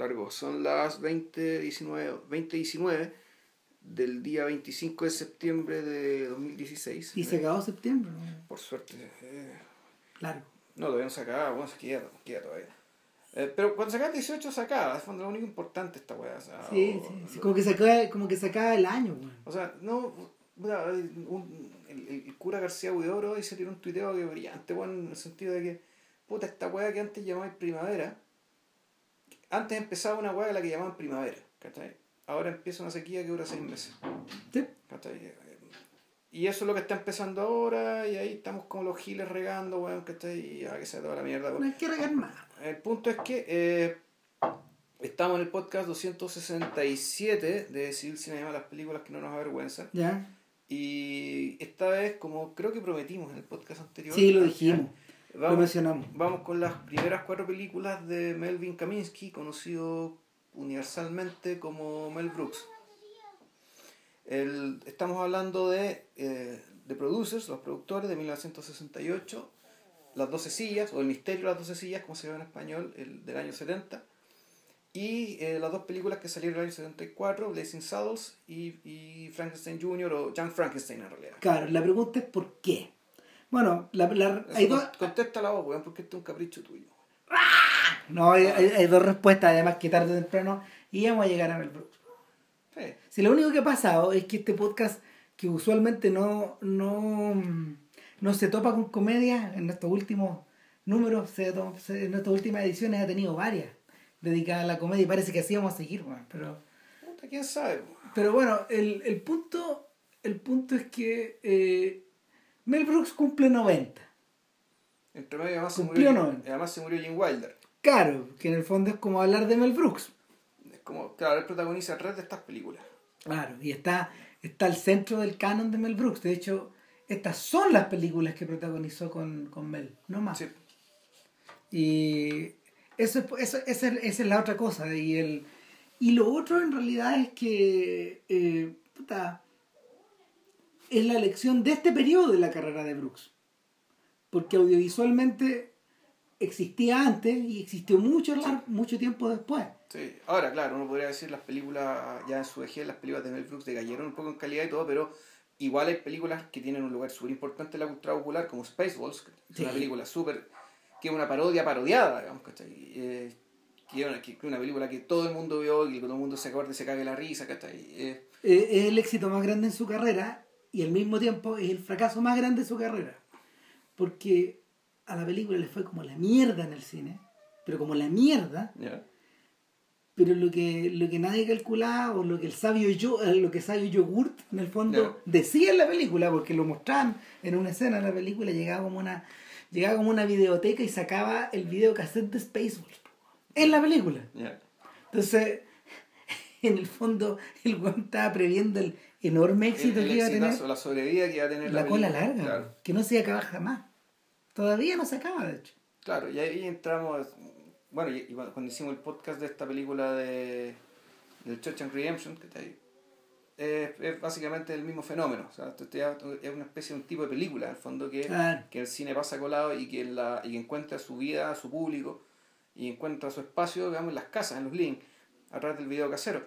Largo. Son las 20.19 20, del día 25 de septiembre de 2016. Y se acabó septiembre, ¿no? Por suerte. Eh, Largo. No, todavía no se acaba, bueno, se queda, queda todavía. Eh, pero cuando se acaba el 18 se acaba, es lo único importante esta weá. O sea, sí, o- sí, sí, como que se acaba, como que se acaba el año, weón. O sea, no, un- el, el cura García Huidoro se tiró un tuiteo que brillante, bueno, en el sentido de que, puta, esta weá que antes llamaban primavera, antes empezaba una a la que llamaban primavera, ¿cachai? Ahora empieza una sequía que dura seis meses, Sí. ¿cachai? Y eso es lo que está empezando ahora, y ahí estamos como los giles regando, weón, ¿cachai? Y ya que se toda la mierda, No hay que regar más. El punto es que eh, estamos en el podcast 267 de Civil Cinema, las películas que no nos avergüenzan. ¿Ya? Y esta vez, como creo que prometimos en el podcast anterior, Sí, lo dijimos. Lo vamos, mencionamos. vamos con las primeras cuatro películas de Melvin Kaminsky, conocido universalmente como Mel Brooks. El- estamos hablando de eh, The Producers, los productores de 1968, Las 12 sillas, o El misterio de las 12 sillas, como se llama en español, el del año 70. Y eh, las dos películas que salieron en el año 74, Blazing Saddles y, y Frankenstein Jr. o Young Frankenstein en realidad. Claro, la pregunta es ¿por qué? Bueno, la, la- hay con- dos, Contesta la voz, weón, porque este es un capricho tuyo. no, hay, hay- hay dos respuestas, además que tarde o temprano íbamos a llegar a Mel Brooks. Sí. Si lo único que ha pasado es que este podcast, que usualmente no, no, no se topa con comedia, en estos últimos números, se, se- en estas últimas ediciones ha tenido varias dedicadas a la comedia y parece que así vamos a seguir, weón, pero... Puta, ¿Quién sabe? Pero bueno, el, el punto el punto es que eh, Mel Brooks cumple 90. Entre medio además se murió, además se murió Jim Wilder. Claro, que en el fondo es como hablar de Mel Brooks. Es como, claro, él protagoniza tres de estas películas. Claro, y está, está al centro del canon de Mel Brooks. De hecho, estas son las películas que protagonizó con, con Mel, no más. Sí. Y eso, es- eso, esa, es, esa es la otra cosa. Y, el, y lo otro en realidad es que eh, puta, es la elección de este periodo de la carrera de Brooks. Porque audiovisualmente existía antes y existió mucho, mucho tiempo después. Sí. Ahora, claro, uno podría decir las películas, ya en su vejez, las películas de Mel Brooks decayeron un poco en calidad y todo, pero igual hay películas que tienen un lugar súper importante en la cultura popular, como Spaceballs, que es una película súper, que es una parodia parodiada, digamos, ¿cachai? Eh, que es una, que es una película que todo el mundo vio y que todo el mundo se acuerda y se cague la risa, ¿cachai? Eh, Eh, es el éxito más grande en su carrera y al mismo tiempo es el fracaso más grande de su carrera. Porque a la película le fue como la mierda en el cine, pero como la mierda, ¿ya? pero lo que, lo que nadie calculaba o lo que el sabio yo, eh, lo que sabio yogurt en el fondo Ya. decía en la película, porque lo mostraban en una escena en la película, llegaba como una, llegaba como una videoteca y sacaba el videocassette de Spaceballs en la película. ¿ya? Entonces, en el fondo, el weón estaba previendo el enorme éxito el, que el iba a tener la sobrevida que iba a tener la cola película. larga, Claro. que no se iba a acabar jamás. Todavía no se acaba, de hecho. Claro, y ahí entramos, bueno, y, y cuando hicimos el podcast de esta película de del Church and Redemption, que está ahí, es, es básicamente el mismo fenómeno, o sea, esto es una especie de un tipo de película, en el fondo, que, Claro. que el cine pasa colado y que, la, y que encuentra su vida, su público, y encuentra su espacio, digamos, en las casas, en los links, a través del video casero.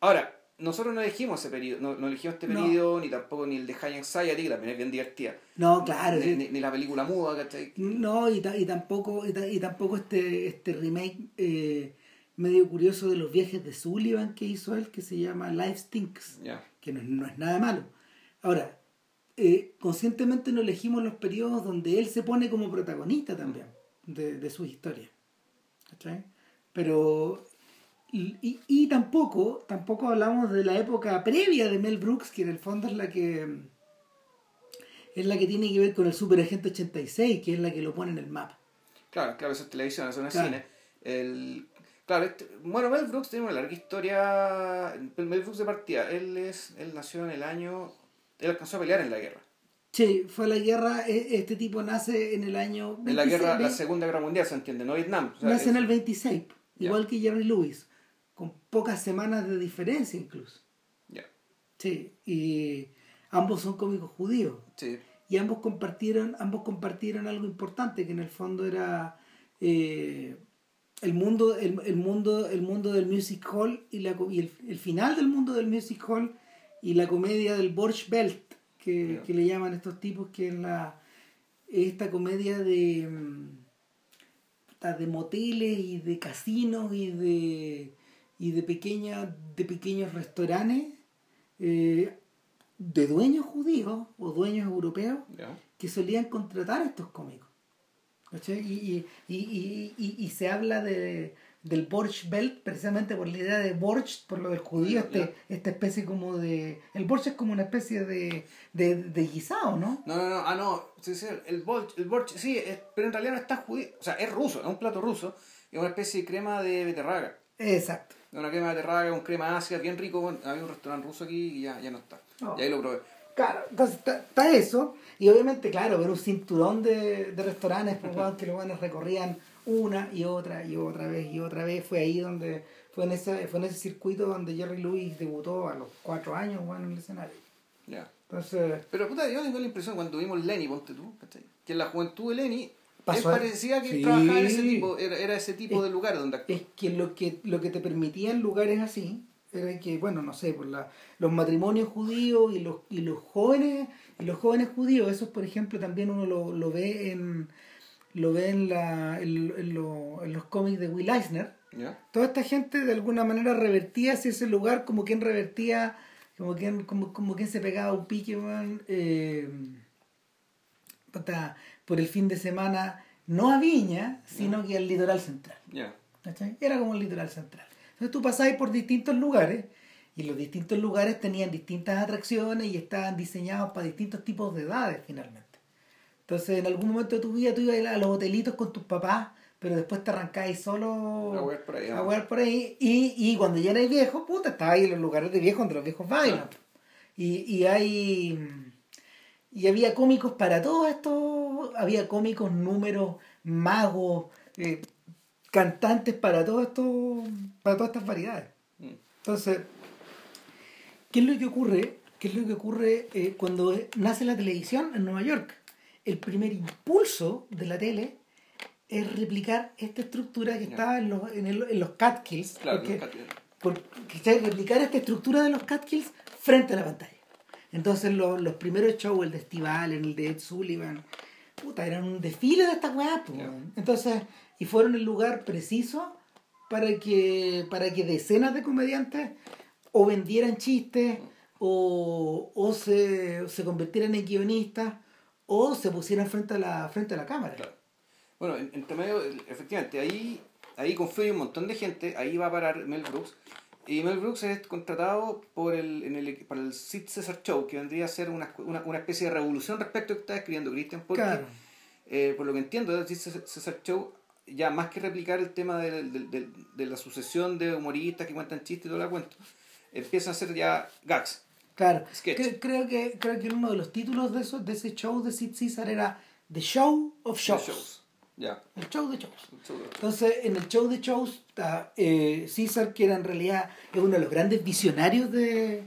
Ahora, nosotros no elegimos ese periodo, no, no elegimos este No. periodo, ni tampoco ni el de High Anxiety, que también es bien divertida. No, claro. Ni, sí. ni- ni la película muda, ¿cachai? No, y, ta- y tampoco, y, ta- y tampoco este, este remake eh, medio curioso de los viajes de Sullivan que hizo él, que se llama Life Stinks, que no, es- no es nada malo. Ahora, eh, conscientemente no elegimos los periodos donde él se pone como protagonista también de, de sus historias. ¿Cachai? Pero y, y, tampoco tampoco hablamos de la época previa de Mel Brooks que en el fondo es la que es la que tiene que ver con el Super Agente 86 que es la que lo pone en el mapa Claro, claro, eso es televisión, eso no es Claro. cine. El, claro, este- bueno, Mel Brooks tiene una larga historia. Mel Brooks de partida, él es, él nació en el año, él alcanzó a pelear en la guerra. sí fue la guerra e- este tipo nace en el año En la 26, guerra, la Segunda Guerra Mundial, se entiende, no Vietnam. o sea, nace en el 26 Ya. igual que Jerry Lewis con pocas semanas de diferencia incluso. Ya, sí y ambos son cómicos judíos. Sí, y ambos compartieron ambos compartieron algo importante que en el fondo era eh, el mundo, el, el mundo, el mundo del music hall y, la, y el, el final del mundo del music hall y la comedia del Borch Belt, que, que le llaman estos tipos, que es la esta comedia de mm, de moteles y de casinos y de y de pequeñas de pequeños restaurantes eh, de dueños judíos o dueños europeos que solían contratar a estos cómicos. ¿cachai? Y, y, y, y, se habla de, del Borch Belt precisamente por la idea de Borch, por lo del judío, este, esta especie como de... El Borch es como una especie de, de, de guisado, ¿no? No, no, no, ah, no, sí, sí, el borch, el borch, sí, es- pero en realidad no está judío, o sea, es ruso, es un plato ruso, es una especie de crema de beterraga, Exacto. Una crema de beterraga con crema ácida, bien rico, bueno, había un restaurante ruso aquí y ya, ya no está, No. y ahí lo probé. Claro, entonces está, eso, y obviamente, claro, ver un cinturón de, de restaurantes pues, que los buenos recorrían una y otra y otra vez y otra vez. Fue ahí donde, fue en ese, fue en ese circuito donde Jerry Lewis debutó a los cuatro años bueno, en el escenario. Ya. Entonces, Pero puta, yo tengo la impresión cuando vimos Lenny, ponte tú, ¿cachai? Que en la juventud de Lenny Pasó a- parecía que Sí. trabajaba en ese tipo, era, era ese tipo Es- de lugar donde actuó. es que lo que lo que te permitía en lugares así era que bueno no sé por la, los matrimonios judíos y los y los jóvenes y los jóvenes judíos esos por ejemplo también uno lo, lo ve en lo ve en la en, en lo- en los cómics de Will Eisner ¿Ya? toda esta gente de alguna manera revertía hacia ese lugar como quien revertía como quien como, como quien se pegaba un pique weón, eh, por el fin de semana no a Viña sino que al litoral central. ¿cachai? Era como el litoral central. Entonces tú pasabas por distintos lugares y los distintos lugares tenían distintas atracciones y estaban diseñados para distintos tipos de edades finalmente. Entonces en algún momento de tu vida tú ibas a los hotelitos con tus papás, pero después te arrancabas solo A huear por ahí, a ¿no? huear por ahí y, y cuando ya eras viejo, puta, estabas ahí en los lugares de viejos donde los viejos bailan. Y, y hay y había cómicos para todo esto, había cómicos, números, magos, eh, cantantes para todo esto, para todas estas variedades. Mm. Entonces, ¿qué es lo que ocurre? ¿Qué es lo que ocurre eh, cuando nace la televisión en Nueva York? El primer impulso de la tele es replicar esta estructura que estaba en los, en, el- en los Catkills. Claro, porque- ¿cachai? replicar esta estructura de los Catkills frente a la pantalla. Entonces lo- los primeros shows, el de Steve Allen, el de Ed Sullivan, puta, eran un desfile de estas weas. pues. Entonces, y fueron el lugar preciso para que, para que decenas de comediantes o vendieran chistes o, o se, se convirtieran en guionistas o se pusieran frente a la, frente a la cámara. Claro. Bueno, en- entre medio, el- efectivamente, ahí, ahí confluye un montón de gente, ahí va a parar Mel Brooks. Y Mel Brooks es contratado por el, en el, para el Sid Cesar Show, que vendría a ser una, una, una especie de revolución respecto a lo que está escribiendo Christian, porque, Claro. eh, por lo que entiendo, el Sid Cesar- Cesar Show, ya más que replicar el tema de, de- de- de la sucesión de humoristas que cuentan chistes y todo la cuento, empiezan a ser ya gags. Claro, Sketch. Cre- creo que creo que uno de los títulos de eso, de ese show de Sid Caesar era The Show of Shows. shows. Ya. El show de shows. Show de. Entonces, en el show de shows está eh, Caesar, que era en realidad es uno de los grandes visionarios de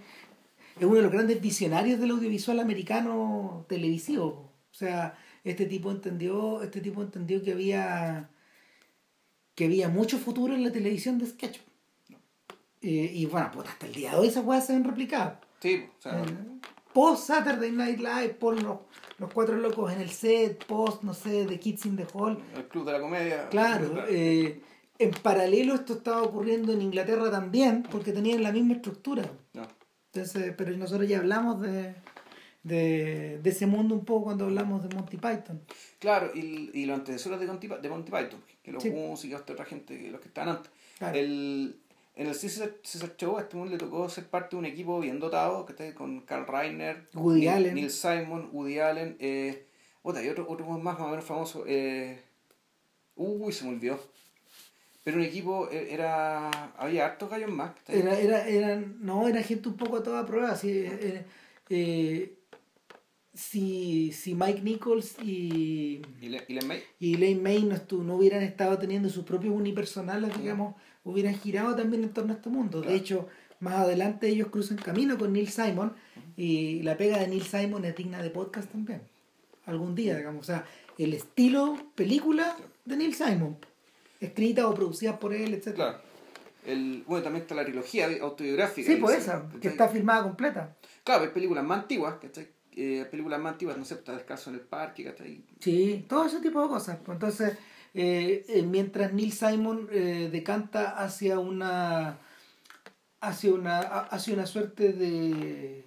es uno de los grandes visionarios del audiovisual americano televisivo. O sea, este tipo entendió, este tipo entendió que había que había mucho futuro en la televisión de sketch. Eh, y bueno, pues hasta el día de hoy esas cosas se ven replicadas. Sí, o sea, post Saturday Night Live, por los, los cuatro locos en el set, post, no sé, The Kids in the Hall. el club de la comedia. Claro, eh, en paralelo esto estaba ocurriendo en Inglaterra también, porque tenían la misma estructura. No. Entonces, pero nosotros ya hablamos de, de, de ese mundo un poco cuando hablamos de Monty Python. Claro, y, y los antecesores de Monty, de Monty Python, que los Sí. músicos, otra gente, los que estaban antes. Claro. El, en el Caesar, Caesar Show a este mundo le tocó ser parte de un equipo bien dotado, que está con Carl Reiner, Woody Neil, Allen. Neil Simon, Woody Allen, eh, otra, y otro, otro más, más o menos famoso. Eh, uy, se me olvidó. Pero un equipo eh, era. Había hartos gallos más. Era, era, eran, no, era gente un poco a toda prueba. Si, eh, eh, si, si Mike Nichols y, Y, Le, y Len May. y Elaine May no, estu- no hubieran estado teniendo sus propios unipersonales, digamos, hubieran girado también en torno a este mundo. Claro. De hecho, más adelante ellos cruzan camino con Neil Simon y la pega de Neil Simon es digna de podcast también. Algún día, digamos. O sea, el estilo película de Neil Simon. escritas o producidas por él, etc. Claro. El, bueno, también está la trilogía autobiográfica. Sí, pues esa, que está filmada completa. Claro, hay películas más antiguas, ¿cachai? Eh, películas más antiguas, no sé, está Descalzo en el Parque, ¿cachai? Sí, todo ese tipo de cosas. Pues Entonces, eh, eh, mientras Neil Simon eh, decanta hacia una hacia una hacia una suerte de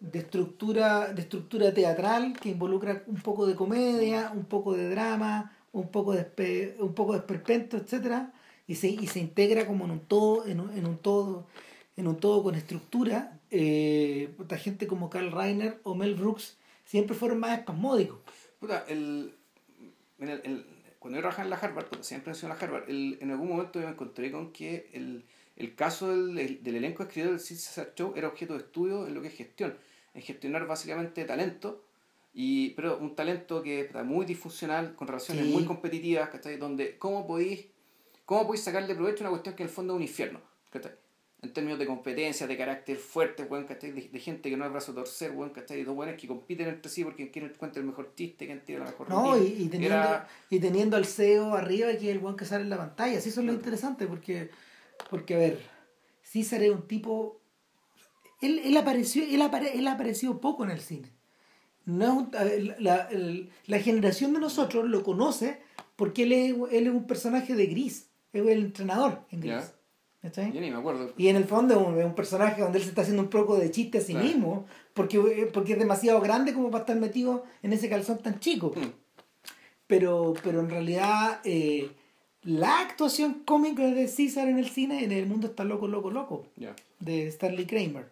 de estructura de estructura teatral que involucra un poco de comedia, un poco de drama, un poco de un poco de esperpento, etcétera, y se y se integra como en un todo en un, en un todo en un todo con estructura. Eh, gente como Carl Reiner o Mel Brooks siempre fueron más espasmódicos. Puta, el, el- el- cuando yo trabajaba en la Harvard, puta, siempre mencioné la Harvard, el- en algún momento yo me encontré con que el, el caso del, el- del elenco escrito del César Show era objeto de estudio en lo que es gestión, en gestionar básicamente talento, y, pero un talento que es muy disfuncional, con relaciones Sí. muy competitivas, ¿cachai? Donde, ¿cómo podéis, ¿cómo podéis sacarle provecho a una cuestión que en el fondo es un infierno? ¿cachai? En términos de competencia, de carácter fuerte, weón, ¿cachai? De, de gente que no es brazo torcer, weón, ¿cachai? De dos buenos que compiten entre sí porque quién encuentra el mejor chiste, quién tira la mejor No, y, y teniendo, Era- y teniendo al CEO arriba que es el buen que sale en la pantalla. Sí, eso es lo interesante porque, porque a ver, César es un tipo... Él, él, apareció, él, apare, él ha aparecido poco en el cine. No es un- la, el- la generación de nosotros lo conoce porque él es, él es un personaje de Gris. Es el entrenador en Gris. ¿Cachai? Yo ni me acuerdo. Y en el fondo es un, es un personaje donde él se está haciendo un poco de chiste a sí Claro. mismo, porque, eh, porque es demasiado grande como para estar metido en ese calzón tan chico. Mm. Pero, pero en realidad eh, la actuación cómica de César en el cine, en el mundo está loco, loco, loco, de Stanley Kramer.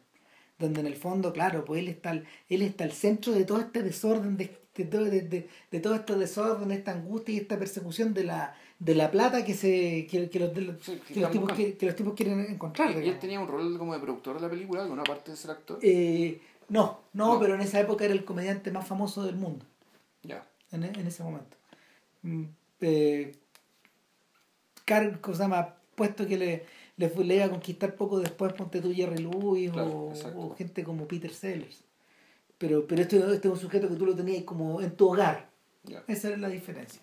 Donde en el fondo, claro, pues él está, él está al centro de todo este desorden, de, de, todo- de, de- de todo este desorden, esta angustia y esta persecución de la, de la plata que se que, que los, de los- Sí, que que los tipos, que, los tipos quieren encontrar. Y él tenía un rol como de productor de la película, alguna parte de ser actor. Eh, no, no, No. pero en esa época era el comediante más famoso del mundo, Ya. en, en ese momento. Mm, eh, car- ¿cómo se llama? Puesto que le, le, fue- le iba a conquistar poco después, ponte tú Jerry Lewis Claro, o, o gente como Peter Sellers. Pero, pero este, este es un sujeto que tú lo tenías como en tu hogar. Esa era la diferencia.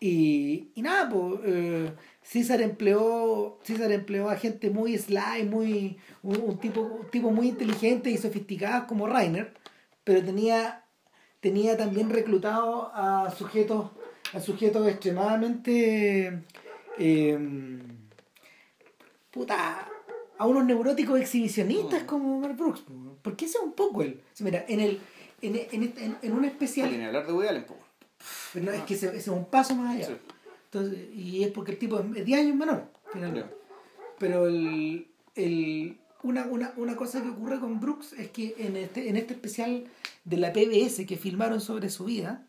Y, y nada, pues eh, César empleó César empleó a gente muy sly, muy un, un tipo un tipo muy inteligente y sofisticado como Rainer, pero tenía tenía también reclutado a sujetos a sujetos extremadamente eh, puta a unos neuróticos exhibicionistas Mm. como Mel Brooks, porque ese es un poco sea, Mira, en el en, en, en, en un especial Tiene hablar de Woody Allen, po. pero no, es que ese, ese es un paso más allá. Sí. Entonces, y es porque el tipo es 10 años menor, finalmente. Pero el, el, una, una, una cosa que ocurre con Brooks es que en este, en este especial de la PBS que filmaron sobre su vida,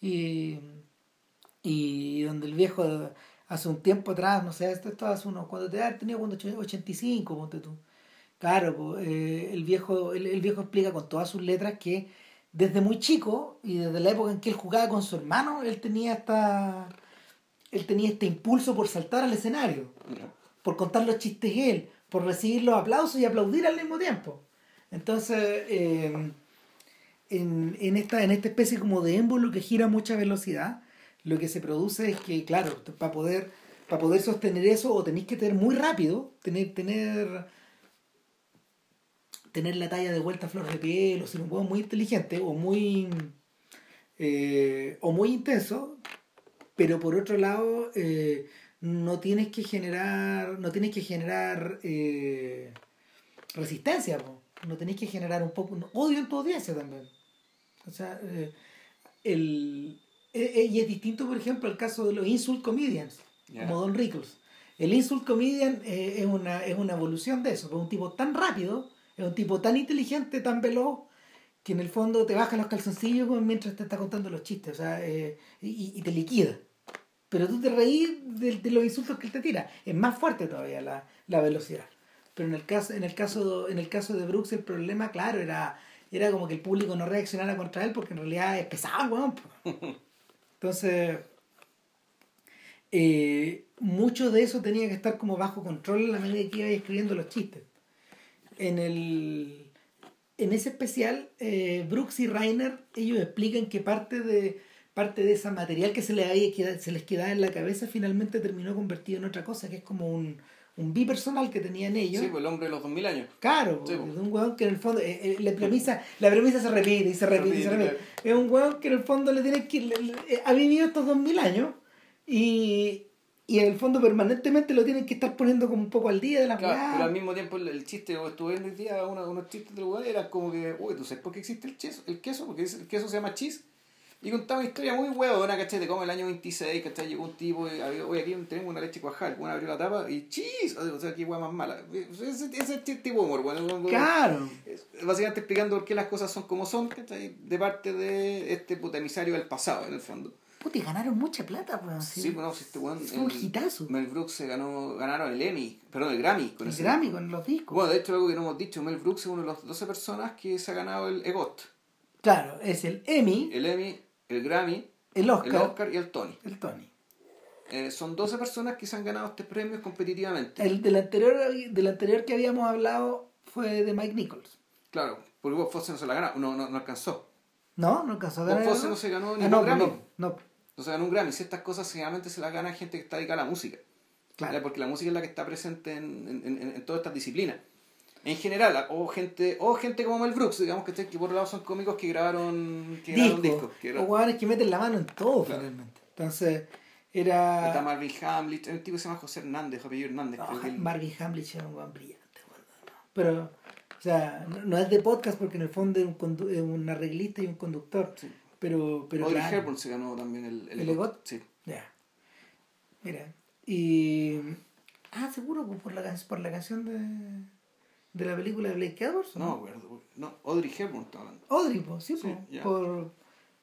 y, y donde el viejo hace un tiempo atrás, no sé, esto, esto hace unos, cuando te ha tenido cuando 85, ponte tú. Claro, pues, eh, el, viejo, el, el viejo explica con todas sus letras que desde muy chico y desde la época en que él jugaba con su hermano, él tenía esta él tenía este impulso por saltar al escenario, por contar los chistes él, por recibir los aplausos y aplaudir al mismo tiempo. Entonces, eh, en, en, esta, en esta especie como de émbolo que gira a mucha velocidad, lo que se produce es que, claro, para poder, para poder sostener eso, o tenéis que tener muy rápido, tener, tener, tener la talla de vuelta a flor de piel, o ser un huevo muy inteligente, o muy, eh, o muy intenso, pero por otro lado, eh, no tienes que generar, no tienes que generar eh, resistencia, no tenés que generar un poco odio en tu audiencia también. O sea, el, eh, eh, y es distinto, por ejemplo, al caso de los insult comedians, como Don Rickles. El insult comedian eh, es, una, es una evolución de eso, es un tipo tan rápido, es un tipo tan inteligente, tan veloz, que en el fondo te baja los calzoncillos mientras te está contando los chistes, o sea, y, y te liquida. Pero tú te reís de, de los insultos que él te tira. Es más fuerte todavía la, la velocidad. Pero en el caso, en el caso, en el caso de Brooks el problema, claro, era, era como que el público no reaccionara contra él porque en realidad es pesado, weón. Entonces, eh, mucho de eso tenía que estar como bajo control en la medida que iba escribiendo los chistes. En el en ese especial, eh, Brooks y Rainer, ellos explican que parte de parte de ese material que se, le había queda- se les quedaba en la cabeza finalmente terminó convertido en otra cosa, que es como un, un bipersonal que tenían ellos. Sí, pues el hombre de los 2000 años. Claro, Sí, de po. un weón que en el fondo, eh, eh, la, premisa, la premisa se repite y se repite y se repite. Es un weón que en el fondo le tiene que, le- le- eh, ha vivido estos dos mil años y, y en el fondo permanentemente lo tienen que estar poniendo como un poco al día de la Claro, pero al mismo tiempo el, el chiste, yo estuve viendo hoy día uno- unos chistes del weón, era como que, uy, ¿tú sabes por qué existe el, queso? el queso? Porque el queso se llama cheese. Y contaba una historia muy huevona, ¿cachai? De cómo el año 26, ¿cachai? Llegó un tipo y había, oye, aquí tenemos una leche el weón abrió la tapa y cheese. O sea, qué hueá más mala. Ese, ese tipo de humor, weón. Claro. Es- Básicamente explicando por qué las cosas son como son, ¿cachai? De parte de este puta emisario del pasado, en el fondo. Puta, y ganaron mucha plata, weón. Sí, bueno, si este weón. Fue un hitazo. Mel Brooks se ganó, ganaron el Emmy, perdón, el Grammy. Con El ese- Grammy con los discos. Bueno, de hecho, algo que no hemos dicho, Mel Brooks es uno de los 12 personas que se ha ganado el EGOT. Claro, es el Emmy, El Emmy, el Grammy, el Oscar, el Oscar y el Tony. el Tony. Eh, son 12 personas que se han ganado estos premios competitivamente. El del anterior, del anterior que habíamos hablado fue de Mike Nichols. Claro, porque Bob Fosse no se la ganó, no, no, no alcanzó. ¿No? ¿No alcanzó a Bob ganar? Fosse no se ganó Ah, ningún no, Grammy. no, no. No se ganó un Grammy. Si estas cosas generalmente se las gana gente que está dedicada a la música. Claro. Porque la música es la que está presente en, en, en, en todas estas disciplinas. En general, o gente, o gente como Mel Brooks, digamos que, que por un lado son cómicos que grabaron, que grabaron Discos. discos. Que O hueones que meten la mano en todo, Claro. finalmente. Entonces, Está era. Marvin Hamlet, hay un tipo que se llama José Hernández, apellido Hernández. No, que él- Marvin Hamlich era un weón brillante. Pero, o sea, no, no es de podcast porque en el fondo es un, condu- es un arreglista y un conductor. Sí. Pero, pero Audrey claro. Hepburn se ganó también el, ¿El EGOT? Sí. Ya. Mira. Y. Ah, seguro, pues, por la, por la canción de. De la película de Blake Edwards. ¿o No me acuerdo. No, Audrey Hepburn está hablando. Audrey, pues, sí, Sí, pues, por.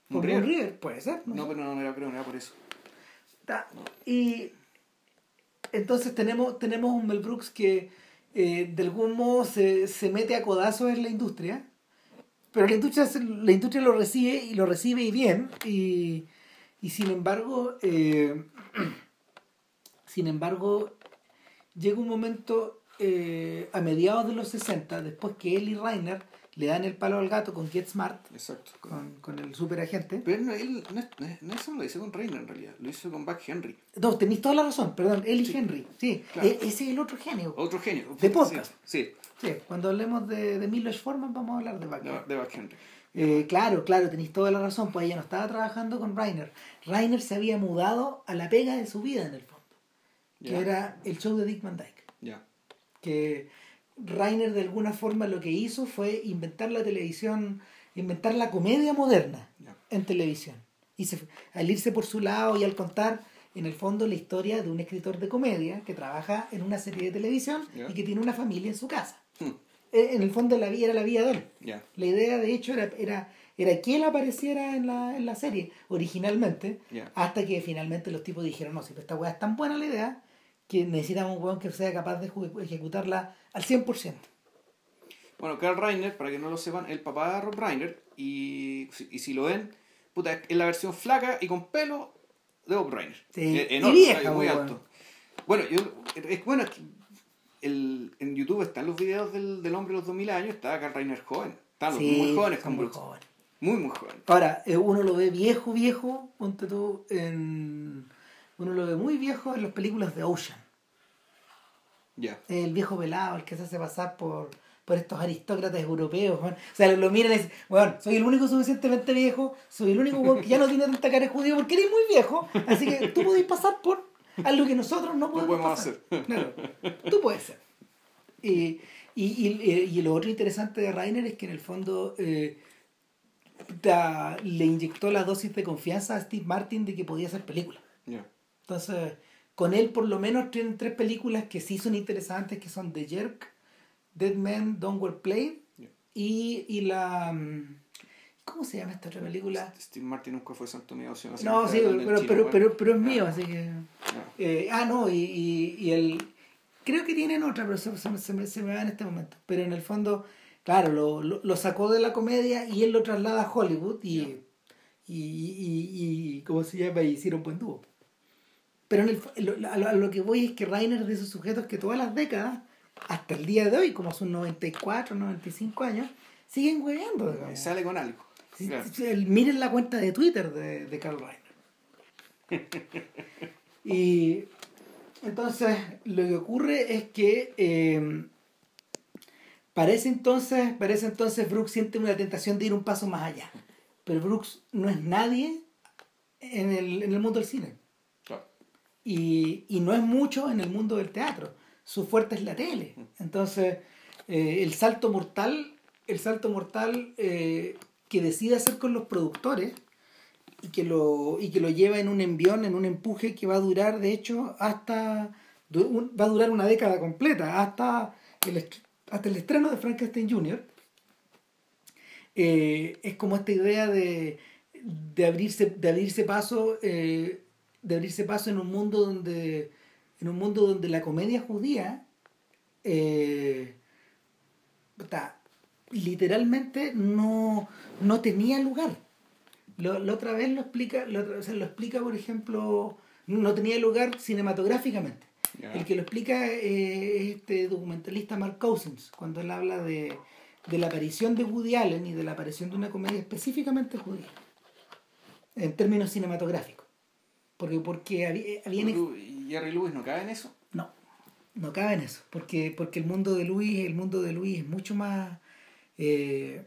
Por River. River, puede ser. No, No, pero no, no era, creo, no era por eso. Ta- Y entonces tenemos, tenemos un Mel Brooks que eh, de algún modo se, se mete a codazos en la industria, pero la industria, la industria lo recibe y lo recibe y bien, y, y sin embargo, eh, sin embargo, llega un momento eh, a mediados de los 60, después que él y Rainer le dan el palo al gato con Get Smart, Exacto. con, con el superagente. Pero él, no, él no, no, es- no eso lo hizo con Reiner en realidad, lo hizo con Buck Henry. No, tenéis toda la razón, perdón, él y Henry. Sí, Claro. e- ese es el otro genio. Otro genio. De podcast. Sí, Sí, cuando hablemos de, de Milos Forman vamos a hablar de Buck. de, de Buck Henry. Eh, claro, claro, tenéis toda la razón, pues ella no estaba trabajando con Rainer. Rainer se había mudado a la pega de su vida en el fondo, que era el show de Dick Van Dyke. Que Rainer de alguna forma lo que hizo fue inventar la televisión, inventar la comedia moderna en televisión. Y se, al irse por su lado y al contar en el fondo la historia de un escritor de comedia que trabaja en una serie de televisión y que tiene una familia en su casa. Hmm, Eh, En el fondo la vida era la vida de él. La idea de hecho era, era, era que él apareciera en la, en la serie originalmente, hasta que finalmente los tipos dijeron, no, si esta weá es tan buena la idea, que necesitamos un weón que sea capaz de ejecu- ejecutarla al 100%. Bueno, Carl Reiner, para que no lo sepan, el papá de Rob Reiner, y, y si lo ven, puta, es la versión flaca y con pelo de Bob Reiner. Sí, y vieja, muy alto. Bueno, yo, es bueno, el, en YouTube están los videos del, del hombre de los 2000 años, está Carl Reiner joven. Están los Sí, muy jóvenes con muy jóvenes. Muy, muy jóvenes. Ahora, eh, uno lo ve viejo, viejo, ponte tú, en... Uno lo ve muy viejo en las películas de Ocean. Ya. el viejo pelado, el que se hace pasar por, por estos aristócratas europeos, weón. O sea, lo, lo miran y dicen, bueno, soy el único suficientemente viejo, soy el único que ya no tiene tanta cara de judío porque eres muy viejo, así que tú podés pasar por algo que nosotros no podemos, podemos pasar. Claro, tú puedes ser. Y, y, y, y lo otro interesante de Rainer es que en el fondo eh, da- le inyectó la dosis de confianza a Steve Martin de que podía hacer películas. Ya. Entonces, con él por lo menos tienen tres películas que sí son interesantes, que son The Jerk, Dead Man Don't Well Played Ya. y, y la... mm, ¿Cómo se llama esta otra película? Steve Martin nunca fue santo mío. sino No, siempre sí, pero, pero, pero, pero es mío, así que... Eh, ah, no, y, y, y el... Creo que tienen otra, pero se, se me- se me, se me va en este momento. Pero en el fondo, claro, lo, lo, lo sacó de la comedia y él lo traslada a Hollywood y, y, y, y, ¿cómo se llama? Y hicieron buen dúo. Pero en el, lo- a, lo, a que voy es que Rainer es de esos sujetos que todas las décadas, hasta el día de hoy, como sus 94, 95 años, siguen hueveando. Sale con algo. Miren la cuenta de Twitter de, de Carl Reiner. y entonces lo que ocurre es que eh, parece entonces, parece entonces Brooks siente una tentación de ir un paso más allá. Pero Brooks no es nadie en el, en el mundo del cine. Y, y, no es mucho en el mundo del teatro. Su fuerte es la tele. Entonces, eh, el salto mortal, el salto mortal eh, que decide hacer con los productores y que lo, y que lo lleva en un envión, en un empuje que va a durar, de hecho, hasta va a durar una década completa, hasta el, hasta el estreno de Frankenstein Jr. Eh, es como esta idea de, de abrirse, de abrirse paso, de abrirse paso en un mundo donde en un mundo donde la comedia judía eh, literalmente no, no tenía lugar. la otra vez lo explica, lo, lo explica, por ejemplo, no tenía lugar cinematográficamente. El que lo explica es este documentalista Mark Cousins, cuando él habla de, de la aparición de Woody Allen y de la aparición de una comedia específicamente judía, en términos cinematográficos. Porque, porque había, ¿Y Jerry Lewis no cabe en eso? No, no cabe en eso. Porque, porque el mundo de Lewis, el mundo de Lewis es mucho más. Eh,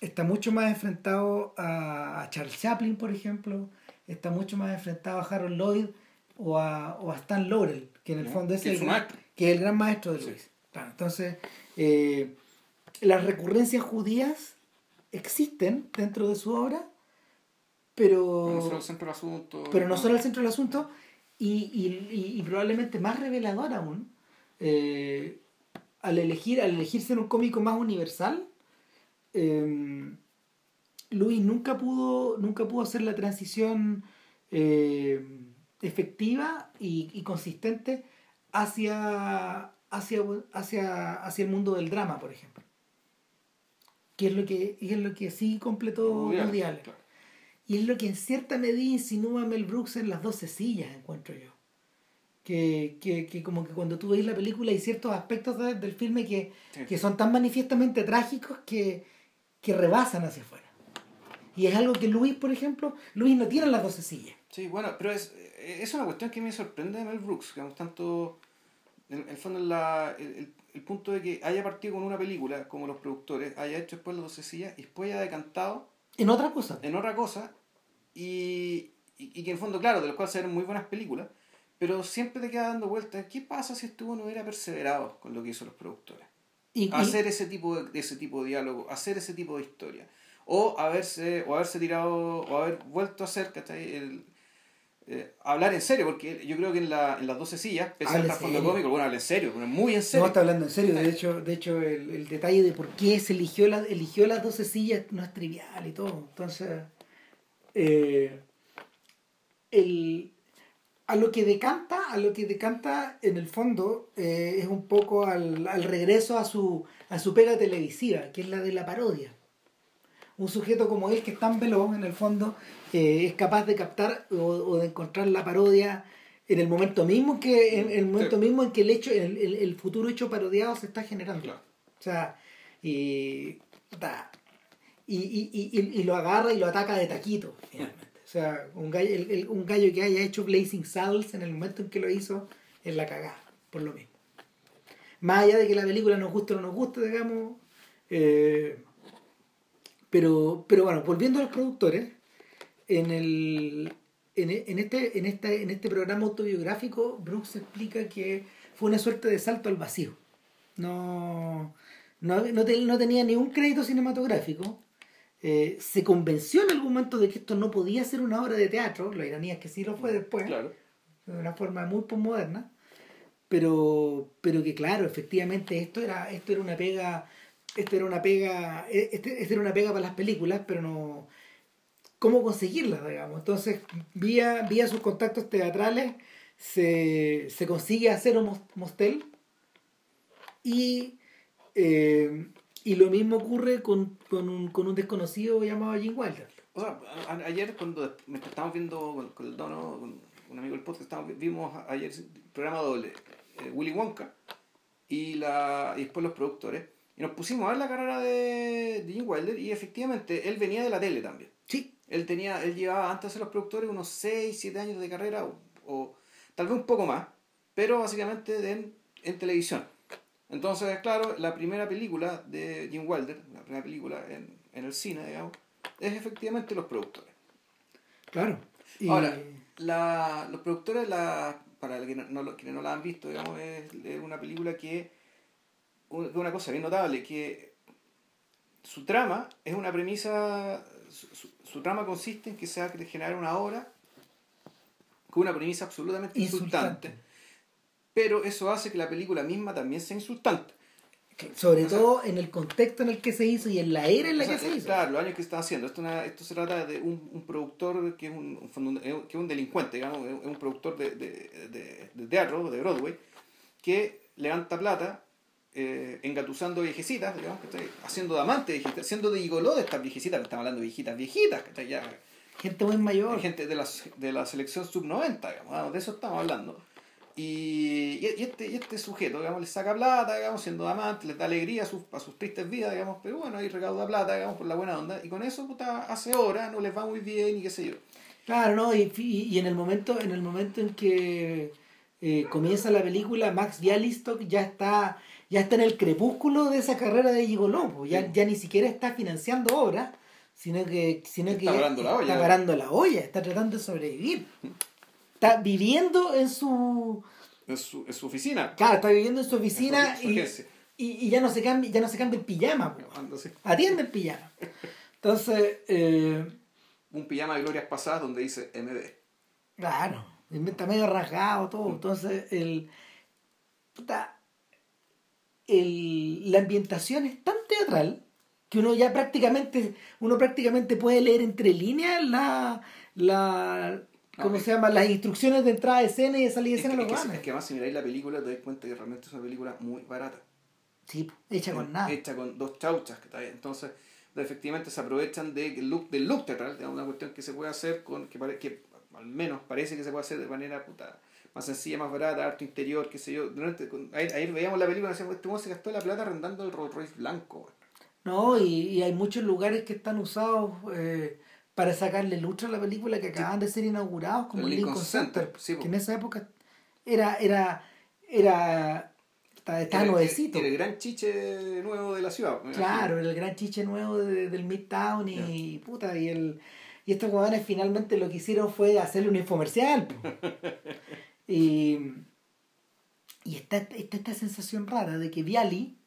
está mucho más enfrentado a, Charles Chaplin, por ejemplo. Está mucho más enfrentado a Harold Lloyd o a, o a Stan Laurel, que en el fondo es el, gran, que es el gran maestro de Lewis. entonces, eh, las recurrencias judías existen dentro de su obra, pero, no son el centro del asunto. Pero no, son el centro del asunto y, y, y, probablemente más revelador aún, eh, al, elegir, al elegirse en un cómico más universal, eh, Luis nunca pudo, nunca pudo hacer la transición eh, efectiva y, y, consistente hacia, hacia, hacia, hacia el mundo del drama, por ejemplo. Que es lo que, es lo que sí completó Mundial. Y es lo que en cierta medida insinúa Mel Brooks en las 12 sillas, encuentro yo. Que, que, que como que cuando tú ves la película hay ciertos aspectos del filme que, que son tan manifiestamente trágicos que, que rebasan hacia afuera. Y es algo que Luis, por ejemplo, Luis no tiene las 12 sillas. Sí, bueno, pero es, es una cuestión que me sorprende de Mel Brooks, digamos, tanto, en el fondo, la, el, el, punto de que haya partido con una película, como los productores, haya hecho después las 12 sillas y después haya decantado en otra cosa. En otra cosa. Y, y, que en fondo, claro, de los cuales se ven muy buenas películas, pero siempre te queda dando vueltas. ¿Qué pasa si estuvo no hubiera perseverado con lo que hizo los productores? Y, hacer ese tipo de, ese tipo de diálogo, hacer ese tipo de historia. O haberse, o haberse tirado, o haber vuelto a hacer, ¿cachai? El, eh, hablar en serio, porque yo creo que en, la, en las 12 sillas, pese al trasfondo cómico, bueno, habla en serio, muy en serio. No, está hablando en serio, de hecho, de hecho el, el detalle de por qué se eligió, la, eligió las 12 sillas no es trivial y todo. Entonces, eh, el, a lo que decanta, a lo que decanta en el fondo eh, es un poco al, al regreso a su, a su pega televisiva, que es la de la parodia un sujeto como él que es tan veloz en el fondo eh, es capaz de captar o, de encontrar la parodia en el momento mismo que en, el momento mismo en que el hecho el, el, futuro hecho parodiado se está generando. O sea y, y, y, y, lo agarra y lo ataca de taquito finalmente. O sea un gallo, un gallo que haya hecho Blazing Saddles en el momento en que lo hizo es la cagada por lo mismo. Más allá de que la película nos guste o no nos guste digamos eh, pero, pero bueno, volviendo a los productores, en, el, en, este, en, este, en este programa autobiográfico, Brooks explica que fue una suerte de salto al vacío. No, no, no, tenía ni un crédito cinematográfico. Eh, se convenció en algún momento de que esto no podía ser una obra de teatro, la ironía es que sí lo fue después, de una forma muy postmoderna, pero, pero que claro, efectivamente esto era, esto era una pega esto era una pega, e, este, este, era una pega para las películas, pero no cómo conseguirla, digamos. Entonces, vía, vía sus contactos teatrales, se, se consigue hacer un mostel y, eh, y lo mismo ocurre con, con, un, con un desconocido llamado Jim Wilder. O sea, ayer cuando estábamos viendo con, el dono, con un amigo del podcast, vimos ayer el programa doble, eh, Willy Wonka y, la, y después los productores Y nos pusimos a ver la carrera de, de Jim Wilder y efectivamente él venía de la tele también. Sí. Él tenía, él llevaba antes de los productores unos 6, 7 años de carrera o, o tal vez un poco más, pero básicamente en, en televisión. Entonces, claro, la primera película de Jim Wilder, la primera película en, en el cine, digamos, es efectivamente los productores. Claro. Y- Ahora, la, los productores, la, para quienes no, quienes no la han visto, digamos, es, es una película que, una cosa bien notable, que su trama es una premisa, su, su- su trama consiste en que se va a generar una obra con una premisa absolutamente insultante, Insultante. pero eso hace que la película misma también sea insultante. sobre o sea- todo en el contexto en el que se hizo y en la era en la O sea, que se eh, hizo. Claro, los años que se están haciendo. Esto, una- esto se trata de un, un productor que es un, eh, que es un delincuente, digamos, es un productor de, de, de- de teatro, de Broadway, que levanta plata eh, engatusando viejecitas, digamos, ¿cachai? haciendo de amante de viejitas, haciendo de gigoló de estas viejecitas, estamos hablando de viejitas viejitas, ¿cachai? Ya, Gente muy mayor. gente de la, de la selección sub-90, digamos, ah, de eso estamos hablando. Y, y este, y este sujeto, digamos, le saca plata, digamos, siendo amante, les da alegría a sus, a sus tristes vidas, digamos, pero bueno, ahí recauda plata, digamos, por la buena onda, y con eso, puta, hace hora, no les va muy bien, y qué sé yo. Claro, ¿no? Y, y, y en el momento, en el momento en que eh, comienza la película, Max Bialystock ya está, ya está en el crepúsculo de esa carrera de Gigoló, pues, ya, Sí. ya ni siquiera está financiando obras, sino que, sino Está que parando la olla. está parando la olla, está tratando de sobrevivir. Está viviendo en su En su, en su oficina. claro, está viviendo en su en su- oficina su y, y, y ya no se cambia, ya no se cambia el pijama, pues. Atiende el pijama. Entonces, eh, Un pijama de glorias pasadas donde dice MD. Claro, está medio rasgado todo. Entonces, el, puta, el, la ambientación es tan teatral que uno ya prácticamente, uno prácticamente puede leer entre líneas la, la ¿cómo No, se llama? las instrucciones de entrada de escena y de salida de Es escena que, de es que- es que además si miráis la película te das cuenta que realmente es una película muy barata. Sí, hecha con nada. Hecha con dos chauchas. que está ahí. Entonces, efectivamente se aprovechan de, el look, del look teatral, digamos, una cuestión que se puede hacer con, que, pare- que al menos parece que se puede hacer de manera puta, más sencilla, más barata, harto interior, qué sé yo. Durante, ahí veíamos la película y decíamos, este se gastó la plata arrendando el Rolls Royce blanco. weón". No, y, y hay muchos lugares que están usados eh, para sacarle lucha a la película que acaban de ser inaugurados, como El el Lincoln, Lincoln Center, Center, sí, po. que en esa época era, era, era, Era- nuevecito. Era el gran chiche nuevo de la ciudad. Claro, era el gran chiche nuevo de- del Midtown y puta, y el y estos huevones finalmente lo que hicieron fue hacerle un infomercial. po. y y está, está esta sensación rara de que Viali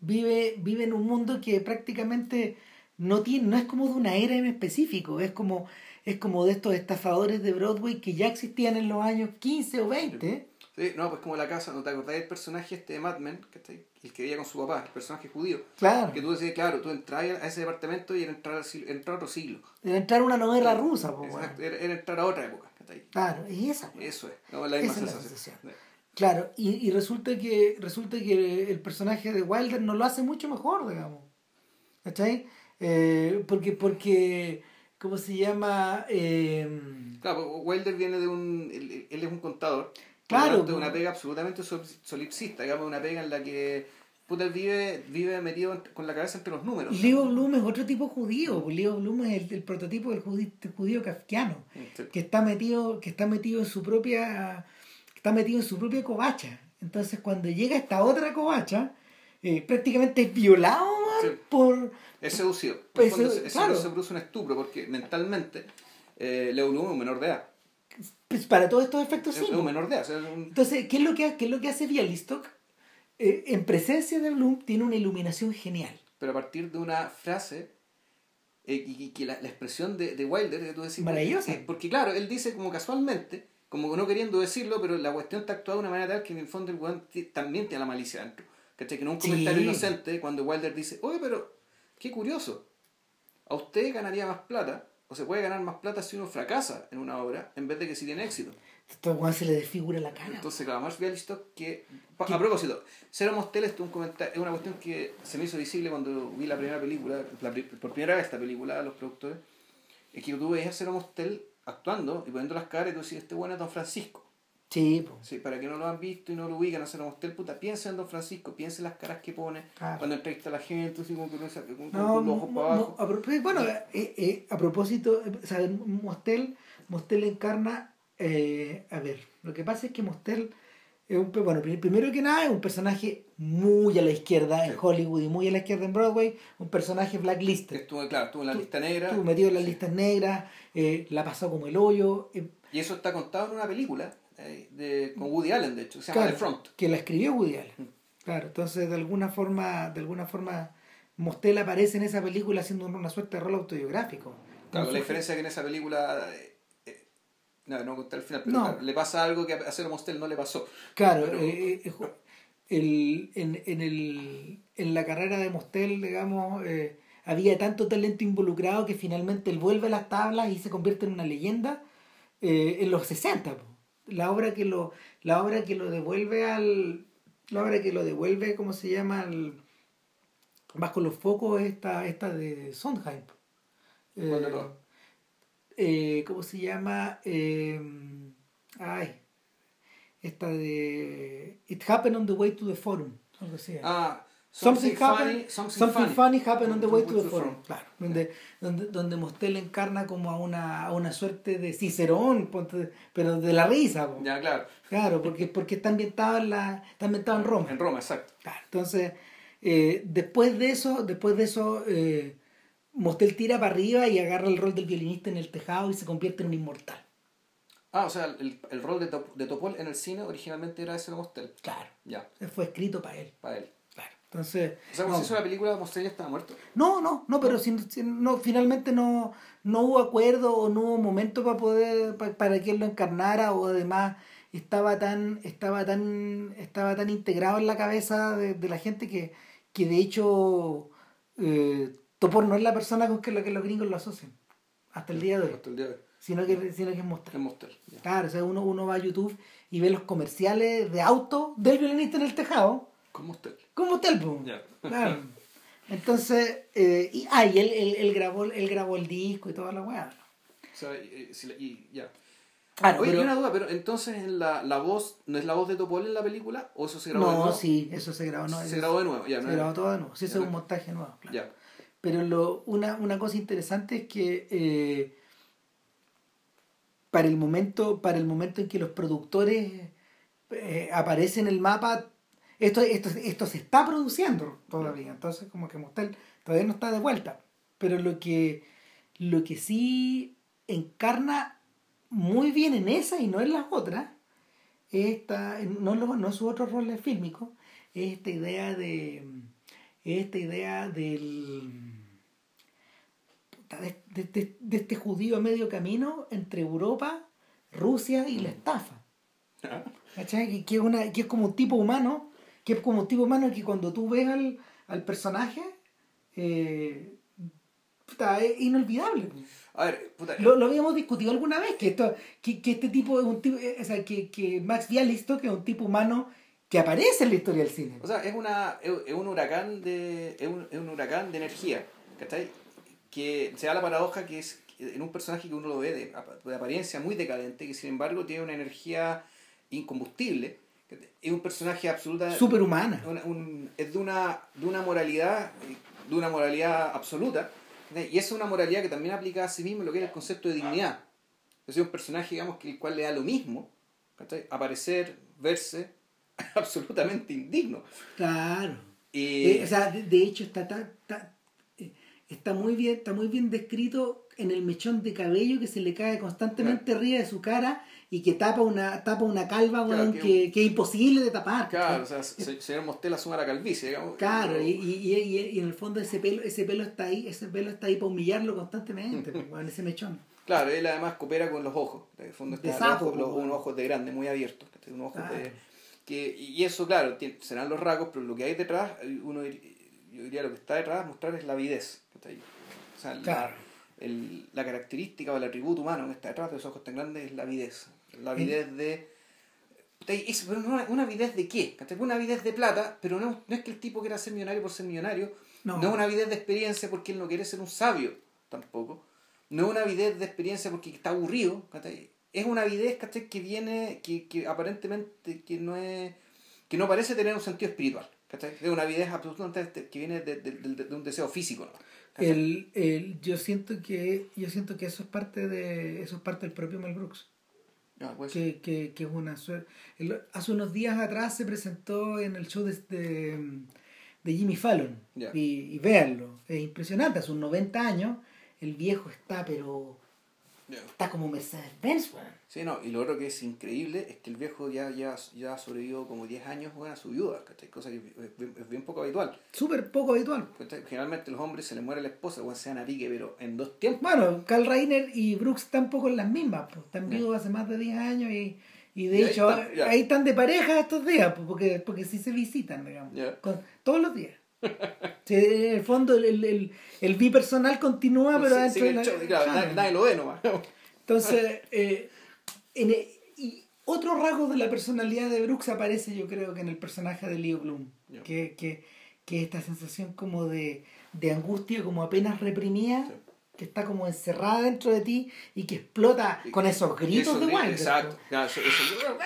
vive, vive en un mundo que prácticamente no tiene, no es como de una era en específico, es como, es como de estos estafadores de Broadway que ya existían en los años 15 o 20. Sí, no, pues como la casa, ¿no te acordás del personaje este de Mad Men? Ahí, el que vivía con su papá, el personaje judío. Claro, Que tú decías, claro, tú entras a ese departamento y era entrar, al siglo- entrar a otro siglo. de entrar una novela rusa, po. Exacto, era, era entrar a otra época. Claro, es esa. Eso es, no, la misma Esa es la sensación. Claro, y, y resulta que resulta que el personaje de Wilder no lo hace mucho mejor, digamos. ¿Cachai? Eh, porque, porque, ¿cómo se llama? Eh, Claro, Wilder viene de un. Él, él es un contador. Claro, De una pues. pega absolutamente sol- solipsista, digamos, una pega en la que. Puta, vive, vive metido con la cabeza entre los números. Leo Bloom es otro tipo judío, pues Leo Bloom es el, el prototipo del judío, judío kafkiano, Sí. que está metido, que está metido en su propia, está metido en su propia covacha. Entonces cuando llega esta otra covacha, eh, prácticamente es violado Sí. por Es seducido. Pues, se, claro. se produce un estupro, porque mentalmente eh, Leo Bloom es un menor de edad. pues, para todos estos efectos Es, sí. es un menor de edad. o sea, es un- Entonces, ¿qué es lo que, qué es lo que hace Bialystok? Eh, en presencia de Bloom tiene una iluminación genial. pero a partir de una frase eh, y, que la, la expresión de, de Wilder que tú decís, Maravillosa. eh, porque claro él dice como casualmente como no queriendo decirlo pero la cuestión está actuada de una manera tal que en el fondo el weón también tiene la malicia dentro ¿cachai? que no es un Sí. comentario inocente cuando Wilder dice oye pero qué curioso a usted ganaría más plata o se puede ganar más plata si uno fracasa en una obra en vez de que si tiene éxito Esto se le desfigura la cara. entonces, claro, Marsh Bialystok, que... pa- A propósito, Cero Mostel es un comentario, es una cuestión que se me hizo visible cuando vi la primera película, la por primera vez esta película, los productores, es que tú veías a Cero Mostel actuando y poniendo las caras y tú decías, este bueno es Don Francisco. Sí, po. Sí, para que no lo han visto y no lo ubican a hacer Mostel, puta, piensen en Don Francisco, piensen las caras que pone Claro. cuando entrevista a la gente, así como que no sabe, con, con No, los ojos para abajo. a bueno, eh, eh, a propósito, eh, o sea, Mostel, Mostel encarna, eh, a ver, lo que pasa es que Mostel es un, bueno, pri- primero que nada es un personaje muy a la izquierda en. Hollywood y muy a la izquierda en Broadway, un personaje blacklisted. Estuvo, claro, estuvo en la Tú- lista negra. Estuvo metido en las Sí. listas negras, eh, la pasó como el hoyo, eh, Y eso está contado en una película eh, de, con Woody Allen, de hecho, se llama claro, The Front. que la escribió Woody Allen. Mm. Claro, entonces de alguna forma, de alguna forma, Mostel aparece en esa película haciendo una suerte de rol autobiográfico. Claro, la diferencia es que en esa película. Eh, eh, no, no contar el final, pero No. claro, le pasa algo que a Cero Mostel no le pasó. Claro, Pero- eh, eh, ju- el, en, en, el, en la carrera de Mostel, digamos, eh, había tanto talento involucrado que finalmente él vuelve a las tablas y se convierte en una leyenda eh, en los 60. po. La obra que lo, la obra que lo devuelve al. La obra que lo devuelve, ¿cómo se llama? Al, bajo los focos esta, esta de Sondheim. Eh, ¿Cuál de todas? Eh, ¿Cómo se llama? Eh, ay, esta de It Happened on the Way to the Forum. Algo así. Ah, Something, happened, something, something funny. happened on the way to the Forum. forum. Claro, donde, donde, donde Mostel encarna como a una, a una suerte de Cicerón, pero de la risa. po. Ya, claro. Claro, porque, porque está ambientado en la, está ambientado en Roma. En Roma, exacto. Claro, entonces, eh, después de eso, después de eso, eh, Mostel tira para arriba y agarra el rol del violinista en el tejado y se convierte en un inmortal. Ah, o sea, el, el rol de, Top- de Topol en el cine originalmente era de Cero Mostel. Claro, Ya, fue escrito para él. para él. Claro. Entonces, O sea, cuando no, se hizo la película, Mostel ya estaba muerto. no, no, no, pero sin- sin- no, finalmente no, no hubo acuerdo o no hubo momento para poder, pa- para que él lo encarnara o además estaba tan, estaba tan, estaba tan integrado en la cabeza de, de la gente que, que de hecho eh, Topor no es la persona con que, lo, que los gringos lo asocian hasta el día de hoy, Hasta el día de hoy. sino que, sino que es Mostel. Es. Claro, o sea, uno, uno va a YouTube y ve los comerciales de auto del violinista en el tejado, Con Mostel. como po. Ya. Claro. Entonces, eh, y, ah, y él, él, él grabó, él grabó el disco y toda la weá. O sea, y, ya. Claro, Oye, pero- una duda, pero entonces en la, la voz, ¿no es la voz de Topol en la película? ¿O eso se grabó de no, nuevo? sí, eso se grabó. No, se eso- grabó de nuevo, ya. se no grabó era- todo de nuevo. Sí, eso es un montaje nuevo. claro. Ya. Pero lo, una, una cosa interesante es que eh, para el momento, para el momento en que los productores eh, aparecen en el mapa, esto, esto, esto se está produciendo todavía. Entonces, como que Mostel todavía no está de vuelta. Pero lo que, lo que sí encarna muy bien en esa y no en las otras, es esta, no, no otros roles fílmicos, es esta idea de es esta idea del puta, de, de- de- de este judío a medio camino entre Europa, Rusia y la estafa. Ya. ¿Cachai? Que, que es una, que es como un tipo humano, que es como un tipo humano que cuando tú ves al, al personaje, eh, puta, es inolvidable. A ver, puta. Lo, lo habíamos discutido alguna vez, que, esto, que, que este tipo es un tipo, eh, o sea, que, que Max Bialystock es un tipo humano que aparece en la historia del cine. O sea, es, una, es, es un huracán de es un, es un huracán de energía, ¿cachai? Que se da la paradoja que es en un personaje que uno lo ve de, de apariencia muy decadente, que sin embargo tiene una energía incombustible. Es un personaje absoluta... Superhumana. una- un- es de una, de una moralidad, de una moralidad absoluta, y es una moralidad que también aplica a sí mismo lo que es el concepto de dignidad. Es un personaje, digamos, que el cual le da lo mismo, aparecer, verse absolutamente indigno. Claro. Eh, o sea, de, de hecho está, tan- está muy bien, está muy bien descrito en el mechón de cabello que se le cae constantemente arriba de su cara y que tapa una, tapa una calva Claro, que- que, que es imposible de tapar. claro, o sea, se- señor Mostel asuma la calvicie, digamos. Claro, y, y, y, y- y en el fondo ese pelo, ese pelo está ahí, ese pelo está ahí para humillarlo constantemente, weón, ese mechón. Claro, él además coopera con los ojos. En el fondo De está sapo, los ojos- los- unos ojos de grande, muy abiertos. ¿cachai? Unos ojos Claro. de, que, y eso, claro, serán los rasgos, pero lo que hay detrás, uno yo diría lo que está detrás mostrar es la avidez. O sea, la- el- la característica o el atributo humano que está detrás de esos ojos tan grandes es la avidez. La avidez de... Es- pero no, una avidez de qué? Una avidez de plata, pero no, no es que el tipo quiera ser millonario por ser millonario, No. no es una avidez de experiencia porque él no quiere ser un sabio tampoco. No es una avidez de experiencia porque está aburrido. es una avidez. Que viene, que, que aparentemente que no es, que no parece tener un sentido espiritual, ¿cachai? Es una avidez absolutamente que viene de, de, de, de un deseo físico, ¿no? El, el, yo siento que yo siento que eso es parte de eso es parte del propio Mel Brooks. Ah, pues, que, que, que es una suerte hace unos días atrás se presentó en el show de, de, de Jimmy Fallon. Y, y véanlo es impresionante hace unos 90 años el viejo está pero ya. está como Mercedes Benz weón. Sí, no, y lo otro que es increíble es que el viejo ya, ya, ya sobrevivió como 10 años bueno, a su viuda, ¿cachai? Cosa que es bien, es bien poco habitual. súper poco habitual ¿cachai? Generalmente los hombres se les muere la esposa, bueno, se dan a pique, pero en dos tiempos. Bueno, Carl Reiner y Brooks tampoco en las mismas, pues, están vivos hace más de 10 años y, y de Y ahí hecho está, ya. ahí están de pareja estos días, pues, porque, porque sí se visitan, digamos, con- todos los días. Sí, en el fondo el, el, el, el bipersonal continúa, pero Sí, dentro de y claro, claro. nadie, nadie lo ve nomás. Entonces, eh, en y otro rasgo de la personalidad de Brooks aparece yo creo que en el personaje de Leo Bloom, que, que, que esta sensación como de, de angustia, como apenas reprimida, Sí. que está como encerrada dentro de ti y que explota Y- con esos gritos Eso, de Wilder. Exacto. Claro, eso, eso-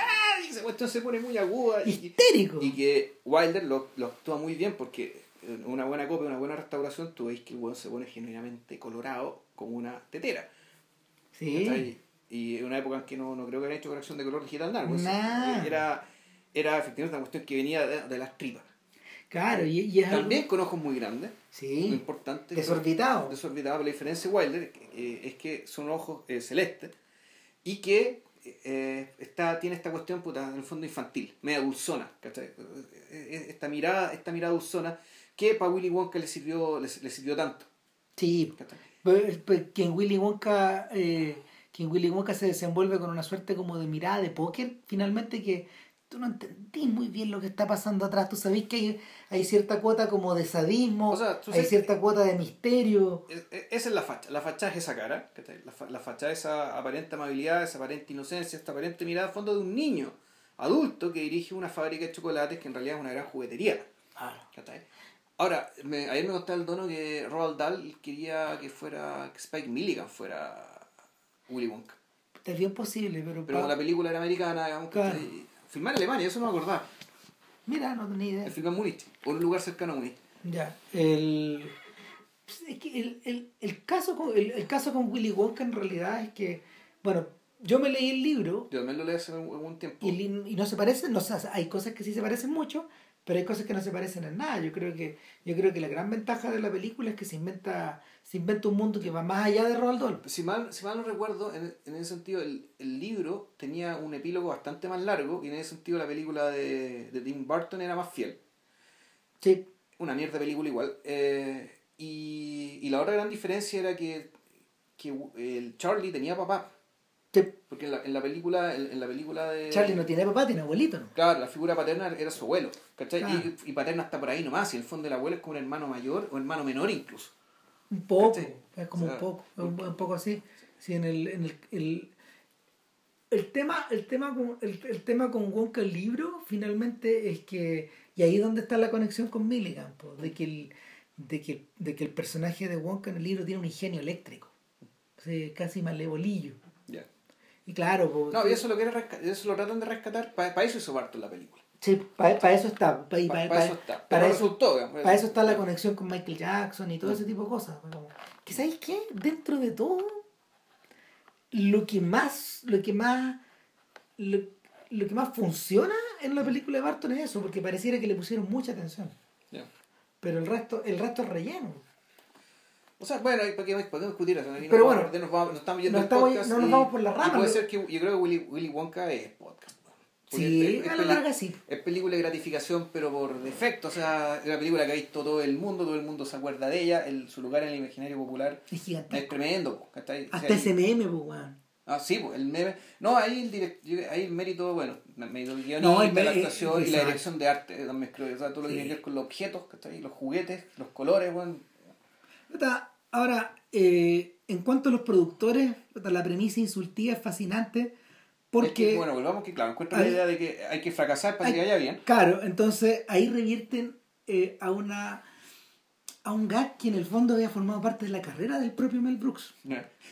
esa cuestión se pone muy aguda. Y, Histérico. y que Wilder lo, lo actúa muy bien porque una buena copia, una buena restauración, tú veis que el weón se pone genuinamente colorado como una tetera. sí. Y en una época en que no, no creo que haya hecho corrección de color digital nada. pues, Nada. Era, era efectivamente una cuestión que venía de, de las tripas. Claro, y, y es algo- También con ojos muy grandes, muy Sí, importante. desorbitado. desorbitado, pero la diferencia de Wilder eh, es que son ojos eh, celestes y que eh, está, tiene esta cuestión puta, en el fondo infantil, media dulzona, ¿cachai? Eh, eh, Esta mirada, esta mirada dulzona que para Willy Wonka le sirvió, le, le sirvió tanto. Sí, ¿cachai? Pero- pero que en Willy Wonka eh, que en Willy Wonka se desenvuelve con una suerte como de mirada de póker finalmente que tú no entendís muy bien lo que está pasando atrás tú sabés que hay, hay cierta cuota como de sadismo O sea, tú hay cierta cuota de misterio Es- es- Esa es la facha. La facha es esa cara. La, la facha es esa aparente amabilidad, esa aparente inocencia, esta aparente mirada a fondo de un niño adulto que dirige una fábrica de chocolates que en realidad es una gran juguetería. ¿cachai? Ahora, me, ayer me contaba el dono que Roald Dahl quería que fuera que Spike Milligan fuera Willy Wonka. es bien posible pero, Pero pa- como la película era americana, digamos, Claro. ¿cachai? Filmar en Alemania, eso no me acordaba. mira no tenía idea El en Múnich, o en un lugar cercano a Múnich. Ya, el, pues, es que el, el, el caso con, el, el caso con Willy Wonka en realidad es que, bueno, yo me leí el libro Yo también lo leí hace algún algún tiempo. y, y no se parecen, no, sé, hay cosas que sí se parecen mucho, pero hay cosas que no se parecen en nada. Yo creo que, yo creo que la gran ventaja de la película es que se inventa, se inventa un mundo que va más allá de Roald Dahl. Si mal, si mal no recuerdo, en, en ese sentido, el, el libro tenía un epílogo bastante más largo y en ese sentido la película de, de Tim Burton era más fiel. Sí, Una mierda película igual. Eh, y, y la otra gran diferencia era que, que el Charlie tenía papá. sí. Porque en la, en la película en, en la película de... Charlie no tiene papá, tiene abuelito, ¿no? Claro, la figura paterna era su abuelo. ¿cachai? Y paterna está por ahí nomás. Y en el fondo el abuelo es como un hermano mayor o hermano menor incluso. Un poco, ¿Cachai? es como O sea, un poco, es un, un poco así. Sí, en el, en el, el, el tema, el tema con, el, el tema con Wonka el libro, finalmente es que, y ahí es donde está la conexión con Milligan, po, de que el, de que, de que el personaje de Wonka en el libro tiene un ingenio eléctrico. Sí, casi malevolillo. Ya. Y claro, po, No, y eso lo, quiere eso lo tratan de rescatar. Para eso hizo Barton la película. Sí, para eso está. Pa, Para pa- pa- eso está. para eso- resultó. digamos. Para eso está la conexión con Michael Jackson y todo ese tipo de cosas. Como, que sabéis qué? Dentro de todo, lo que más, lo que más, lo, lo que más funciona en la película de Barton es eso, porque pareciera que le pusieron mucha atención. Pero el resto, el resto es relleno. O sea, bueno, ¿para qué, para qué discutir eso? Aquí Pero bueno, nos, vamos- nos estamos yendo no estamos- podcast no nos y- vamos por la y rama, puede ser que yo creo que Willy, Willy Wonka es podcast. Porque Sí, es, es a la larga sí. es película de gratificación, pero por defecto. O sea, es una película que ha visto todo el mundo, todo el mundo se acuerda de ella, el, su lugar en el imaginario popular Es gigante. es tremendo. O sea, Hasta ese meme, pues, weón. Ah, sí, pues, el meme. No, ahí el, direct, ahí el mérito, bueno, el mérito del No, el la actuación y la dirección de arte también creo. O sea, todo lo que tiene que ver con los objetos, ¿cachai? Los juguetes, los colores. Puta, Ahora, eh, en cuanto a los productores, la premisa insultiva es fascinante porque... Es que, bueno, volvamos que, claro, encuentro la idea de que hay que fracasar para hay- que vaya bien. Claro, entonces ahí revierten eh, a una a un gag que en el fondo había formado parte de la carrera del propio Mel Brooks.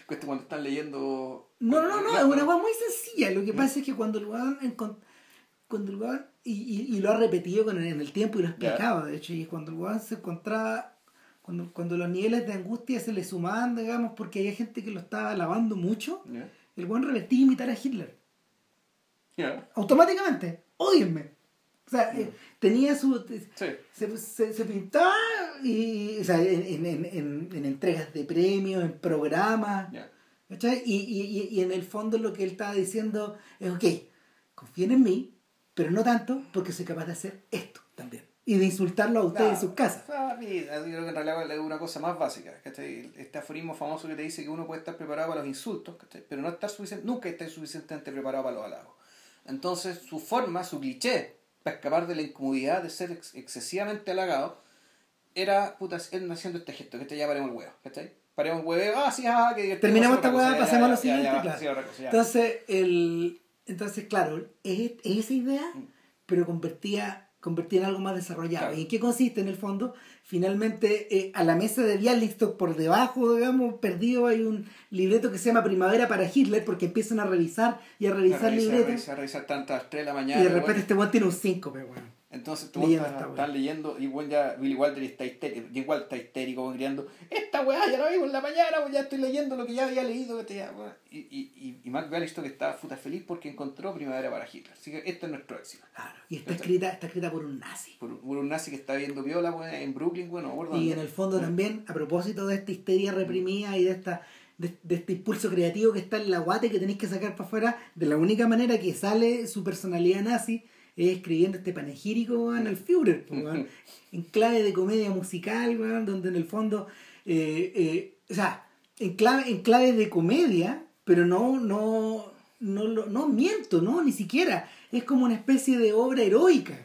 Cuesta cuando están leyendo. No, no, no, es una cosa muy sencilla. Lo que pasa es que cuando el weón cuando el weón, y, y, y, lo ha repetido con en el tiempo y lo explicaba, de hecho, y cuando el weón se encontraba, cuando, cuando los niveles de angustia se le sumaban, digamos, porque había gente que lo estaba alabando mucho, el weón revertía imitar a Hitler. Automáticamente, odienme. O sea, eh, tenía su. Se, se, se, pintaba y, o sea, en, en, en, en, entregas de premios, en programas. Y, y, y, en el fondo lo que él estaba diciendo es: ok, confíen en mí, pero no tanto porque soy capaz de hacer esto también. Y de insultarlo a ustedes en sus casas. yo creo que en realidad es una cosa más básica. Este aforismo famoso que te dice que uno puede estar preparado para los insultos, pero no estar suficiente, nunca estar suficientemente preparado para los halagos. Entonces, su forma, su cliché, para escapar de la incomodidad de ser excesivamente halagado, era, puta, él haciendo este gesto, que este ya paremos el huevo, ¿cachai? Paremos el huevo, ah, sí, ah, que Terminamos esta hueá, pasemos a lo siguiente, claro. Entonces, el, entonces, claro, es, esa idea, mm. pero convertía convertía en algo más desarrollado. ¿Y en qué consiste en el fondo? Finalmente, eh, a la mesa de Bialystok, por debajo, digamos, perdido, hay un libreto que se llama Primavera para Hitler, porque empiezan a revisar y a revisar, libretos. A revisar, tantas 3 de la mañana. Y de repente este weón tiene un 5, pero bueno. Entonces tú estás leyendo, y igual ya Billy Walter está histérico, igual está histérico, gritando, esta weá ya la vimos en la mañana, pues ya estoy leyendo lo que ya había leído. y, y, y Mark visto que está puta feliz porque encontró Primavera para Hitler. Así que este es nuestro éxito. Claro, y está escrita, está escrita por un nazi. Por, un nazi que está viendo viola pues, en Brooklyn, bueno, Y en el fondo también, a propósito de esta histeria reprimida y de esta de, de, este impulso creativo que está en la guate que tenéis que sacar para afuera, de la única manera que sale su personalidad nazi escribiendo este panegírico en el Führer, en clave de comedia musical, donde en el fondo, eh, eh, o sea, en clave, en clave de comedia, pero no, no, no, no, miento, no, ni siquiera. Es como una especie de obra heroica.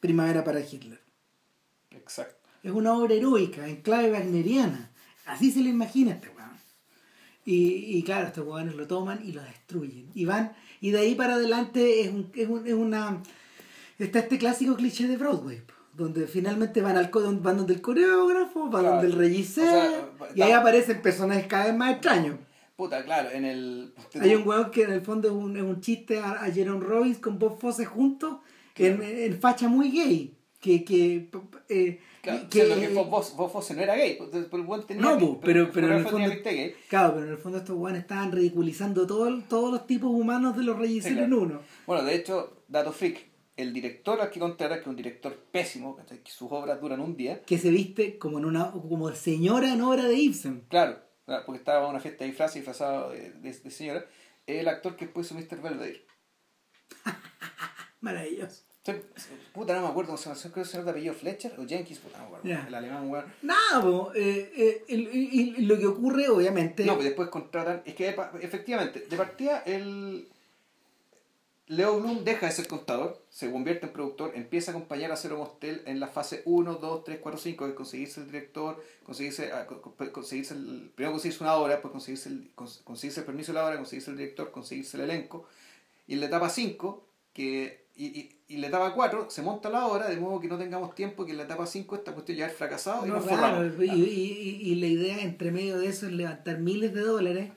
Primavera para Hitler. Exacto. Es una obra heroica, en clave wagneriana. Así se lo imagina este weón. Y, y claro, estos weones lo toman y lo destruyen. Y van, y de ahí para adelante es, un, es, un, es una está este clásico cliché de Broadway, donde finalmente van al van donde el coreógrafo, van donde el regisseur, y ahí aparecen personajes cada vez más extraños. Puta, claro, en el... Hay un weón que en el fondo es un, es un chiste a, a Jerome Robbins con Bob Fosse juntos, en, en, facha muy gay, que... que eh, Claro, que, que Bob, Fosse no era gay, pues, pues, el buen tenía no, pero, pero, pero, en el fondo, claro, pero en el fondo estos weones estaban ridiculizando todo, todos los tipos humanos de los reyes en uno. Bueno, de hecho, dato freak, el director al que contrata, que es un director pésimo, que sus obras duran un día. Que se viste como en una como señora en obra de Ibsen. Claro, porque estaba en una fiesta de disfraz disfrazado de, de, señora. El actor que puso Mr. Belvedere. Maravilloso. Puta, no me acuerdo, ¿cómo se llama? Creo que se llama apellido Fletcher o Jenkins, puta, no me acuerdo. El alemán, weón. No, eh, eh, lo que ocurre, obviamente. No, pues después contratan. Es que efectivamente, de partida, el Leo Bloom deja de ser contador, se convierte en productor, empieza a acompañar a Cero Mostel en la fase 1, 2, 3, 4, 5, que es conseguirse el director, conseguirse, ah, conseguirse el, primero conseguirse una obra, después conseguirse el, conseguirse el permiso de la obra, conseguirse el director, conseguirse el elenco. Y en la etapa 5, que y, y, y, la etapa 4 se monta la hora, de modo que no tengamos tiempo que en la etapa 5 esta cuestión ya haber fracasado y no, claro, y, y, y, la idea entre medio de eso es levantar miles de dólares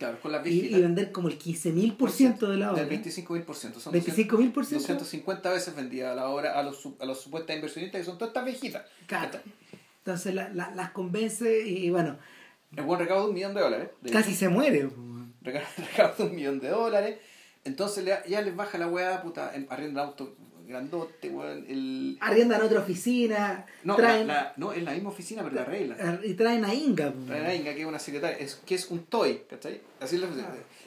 y, vender como el 15.000% de la obra. Del 25.000%. Son 25.000%. 250 veces vendida la obra a los, a los supuestas inversionistas que son todas estas viejitas. Claro. Entonces la, la, las convence y bueno. El buen recaudo de un millón de dólares. casi se muere. Recaudo de un millón de dólares entonces ya les baja la weá, puta, arriendan auto grandote, weón. El... Arriendan otra oficina. No, traen... la, no, es la misma oficina, pero la regla. Y traen a Inga. Traen a Inga, que es una secretaria, es, que es un toy, ¿cachai? Así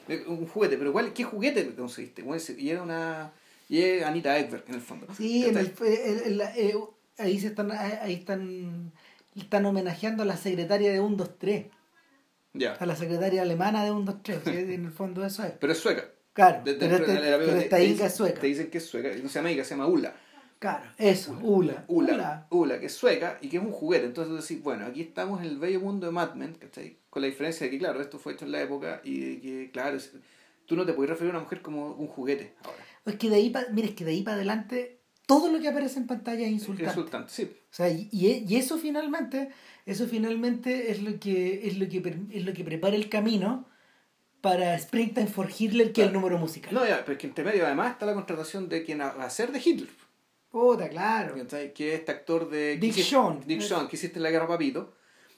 es Un juguete, pero ¿cuál, ¿qué juguete conseguiste? y era una. Y es Anita Ekberg, en el fondo. Sí, en el, el, eh, ahí se están, ahí están, están homenajeando a la secretaria de 123. Ya. A la secretaria alemana de 123. en el fondo eso es. Pero es sueca. Claro, de, pero, este, esta Inga es sueca. Te dicen que es sueca, no se llama Inga, se llama Ula. Claro, eso, Ula. Ula. Ula, que es sueca y que es un juguete. Entonces tú decís, bueno, aquí estamos en el bello mundo de Mad Men, ¿cachai? Con la diferencia de que, claro, esto fue hecho en la época y de que, claro, tú no te puedes referir a una mujer como un juguete ahora. Es que de ahí, para, mira, es que de ahí para adelante todo lo que aparece en pantalla es insultante. Insultante, sí. O sea, y, y eso finalmente, eso finalmente es lo que, es lo que, es lo que prepara el camino para Springtime for Hitler, que es el número musical. No, ya, pero que entre medio además está la contratación de quien va a ser de Hitler. Puta, claro. Que es este actor de... Dick Shawn. Dick Shawn, que hiciste en la Guerra Papito.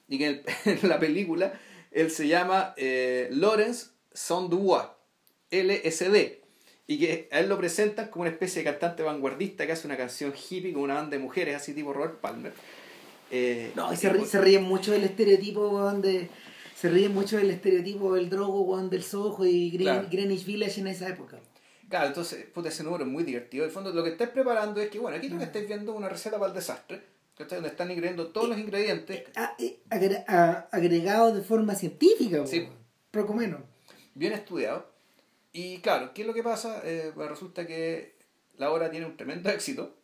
Y que en, la película él se llama eh, Lawrence Sonduwa, LSD. Y que a él lo presentan como una especie de cantante vanguardista que hace una canción hippie con una banda de mujeres, así tipo Robert Palmer. Eh, no, y se ríen mucho del estereotipo de, se ríen mucho del estereotipo del drogo del Soho y Greenwich Village en esa época. Claro, entonces, puta, ese número es muy divertido. En el fondo, lo que estáis preparando es que, bueno, aquí lo que estáis viendo es una receta para el desastre, donde están ingrediendo todos los ingredientes. Eh, agregados de forma científica, sí. poco menos. Bien estudiado. Y claro, ¿qué es lo que pasa? Eh, pues resulta que la obra tiene un tremendo éxito.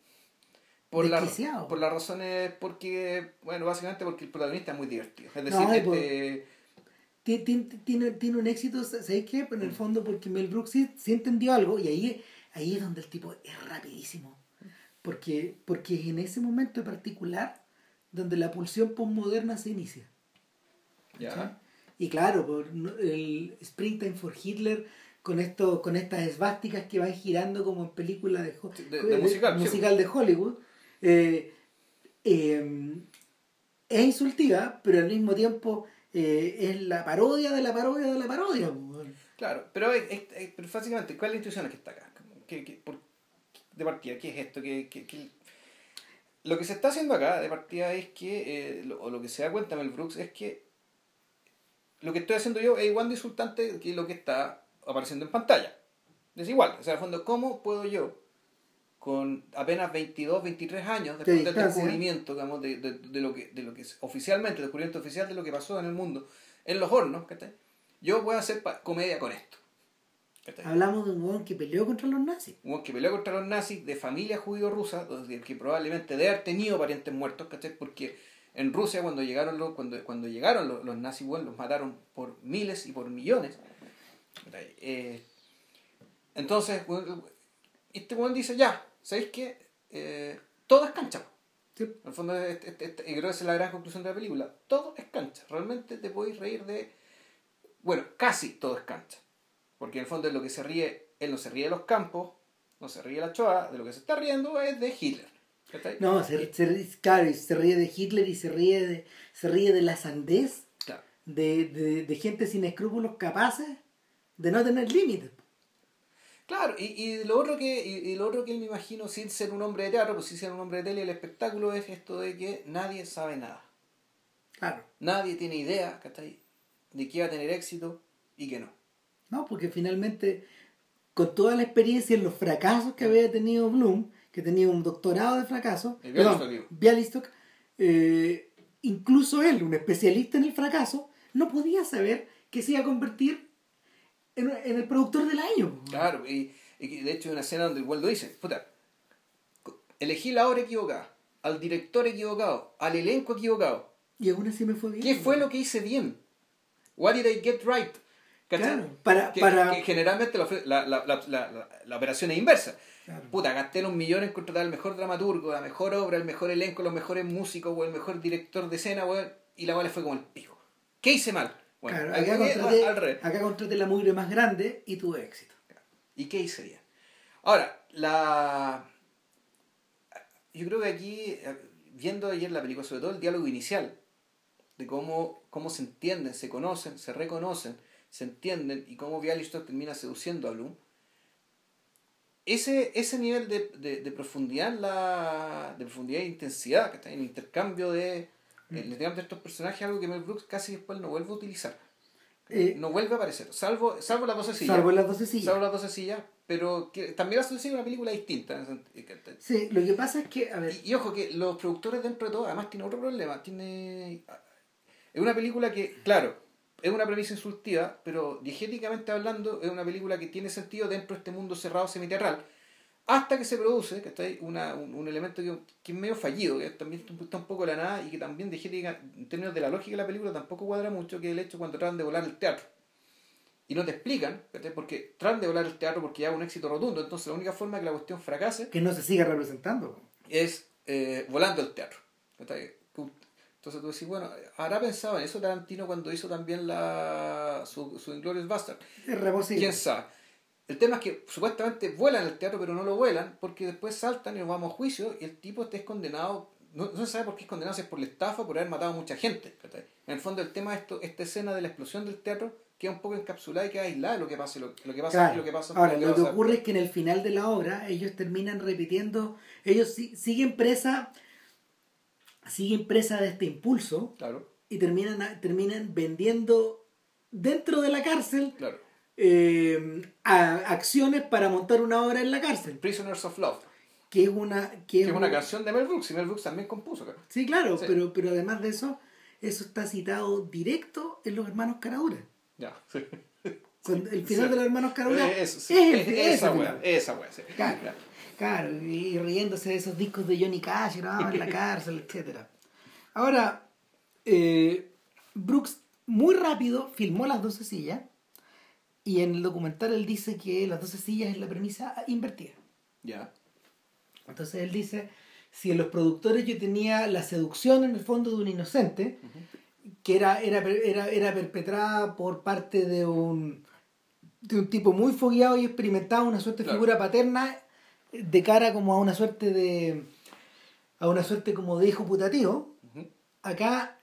Por, la, por las razones, porque, bueno, básicamente porque el protagonista es muy divertido. Es decir, este, tiene, tiene, tiene, un éxito, ¿sabes qué? en el mm. fondo porque Mel Brooks sí, entendió algo y ahí, ahí es donde el tipo es rapidísimo. Porque, porque es en ese momento en particular donde la pulsión postmoderna se inicia. Y claro, por el Springtime for Hitler con esto, con estas esvásticas que van girando como en película de, musical, de Hollywood, eh, eh, es insultiva, pero al mismo tiempo eh, es la parodia de la parodia de la parodia. Claro, pero, es, básicamente, ¿cuál es la institución que está acá? ¿Qué, por, de partida, ¿qué es esto? ¿Qué, Lo que se está haciendo acá de partida es que, o lo que se da cuenta Mel Brooks, es que lo que estoy haciendo yo es igual de insultante que lo que está apareciendo en pantalla. Es igual, o sea, al fondo, ¿cómo puedo yo, con apenas 22, 23 años, después del descubrimiento, digamos, de, de, de, lo que, de lo que es oficialmente, el descubrimiento oficial de lo que pasó en el mundo, en los hornos, yo puedo hacer comedia con esto. Hablamos de un hueón que peleó contra los nazis. Un hueón que peleó contra los nazis, de familia judío-rusa, que probablemente debe haber tenido parientes muertos, ¿cachai? Porque en Rusia cuando llegaron los, cuando, cuando llegaron los, los nazis, bueno, los mataron por miles y por millones. Eh, entonces, este weón dice, ya, ¿sabéis qué? Eh, todo es cancha. En el fondo, este, este, este, creo que es la gran conclusión de la película. Todo es cancha. Realmente te podéis reír de... Bueno, casi todo es cancha. Porque en el fondo lo que se ríe, él no se ríe de los campos, no se ríe de la Choa, de lo que se está riendo es de Hitler. No, se, se, claro, se ríe de Hitler y se ríe de, se ríe de la sandez de, de, de gente sin escrúpulos capaces de no tener límites. Claro, y, y, lo otro que, y, lo otro que él me imagino, sin ser un hombre de teatro, pues sin ser un hombre de tele, el espectáculo es esto de que nadie sabe nada. Claro. Nadie tiene idea, De que va a tener éxito y que no. No, porque finalmente, con toda la experiencia en los fracasos que había tenido Bloom, que tenía un doctorado de fracaso, Bialystok, eh, incluso él, un especialista en el fracaso, no podía saber que se iba a convertir en, el productor del año. Claro, y, de hecho hay una escena donde el Waldo dice, puta, elegí la hora equivocada, al director equivocado, al elenco equivocado. Y aún así me fue bien. ¿Qué fue lo que hice bien? What did I get right? Claro, para, para... generalmente la, la, la, la, operación es inversa. Puta, gasté un millón en contratar al mejor dramaturgo, la mejor obra, el mejor elenco, los mejores músicos, o el mejor director de escena, y la cual fue como el pico. ¿Qué hice mal? Bueno, acá, contraté, la mugre más grande y tuve éxito. ¿Y qué hice bien? Ahora, la... Yo creo que aquí, viendo ayer la película, sobre todo el diálogo inicial, de cómo, cómo se entienden, se conocen, se reconocen, se entienden y cómo Bialystok termina seduciendo a Bloom, ese, ese nivel de, de, de profundidad, la, de profundidad e intensidad que está en el intercambio de el de estos personajes algo que Mel Brooks casi después no vuelve a utilizar. Eh, no vuelve a aparecer, salvo, salvo las dos sillas. Salvo las dos sillas. Salvo las dos sillas, pero que también va a ser una película distinta. Sí, lo que pasa es que, a ver... Y, ojo, que los productores dentro de todo, además tiene otro problema, tiene... Es una película que, claro, es una premisa insultiva, pero diegéticamente hablando, es una película que tiene sentido dentro de este mundo cerrado semiterral hasta que se produce, que está ahí, una, un, elemento que, que, es medio fallido, que también está un poco de la nada y que también de en términos de la lógica de la película tampoco cuadra mucho, que es el hecho cuando tratan de volar el teatro. y no te explican, ¿cachai? porque tratan de volar el teatro porque ya es un éxito rotundo, entonces la única forma de que la cuestión fracase Que no se siga representando. es eh, volando el teatro. ¿cachai? Entonces tú decís, bueno, ¿habrá pensado en eso Tarantino cuando hizo también la, su, su Inglourious Bastard? Es reposible. ¿Quién sabe? El tema es que supuestamente vuelan el teatro, pero no lo vuelan porque después saltan y nos vamos a juicio y el tipo está condenado. No, no se sabe por qué es condenado, si es por la estafa por haber matado a mucha gente. En el fondo, el tema de esto, esta escena de la explosión del teatro queda un poco encapsulada y queda aislada de lo que pasa, lo, lo que pasa, Claro. lo que pasa. Ahora, lo lo que ocurre es que en el final de la obra ellos terminan repitiendo, ellos si- siguen presa, siguen presa de este impulso Claro, y terminan, terminan vendiendo dentro de la cárcel claro. Eh, a- acciones para montar una obra en la cárcel, Prisoners of Love, que es una... Que que es una un- canción de Mel Brooks, y Mel Brooks también compuso. claro. Sí, claro, Sí. Pero, pero además de eso, eso está citado directo en los hermanos Caradura. Ya, sí. Cuando- el final Sí. de los hermanos Caradura Eh, eso, es el- Es- esa wea, esa wea, sí. Claro, claro, y riéndose de esos discos de Johnny Cash grabados en la cárcel, etcétera. Ahora, eh, Brooks muy rápido filmó las 12 sillas y en el documental él dice que las 12 sillas es la premisa invertida. Ya, Entonces él dice, si en los productores yo tenía la seducción en el fondo de un inocente, que era, era, era, era perpetrada por parte de un, de un tipo muy fogueado y experimentado, una suerte de Claro. figura paterna, de cara como a una suerte de a una suerte como de hijo putativo, acá,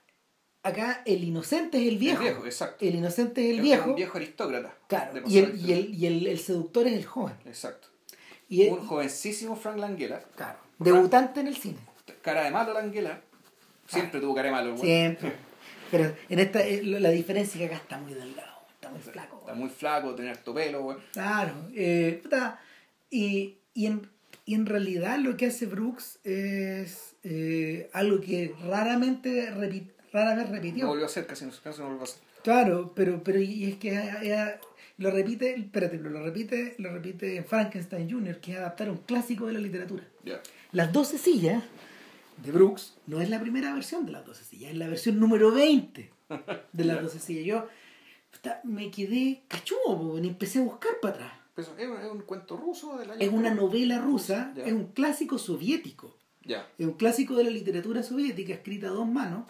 acá el inocente es el viejo. El viejo, exacto. El inocente es el viejo. Un viejo aristócrata. Claro, y, el, y, el, y el, el seductor es el joven. Exacto. Y un jovencísimo Frank Langella, claro, debutante en el cine. cara de malo Langella, siempre tuvo cara de malo. güey. Siempre. Pero en esta, eh, la diferencia es que acá está muy delgado, está muy flaco. Está muy flaco, tiene harto pelo, güey. Claro. eh, y, y, en, y en realidad lo que hace Brooks es eh, algo que raramente repi- rara vez No repitió. volvió a hacer, casi no, casi no volvió a hacer. Claro, pero, pero y es que eh, lo repite, espérate, pero lo repite, lo repite en Frankenstein Jr., que es adaptar un clásico de la literatura. Ya. Las 12 sillas de Brooks no es la primera versión de las 12 sillas, es la versión número 20 de las 12 sillas. Yo puta, me quedé cachudo y empecé a buscar para atrás. Pues es, un, es un cuento ruso del año. Es una novela rusa, Ya. es un clásico soviético, Ya. es un clásico de la literatura soviética escrita a dos manos,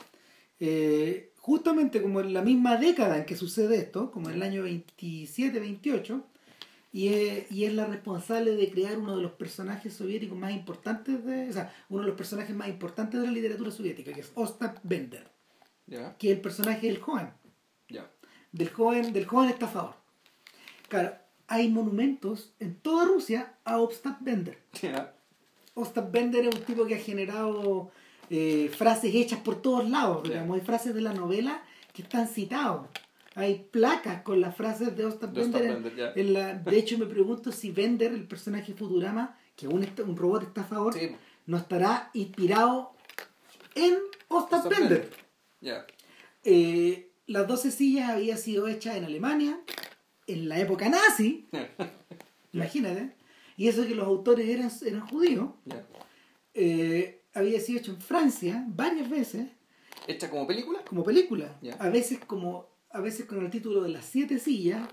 eh, justamente como en la misma década en que sucede esto, como en el año 27-28, y es, y es la responsable de crear uno de los personajes soviéticos más importantes de, o sea, uno de los personajes más importantes de la literatura soviética, que es Ostap Bender, que es el personaje del joven, Ya. del joven, del joven estafador. Claro, hay monumentos en toda Rusia a Ostap Bender. Ya. Ostap Bender es un tipo que ha generado eh, frases hechas por todos lados, digamos, hay frases de la novela que están citados. Hay placas con las frases de Ostap Bender. en- Bender, ya. en la- de hecho, me pregunto si Bender, el personaje Futurama, que un, un robot estafador, Sí. no estará inspirado en Ostap Ostap Bender. Eh, las 12 sillas había sido hechas en Alemania, en la época nazi, imagínate, y eso que los autores eran, eran judíos. Eh, había sido hecho en Francia varias veces ¿Hecha como película? como película. A veces como a veces con el título de las siete sillas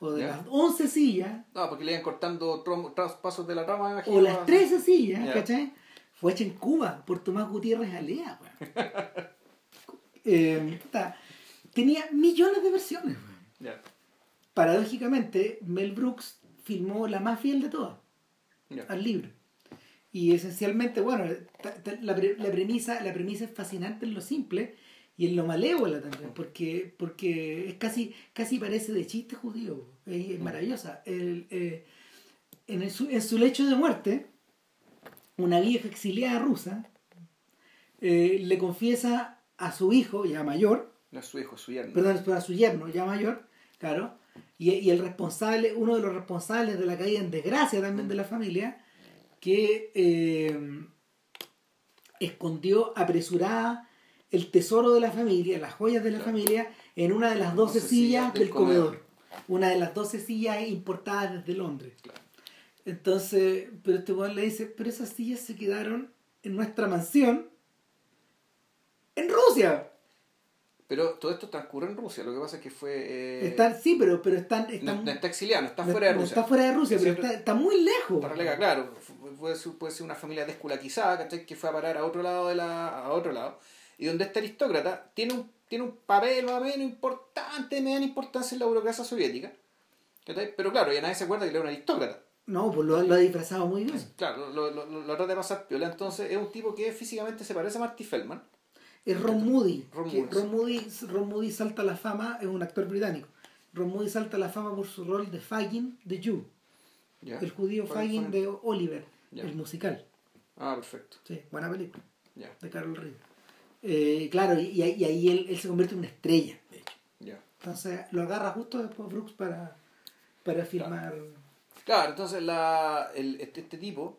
o de las once sillas No, porque le iban cortando traspasos de la trama, me imagino. o las trece sillas. ¿cachai? Fue hecha en Cuba por Tomás Gutiérrez Alea. Eh, tenía millones de versiones. Paradójicamente, Mel Brooks filmó la más fiel de todas. Al libro. Y esencialmente, bueno, la, la premisa, la premisa es fascinante en lo simple y en lo malévola también, porque, porque es casi, casi parece de chiste judío, es, es maravillosa. El, eh, en, el su, en su lecho de muerte, una vieja exiliada rusa eh, le confiesa a su hijo, ya mayor, No es su hijo, su yerno. perdón, a su yerno, ya mayor, claro, y, y el responsable, uno de los responsables de la caída en desgracia también de la familia, que eh, escondió apresurada el tesoro de la familia, las joyas de la Claro. familia, en una de las doce 12 sillas del, del comedor. comedor. Una de las doce sillas importadas desde Londres. Claro. Entonces, pero este weón le dice, pero esas sillas se quedaron en nuestra mansión en Rusia. Pero todo esto transcurre en Rusia, lo que pasa es que fue... eh, Están, sí, pero, pero están, están no, no está exiliado, está no- fuera de no Rusia. está fuera de Rusia, pero está, está muy lejos. Está relega, claro, puede ser, puede ser una familia desculatizada, ¿cachai? Que fue a parar a otro lado de la, a otro lado. Y donde este aristócrata tiene un, tiene un papel más o menos importante, mediana importancia en la burocracia soviética. ¿cachai? Pero claro, ya nadie se acuerda que él era un aristócrata. No, pues lo, lo ha disfrazado muy bien. Claro, lo, lo, lo, lo trata de pasar piola. Entonces es un tipo que físicamente se parece a Marty Feldman. Es Ron Moody. Ron Moody. Ron Moody. Ron Moody salta a la fama, es un actor británico. Ron Moody salta a la fama por su rol de Fagin de You, ¿ya? el judío Fagin de Oliver, El musical. Ah, perfecto. Sí, buena película, Ya, de Carol Reed. Eh, claro, y, y ahí- él, él se convierte en una estrella, de hecho. Entonces lo agarra justo después Brooks para, para filmar. Claro, entonces la, el, este, este tipo,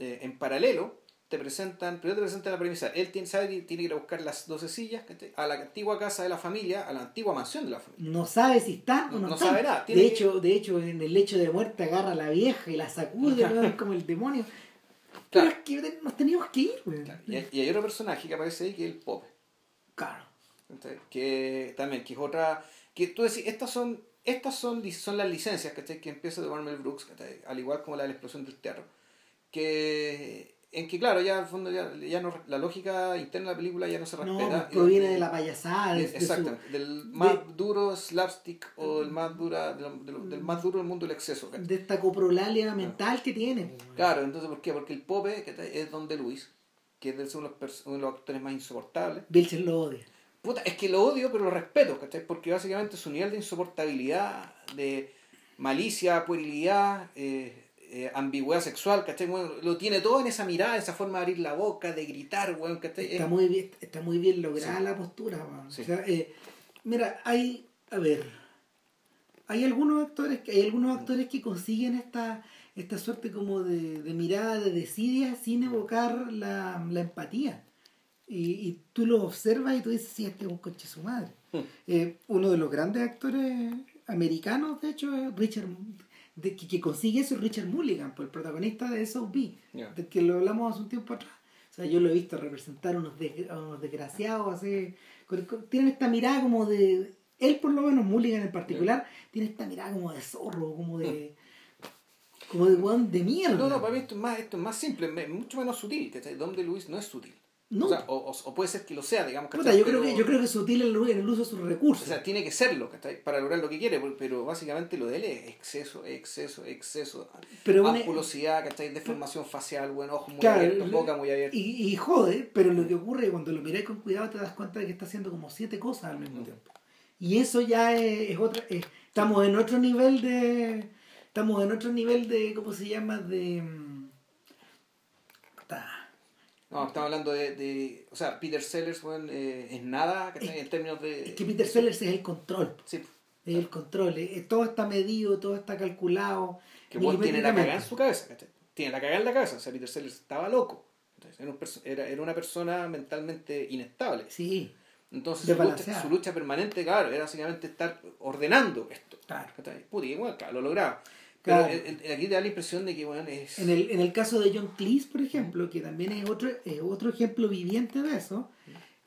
eh, en paralelo, te presentan, primero te presentan la premisa, él tiene, sabe que tiene que ir a buscar las 12 sillas a la antigua casa de la familia, a la antigua mansión de la familia. No sabe si están o no, No están. sabe nada, tiene De que- hecho, de hecho, en el lecho de muerte agarra a la vieja y la sacude weón, como el demonio. Claro. Pero es que nos teníamos que ir. Claro, Y, hay- otro personaje que aparece ahí que es el Pope, Claro. que también, que es otra, que tú decís, estas son, estas son, son las licencias ¿cachai? que empieza a tomar Mel Brooks, ¿cachai? al igual como la de la explosión del teatro, que en que claro, ya al fondo ya, ya no, la lógica interna de la película ya no se No, respeta. pues, proviene de la payasada. de- Es- de su- Exactamente, del más duro slapstick o del más dura de lo- de lo- del más duro del mundo del exceso. ¿cachai? de esta coprolalia mental que tiene. weón. Claro, entonces ¿por qué? Porque el Pope es Don de Luis, que es de- uno de los, uno de los actores más insoportables. Vilcher lo odia. Puta, es que lo odio, pero lo respeto, ¿cachai? Porque básicamente su nivel de insoportabilidad, de malicia, puerilidad, eh, eh, ambigüedad sexual, ¿cachai? Bueno, lo tiene todo en esa mirada, esa forma de abrir la boca, de gritar, weón, ¿cachai? Está Es- muy bien, está muy bien lograda Sí. la postura. weón. Sí. O sea, eh, mira, hay, a ver, hay algunos actores, que hay algunos actores que consiguen esta, esta suerte como de, de mirada de desidia sin evocar la, la empatía. Y, y tú lo observas y tú dices, sí, este es un coche su madre. Hmm. Eh, uno de los grandes actores americanos, de hecho, es Richard, de, que, que consigue eso es Richard Mulligan, pues, el protagonista de S.O.B., Ya. de que lo hablamos hace un tiempo atrás. O sea, yo lo he visto representar a unos, a unos desgraciados, así, con- con- tienen esta mirada como de, él por lo menos, Mulligan en particular, tiene esta mirada como de zorro, como de, como de de mierda. No, no, para mí esto es más, esto es más simple, mucho menos sutil, ¿cachai? Don de Luis no es sutil. No. O, sea, o, puede ser que lo sea, digamos, Puta, yo, creo Pero- que, yo creo que es sutil en el, uso de sus recursos. O sea, tiene que serlo, ¿cachai? Para lograr lo que quiere, pero básicamente lo de él es exceso, exceso, exceso. Pero una- ampulosidad, ¿cachai? Deformación facial, buen ojos muy Claro, le- boca muy abierta. Y, y jode, pero lo que ocurre cuando lo miráis con cuidado te das cuenta de que está haciendo como siete cosas al mismo tiempo. Y eso ya es, es otra. es- estamos en otro nivel de. Estamos en otro nivel de. ¿Cómo se llama? De. No, estamos hablando de, de o sea, Peter Sellers, weón, eh, es nada, ¿cachai? En términos de... Es que Peter Sellers es el control. Sí, Es el control. todo está medido, todo está calculado. que weón tiene la cagada en su cabeza, ¿cachai? Tiene la cagada en la cabeza, o sea, Peter Sellers estaba loco. ¿cachai? Era, un era, era una persona mentalmente inestable. Sí, Entonces su lucha, su lucha permanente, claro, era básicamente estar ordenando esto. claro. Puta, bueno, claro, lo lograba. Pero Claro. el- el- aquí te da la impresión de que, bueno, es... En el, en el caso de John Cleese, por ejemplo, que también es otro, es otro ejemplo viviente de eso,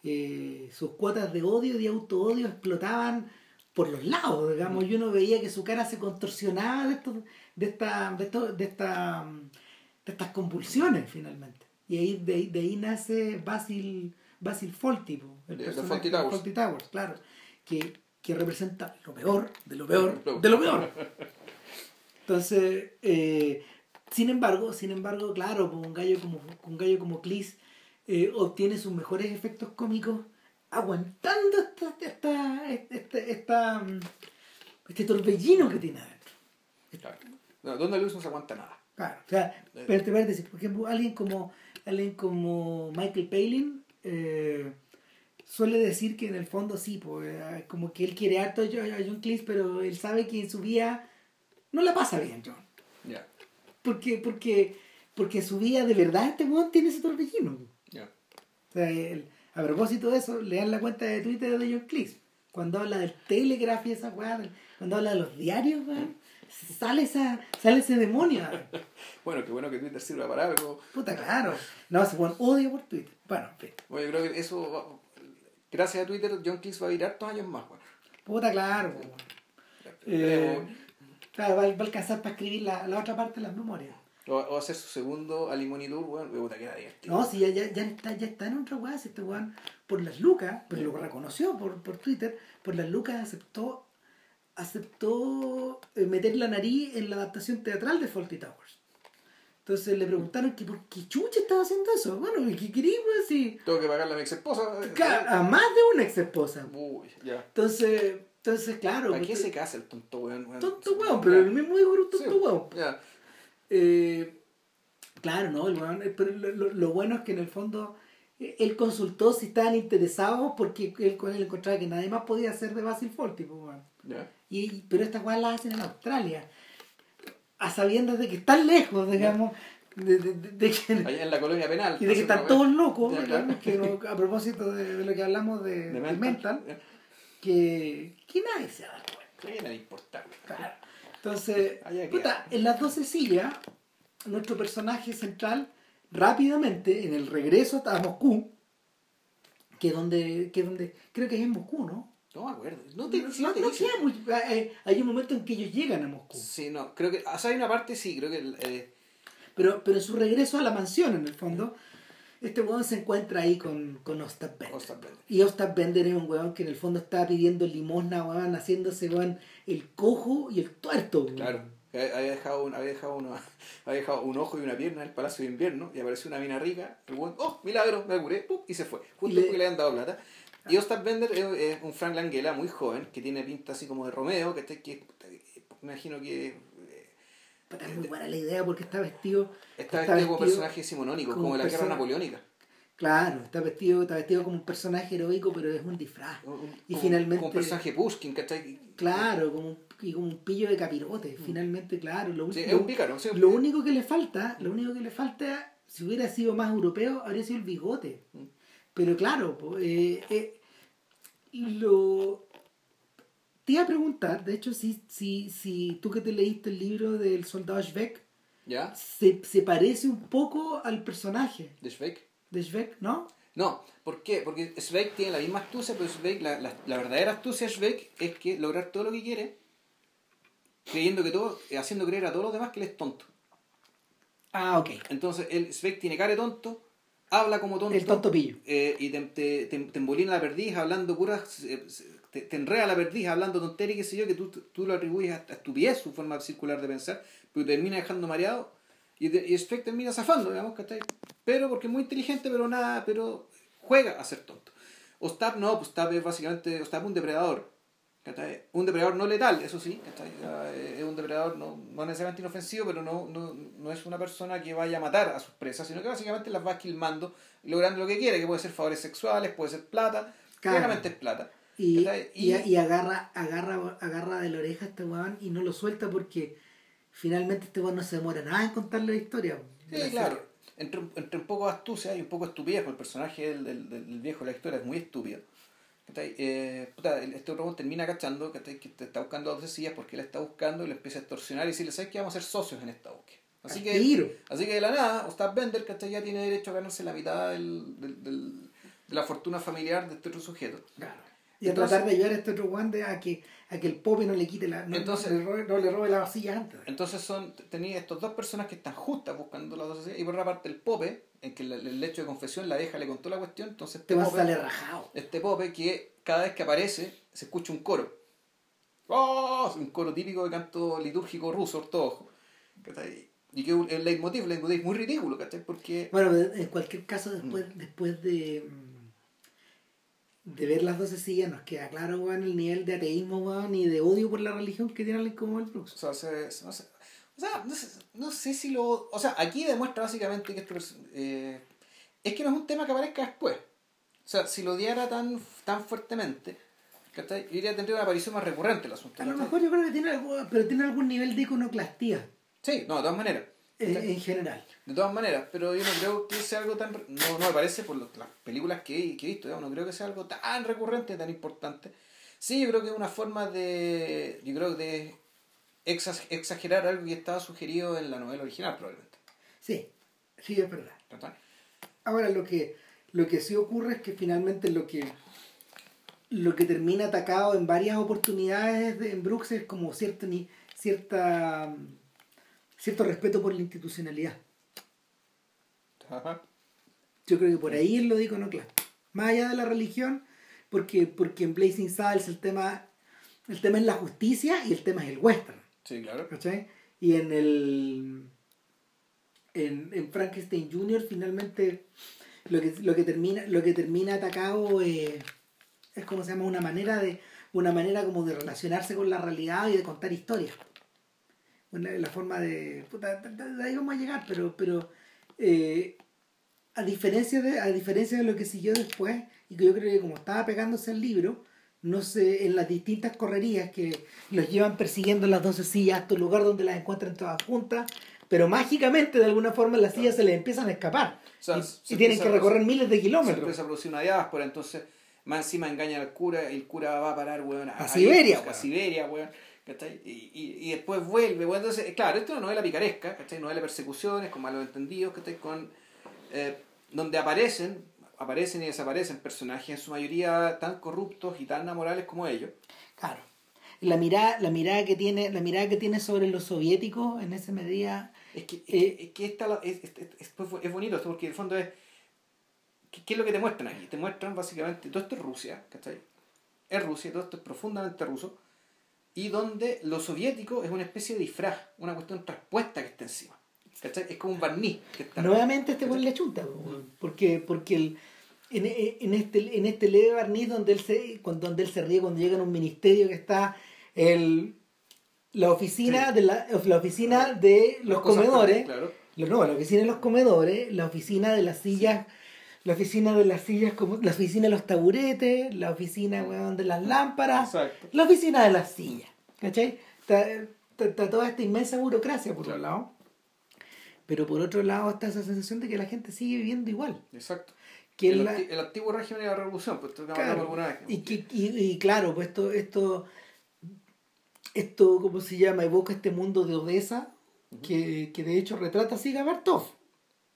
eh, sus cuotas de odio, de auto-odio explotaban por los lados, digamos, y uno veía que su cara se contorsionaba de, estos, de, esta, de, esto- de, esta, de estas convulsiones finalmente. Y ahí, de, ahí- de ahí nace Basil, Basil Fawlty, po, el De- personaje Fawlty Towers. Fawlty Towers, claro, que, que representa lo peor, de lo peor, de lo peor. Entonces, eh, sin embargo, sin embargo, claro, pues, un gallo como, un gallo como Cleese eh, obtiene sus mejores efectos cómicos aguantando esta, esta, esta, esta, mm, este torbellino que tiene adentro. Claro. No, Don Luis no se aguanta nada. Claro, o sea, espérate, espérate, por ejemplo, alguien como, alguien como Michael Palin eh, suele decir que en el fondo sí, pues, eh, como que él quiere harto a John Cleese, pero él sabe que en su vida no la pasa bien, John. Ya, Porque, porque, porque en su vida de verdad este weón tiene ese torbellino. ya. O sea, él- a propósito de eso, lean la cuenta de Twitter de John Cleese. Cuando habla del Telegraph y esa weá, cuando habla de los diarios, weón, sale, esa, sale ese demonio. weón. Bueno, qué bueno que Twitter sirva para algo. Puta, claro. No, ese weón odia por Twitter. Bueno, en fin. Bueno, yo creo que eso va- gracias a Twitter, John Cleese va a vivir hartos años más, weón. Puta, claro. po. Eh, claro, va, va a alcanzar para escribir la, la otra parte de las memorias. O, o hacer su segundo Alimonitur, weón. Me puta que era divertido. No, si ya, ya, ya, está, ya está en otra weá, si este weón, por las lucas, pero lo reconoció por, por Twitter, por las lucas aceptó aceptó eh, meter la nariz en la adaptación teatral de Faulty Towers. Entonces le preguntaron que por qué chucha estaba haciendo eso. Bueno, ¿qué quería, weón? Si... Tengo que pagarle a mi ex esposa. A más de una ex esposa. Uy, ya. Entonces, entonces claro. ¿Para qué porque- se casa el tonto weón? weón? Tonto weón, pero el mismo dijo era un tonto Sí, weón. Eh, claro, ¿no? El weón, eh, pero lo, lo- bueno es que en el fondo eh, él consultó si estaban interesados porque él con él encontraba que nadie más podía hacer de Basil Fawlty, pues, weón. Y, pero estas weas las hacen en Australia. A sabiendas de que están lejos, digamos, de, de- de- de que, Allá en la colonia penal. y de que están todos locos, digamos, claro. que no- a propósito de, de lo que hablamos de, mental. mental. Que, que nadie se da cuenta. ¿Qué viene a importar? Claro. Entonces, puta, en las 12 sillas, nuestro personaje central, rápidamente, en el regreso a Moscú, que es donde, que donde, creo que es en Moscú, ¿no? No me acuerdo. No te, No, si no te no queda muy- hay, hay un momento en que ellos llegan a Moscú, Sí, no, creo que. O sea, hay una parte, sí, creo que. eh, pero, pero en su regreso a la mansión, en el fondo, este weón se encuentra ahí con, con Ostap Bender. Ostap Bender. Y Ostap Bender es un weón que en el fondo está pidiendo limosna, weón, haciéndose, weón, el cojo y el tuerto, weón. Claro. Había dejado, un, había, dejado uno, había dejado un ojo y una pierna en el Palacio de Invierno y apareció una mina rica. El weón, ¡oh, milagro! Me curé. ¡pum! Y se fue. Justo le- porque le habían dado plata. Y Ostap Bender es, es un Frank Langella muy joven que tiene pinta así como de Romeo. Que, este- que me imagino que es muy buena la idea porque está vestido. está vestido como personaje decimonónico, como, como la guerra napoleónica. Claro, está vestido, está vestido como un personaje heroico, pero es un disfraz. Un- Y como- finalmente- Como un personaje Pushkin, ¿cachai? Claro, como un, y como un pillo de capirote. Finalmente, claro. Lo, Mm. Sí, lo- es un pícaro. sí, lo único que le falta, lo único que le falta, si hubiera sido más europeo, habría sido el bigote. Mm. Pero claro, eh, eh, lo te iba a preguntar, de hecho, si, si, si tú que te leíste el libro del soldado Schweck, ¿Ya? se, se parece un poco al personaje ¿De Schweik? de Schweck, ¿no? No, ¿por qué? Porque Schweik tiene la misma astucia, pero Schweik, la, la, la verdadera astucia de Schweik es que lograr todo lo que quiere, creyendo que todo, haciendo creer a todos los demás que él es tonto. Ah, ok. Entonces, el Schweik tiene cara de tonto, habla como tonto, El tonto pillo. eh, y te, te, te, te embolina la perdiz hablando puras, eh, te, te enreda la perdiz hablando tontería y qué sé yo, que tú, tú lo atribuyes a, a estupidez su forma circular de pensar, pero te termina dejando mareado y, te- y termina zafando, digamos, ¿cachai? Pero porque es muy inteligente, pero nada, pero juega a ser tonto. Ostap no, pues Ostap es básicamente, Ostap es un depredador. ¿cachai? Un depredador no letal, eso sí, ¿cachai? Eh, es un depredador no, no necesariamente inofensivo, pero no, no, no es una persona que vaya a matar a sus presas, sino que básicamente las va esquilmando, logrando lo que quiere, que puede ser favores sexuales, puede ser plata, claramente es plata. Y, y, y agarra, agarra, agarra de la oreja a este weón y no lo suelta porque finalmente este weón no se demora nada en contarle la historia. la Sí, claro. Entre, un- entre un poco de astucia y un poco de estupidez, porque el personaje del, del, del viejo de la historia es muy estúpido. Eh, puta, este robot termina cachando que te está buscando a dos sillas porque él está buscando y le empieza a extorsionar y decirle, ¿sabes qué? Vamos a ser socios en esta búsqueda. Así Al que, tiro. así que de la nada, Ostap Bender ¿cachai? ya tiene derecho a ganarse la mitad del, del- del- de la fortuna familiar de este otro sujeto. Claro. Y a tratar de ayudar a este otro de- a que, a que el pope no le quite la. No, Entonces- no le, robe, no le robe la vasilla antes. Entonces son tenía estos dos personas que están justas buscando las dos y por otra parte el Pope, en que el, el hecho de confesión la deja le contó la cuestión, entonces Este weón Pope- sale rajado. este Pope que cada vez que aparece se escucha un coro. ¡Oh! Un coro típico de canto litúrgico ruso, ortodoxo. ¿cachai? Y que es el leitmotiv, el leitmotiv muy ridículo, ¿cachai? Porque... Bueno, en cualquier caso, después, después de, mm, de ver las 12 sillas, nos queda claro, weón, el nivel de ateísmo, weón, y de odio por la religión que tiene el como el O Brooks. sea, se- no sé, o sea, no sé, no sé si lo... O sea, aquí demuestra básicamente que esto es... eh, es que no es un tema que aparezca después. O sea, si lo odiara tan, tan fuertemente, yo diría tendría una aparición más recurrente el asunto. A lo mejor yo creo que tiene algo, pero tiene algún nivel de iconoclastía Sí, no, de todas maneras. eh, en general. De todas maneras, pero yo no creo que sea algo tan... No, no me parece por las películas que, he- que he visto, digamos, no creo que sea algo tan recurrente, tan importante. Sí, yo creo que es una forma de... Yo creo de exagerar algo que estaba sugerido en la novela original, probablemente. Sí, sí, es verdad. ¿cachai? Ahora, lo que, lo que sí ocurre es que finalmente lo que, lo que termina atacado en varias oportunidades de- en Brooks es como cierto, ni, cierta, cierto respeto por la institucionalidad. Ajá. Yo creo que por ahí lo de iconoclasta. Más allá de la religión, porque, porque en Blazing Saddles el tema, el tema es la justicia y el tema es el western. Sí, claro. ¿cachai? Y en el. En, en Frankenstein Jr. finalmente lo que, lo que termina, lo que termina atacado eh, es como se llama una manera de. una manera como de relacionarse con la realidad y de contar historias. Una- la forma de. puta, de ahí vamos a llegar, pero, pero eh, a diferencia de, a diferencia de lo que siguió después, y que yo creo que como estaba pegándose al libro, no sé, en las distintas correrías que los llevan persiguiendo las 12 sillas hasta un lugar donde las encuentran todas juntas, pero mágicamente de alguna forma las sillas se les empiezan a escapar. O sea, y, se y tienen que a recorrer producir- miles de Se kilómetros. empieza a producir una diáspora, entonces más encima engañan al cura y el cura va a parar, weón, A Siberia, A weón. Siberia, weón. ¿cachai? Y, y, y después vuelve, weón. Entonces, claro, esto es una novela picaresca, ¿cachai? Novela de persecuciones, con malos entendidos, ¿cachai? Con, eh, donde aparecen, aparecen y desaparecen personajes en su mayoría tan corruptos y tan amorales como ellos. Claro. La mirada, la mirada que tiene, la mirada que tiene sobre los soviéticos en esa medida Es que, Eh, es, que esta, es, es, es, es bonito esto porque en el fondo es. ¿qué, qué es lo que te muestran aquí? Te muestran básicamente. Todo esto es Rusia, ¿cachai? Es Rusia, todo esto es profundamente ruso. Y donde lo soviético es una especie de disfraz, una cuestión traspuesta que está encima. ¿Cachai? Es como un barniz que está. Nuevamente este buen le po, weón. porque, porque el, en, en este, en este leve barniz donde él se, donde él se ríe cuando llega a un ministerio que está el, la oficina Sí. de la, la oficina de los comedores, Claro. no, la oficina de los comedores, la oficina de las sillas, la oficina de las sillas como, la oficina de los taburetes, la oficina weón, de las lámparas, Exacto. la oficina de las sillas, ¿cachai? Está, está- está toda esta inmensa burocracia por un Claro. lado. Pero por otro lado está esa sensación de que la gente sigue viviendo igual. Exacto. Que el, la- el antiguo régimen de la revolución, pues esto Claro, alguna vez. y, que, y, y claro, pues esto, esto, esto, ¿cómo se llama? Evoca este mundo de Odessa, que, que de hecho retrata así Gabartov.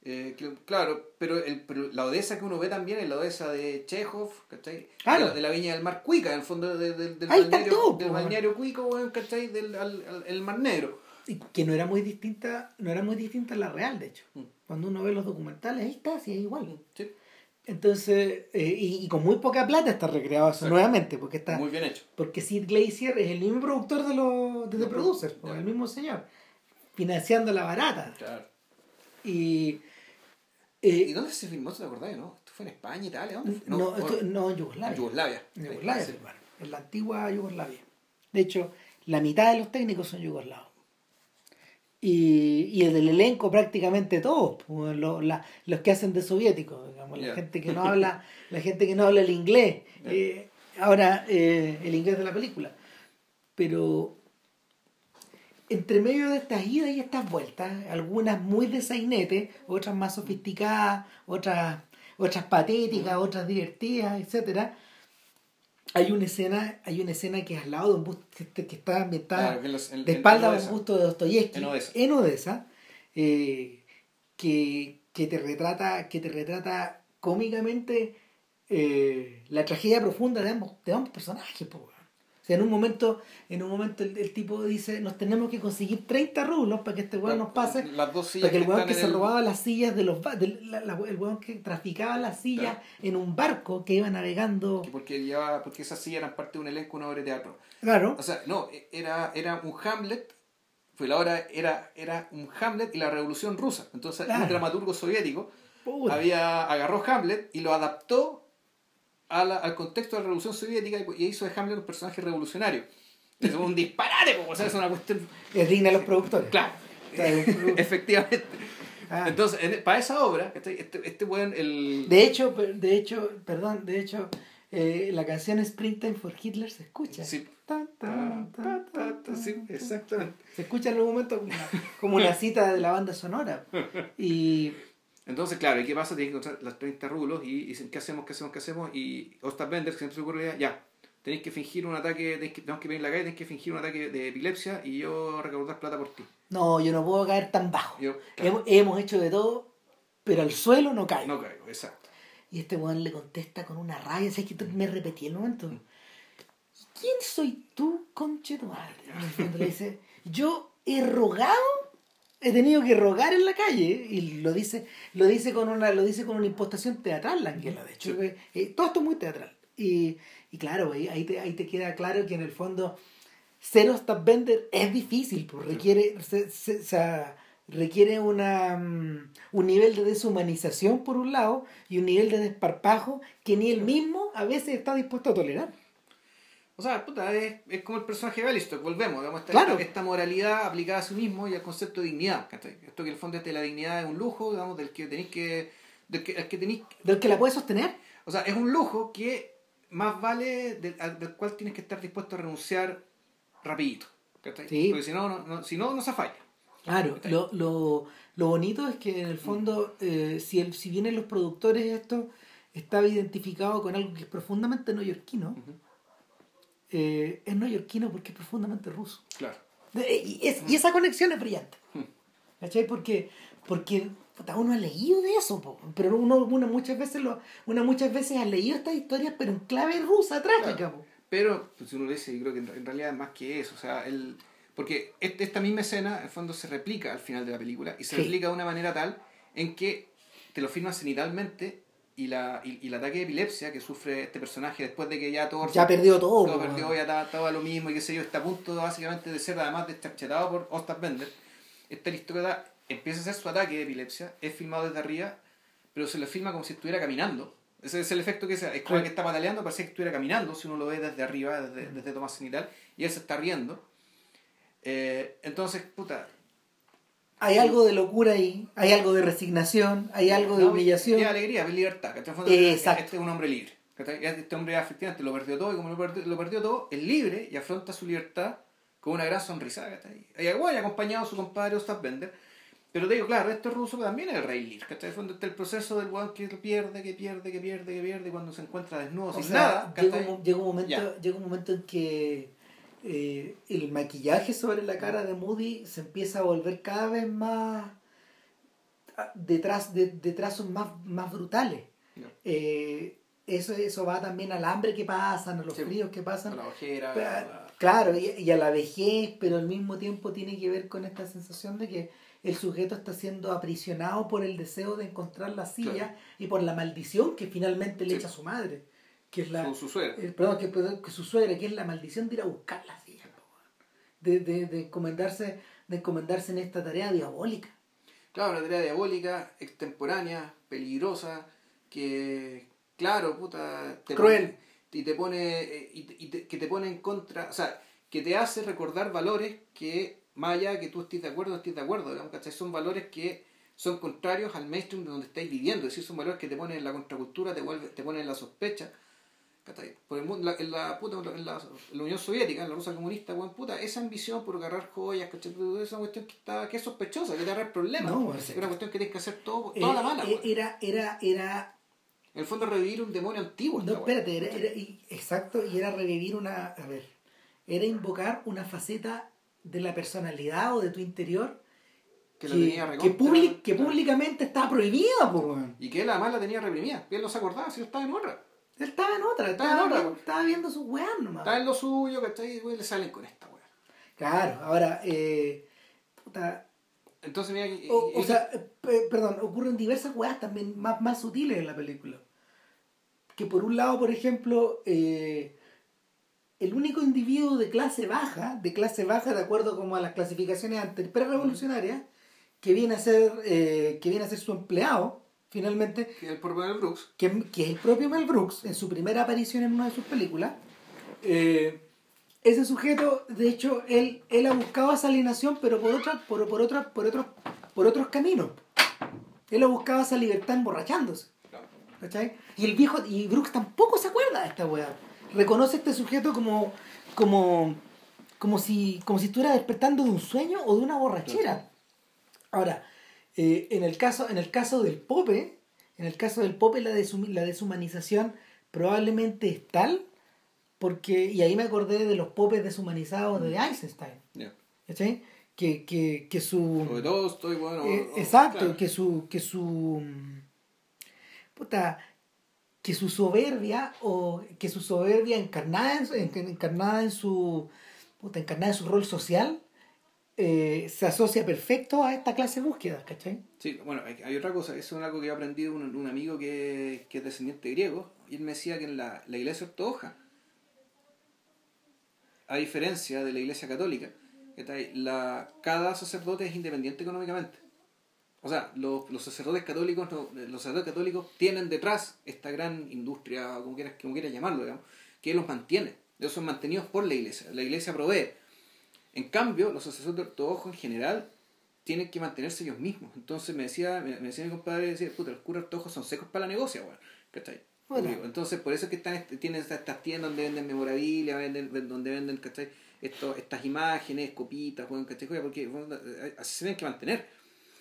Eh, que- claro, pero, el, pero la Odessa que uno ve también es la Odessa de Chekhov, ¿cachai? Claro. De, la, de la Viña del Mar Cuica, en el fondo de- de- del balneario, del po, balneario Cuico, ¿cachai? Del al- al- el Mar Negro. Y que no era muy distinta, no era muy distinta a la real, de hecho. Mm. Cuando uno ve los documentales, ahí está, sí, es igual. Sí, Entonces, eh, y, y con muy poca plata está recreado eso nuevamente, porque está, muy bien hecho. porque Sid Glacier es el mismo productor de los de The Los Producers, ya. el mismo señor, financiando la barata. Claro. Y ¿Y eh, dónde se filmó? ¿Te acordás? ¿No? ¿Esto fue en España, Italia? ¿Dónde fue? no, o- esto- no, en Yugoslavia. en Yugoslavia. En Yugoslavia, sí. filmaron, en la antigua Yugoslavia. De hecho, la mitad de los técnicos son yugoslavos. Y, y el del elenco prácticamente todos, pues, lo- la- los que hacen de soviéticos, digamos, la gente que no habla, la gente que no habla el inglés, eh, ahora eh, el inglés de la película. Pero entre medio de estas idas y estas vueltas, algunas muy de sainete, otras más sofisticadas, otras, otras patéticas, otras divertidas, etcétera. Hay una escena, hay una escena que es al lado de un busto que, que está ambientada Claro, que los- en- de espalda a un busto de Dostoyevsky En Odessa. en Odessa, eh, que, que te retrata, que te retrata cómicamente eh, la tragedia profunda de ambos, de ambos personajes, po. O sea, en un momento, en un momento el, el tipo dice, nos tenemos que conseguir 30 rublos para que este weón nos pase, Las dos sillas porque el weón que se el- robaba las sillas de los del- la- la- el weón que traficaba las sillas Claro. en un barco que iba navegando. que Porque, llevaba, porque esas sillas eran parte de un elenco, una obra de teatro. Claro. O sea, no, era, era un Hamlet, fue la obra, era, era un Hamlet y la revolución rusa. Entonces, Claro. un dramaturgo soviético Puta. había, agarró Hamlet y lo adaptó a la- al contexto de la revolución soviética y, hizo de Hamlet un personaje revolucionario. Es un disparate, po, o sea, es una cuestión. Es digna de los productores. Claro, efectivamente. Ah. Entonces, en- para esa obra, este, este, este weón, el. De hecho, de hecho, perdón, de hecho, eh, la canción Springtime for Hitler se escucha. Sí. Sí, exactamente. Se escucha en algún momento como una, como una cita de la banda sonora. Y Entonces, claro, ¿y qué pasa? Tienes que encontrar las 30 rublos y dicen, ¿qué hacemos? ¿Qué hacemos? ¿Qué hacemos? Y Ostap Bender, que siempre se ocurre ya, tenéis que fingir un ataque, tenéis que, tenemos que venir en la calle, tenéis que fingir un ataque de epilepsia y yo recaudar plata por ti. no, yo no puedo caer tan bajo. Yo, claro, Hemos, hemos hecho de todo, pero al suelo no caigo. no caigo, exacto. Y este weón le contesta con una rabia, ¿sabes que me repetí el momento? ¿Quién soy tú, conche tu madre? Le dice, yo he rogado, he tenido que rogar en la calle, y lo dice, lo dice con una, lo dice con una impostación teatral, la Angela, de hecho. Eh, todo esto es muy teatral. Y, y claro, ahí te, ahí te queda claro que en el fondo ser Vender es difícil, pues requiere, se, se, requiere una, mm, un nivel de deshumanización por un lado y un nivel de desparpajo que ni él mismo a veces está dispuesto a tolerar. O sea, puta, es, es como el personaje de Ballistock, volvemos, digamos, esta, esta, moralidad aplicada a sí mismo y al concepto de dignidad. Esto que en el fondo es de la dignidad es un lujo, digamos, del que tenéis que. Del que, que tenéis, del que la puedes sostener. O sea, es un lujo que más vale del, del cual tienes que estar dispuesto a renunciar rapidito. Porque si no, no, si no, no se falla. Claro, lo, lo, lo, bonito es que en el fondo, eh, si, el, si vienen los productores, esto estaba identificado con algo que es profundamente neoyorquino. Eh, es neoyorquino porque es profundamente ruso. Claro. Y, es, y esa conexión es brillante. ¿Cachai? Porque, porque uno ha leído de eso, pero uno, uno, muchas veces lo, uno muchas veces ha leído estas historias, pero en clave rusa trágica. Pero, pues, si uno dice, yo creo que en realidad es más que eso. O sea, el, porque esta misma escena, en fondo, se replica al final de la película y se replica de una manera tal en que te lo firma cenitalmente y, la, y, el ataque de epilepsia que sufre este personaje después de que ya todo... Ya perdió todo. Todo perdió, ya estaba, lo mismo y qué sé yo, está a punto básicamente de ser además deschachetado por Ostad Bender. Esta historia empieza a hacer su ataque de epilepsia, es filmado desde arriba, pero se le filma como si estuviera caminando. Ese es el efecto que es, es como que está pataleando, parece que estuviera caminando, si uno lo ve desde arriba, desde, desde Tomás Cenital, y él se está riendo. Eh, entonces, puta. Hay algo de locura ahí, hay algo de resignación, hay algo de humillación. Hay alegría, hay libertad. Exacto. Este es un hombre libre. Este hombre efectivamente lo perdió todo y como lo perdió, lo perdió todo, es libre y afronta su libertad con una gran sonrisa. Y igual acompañado a su compadre Ostap Bender pero te digo, claro, esto ruso también es el rey Lir, ¿cachai? Fondo está el proceso del weón que pierde, que pierde, que pierde, que pierde, y cuando se encuentra desnudo sin nada. Llega un, llega un, momento, llega un momento en que eh, el maquillaje sobre la cara de Moody se empieza a volver cada vez más detrás de, de trazos más, más brutales. Eh, eso, eso va también al hambre que pasan, a los fríos que pasan. A la ojera. Claro, y, y, a la vejez, pero al mismo tiempo tiene que ver con esta sensación de que el sujeto está siendo aprisionado por el deseo de encontrar la silla y por la maldición que finalmente le echa a su madre. Que es la, su, suegra. Eh, perdón, que, su suegra, que es la maldición de ir a buscar la silla. De, de, de, encomendarse, de encomendarse en esta tarea diabólica. Claro, una tarea diabólica, extemporánea, peligrosa, que, claro, puta... Te Cruel. y te pone, eh, y, que te pone en contra, o sea, que te hace recordar valores que más allá de que tú estés de acuerdo o estés de acuerdo, digamos, Son valores que son contrarios al mainstream de donde estáis viviendo, es decir, son valores que te ponen en la contracultura, te, vuelve, te ponen en la sospecha. Por el mundo, en, la, puta, en, la, Unión Soviética, en la Rusia comunista, bueno, puta, esa ambición por agarrar joyas, ¿cachai? Es una cuestión que, está, que es sospechosa, que te agarra problemas. No, es una cuestión que tienes que hacer todo, toda la mala. Eh, era, era, era. En el fondo, revivir un demonio antiguo. No, espérate, era, era, exacto, y era revivir una. A ver, era invocar una faceta de la personalidad o de tu interior que, que, que, públicamente estaba prohibida, Y que él además la tenía reprimida. Él no se acordaba si él estaba en otra. Él estaba en otra, estaba, en otra, estaba viendo sus weas nomás. Estaba en lo suyo, ¿cachai? Y le salen con esta wea. Claro, ahora, eh, puta. Entonces, mira. O, sea, perdón, ocurren diversas weas también más, más sutiles en la película. Que por un lado, por ejemplo, eh, el único individuo de clase baja, de clase baja de acuerdo como a las clasificaciones antes pre-revolucionarias, que viene a ser eh, que viene a ser su empleado, finalmente. Que es el propio Mel Brooks. Que, es el propio Mel Brooks, en su primera aparición en una de sus películas. Eh, ese sujeto, de hecho, él, él ha buscado esa alienación, pero por otra, por, por otra, por otros, por otros caminos. Él ha buscado esa libertad emborrachándose. ¿Cachai? Y el viejo, y Brooks tampoco se acuerda de esta weá reconoce a este sujeto como, como, como, si, como si estuviera despertando de un sueño o de una borrachera. Ahora, eh, en, el caso, en el caso del Pope, en el caso del Pope la, la deshumanización probablemente es tal, porque, y ahí me acordé de los popes deshumanizados de Einstein. Que, que, que su... Sobre todo estoy bueno. Eh, exacto, que su... Que su puta, que su soberbia o que su soberbia encarnada en- encarnada en su puta, encarnada en su rol social eh, se asocia perfecto a esta clase de búsquedas, ¿cachai? Sí, bueno, hay, otra cosa, eso es algo que he aprendido un, un amigo que, que es descendiente griego, y él me decía que en la, la iglesia ortodoxa, a diferencia de la iglesia católica, la, cada sacerdote es independiente económicamente. O sea, los, los sacerdotes católicos no- los sacerdotes católicos tienen detrás esta gran industria, como quieras, como quieras llamarlo, digamos, que los mantiene. Ellos son mantenidos por la iglesia. La iglesia provee. En cambio, los sacerdotes ortodoxos en general tienen que mantenerse ellos mismos. Entonces me decía, me, decía mi compadre, decía, puta, los curas ortodoxos son secos para la negocia, weón. ¿Cachai? Bueno. Entonces, por eso es que están, tienen estas, tiendas donde venden memorabilia, venden, ven- donde venden, ¿cachai? Esto, estas imágenes, copitas, weón, ¿cachai? Porque weón, así se tienen que mantener,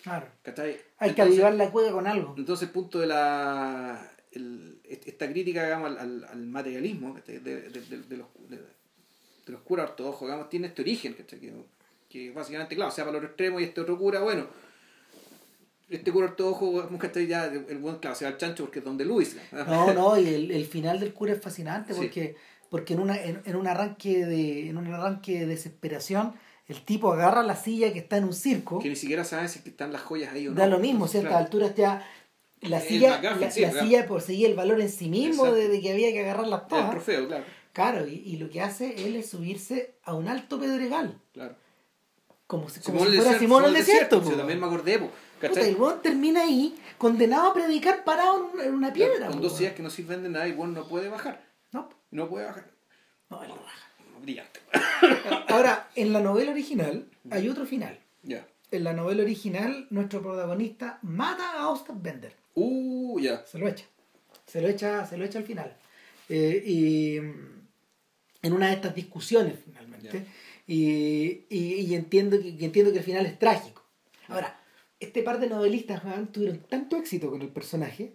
Claro. ¿cachai? Hay que avivar la cueva con algo. entonces el punto de la el- esta crítica digamos, al, al, al materialismo ¿cachai? de, de, de- de los, de, los curas ortodoxos digamos, tiene este origen ¿cachai? que, que básicamente claro sea para los extremos y este otro cura bueno este cura ortodoxo ¿cachai? ya el buen claro se va al chancho porque es donde Luis No, no, y el, el final del cura es fascinante Sí. porque, porque en, una, en, en un arranque de, en un arranque de desesperación, el tipo agarra la silla que está en un circo, que ni siquiera sabe si están las joyas ahí o no da lo mismo, ciertas claro, alturas ya la El silla, McGuffin, la, sí, la poseía el valor en sí mismo de, que había que agarrarlas el todas. trofeo claro Claro, y, y lo que hace él es subirse a un alto pedregal, claro como si, como si fuera desierto, Simón el del desierto. sí, po. también me acordé po, Puta, ¿cachai? el weón termina ahí condenado a predicar parado en una- piedra. con po, dos sillas que no sirven de nada y no puede bajar No, no puede bajar no, él lo baja. brillante Ahora, en la novela original hay otro final. ya En la novela original, nuestro protagonista mata a Ostad Bender. Uh, ya. Se lo echa. Se lo echa, se lo echa al final. Eh, y mm, en una de estas discusiones, finalmente. Y, y- y entiendo, que, que entiendo que el final es trágico. Ahora, este par de novelistas tuvieron tanto éxito con el personaje.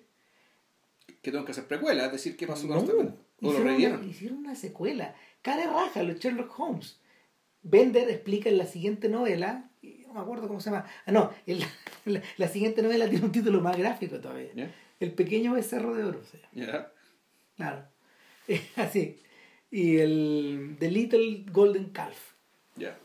Que tengo que hacer precuela, es decir, ¿qué pasó con No, esta pena? ¿O lo una, hicieron una secuela. Cara raja, los Sherlock Holmes. Bender explica en la siguiente novela, no me acuerdo cómo se llama. Ah, no, el- la, la siguiente novela tiene un título más gráfico todavía. El pequeño becerro de oro. se llama. ¿Ya? Claro. Así. Y el The Little Golden Calf. ¿Ya?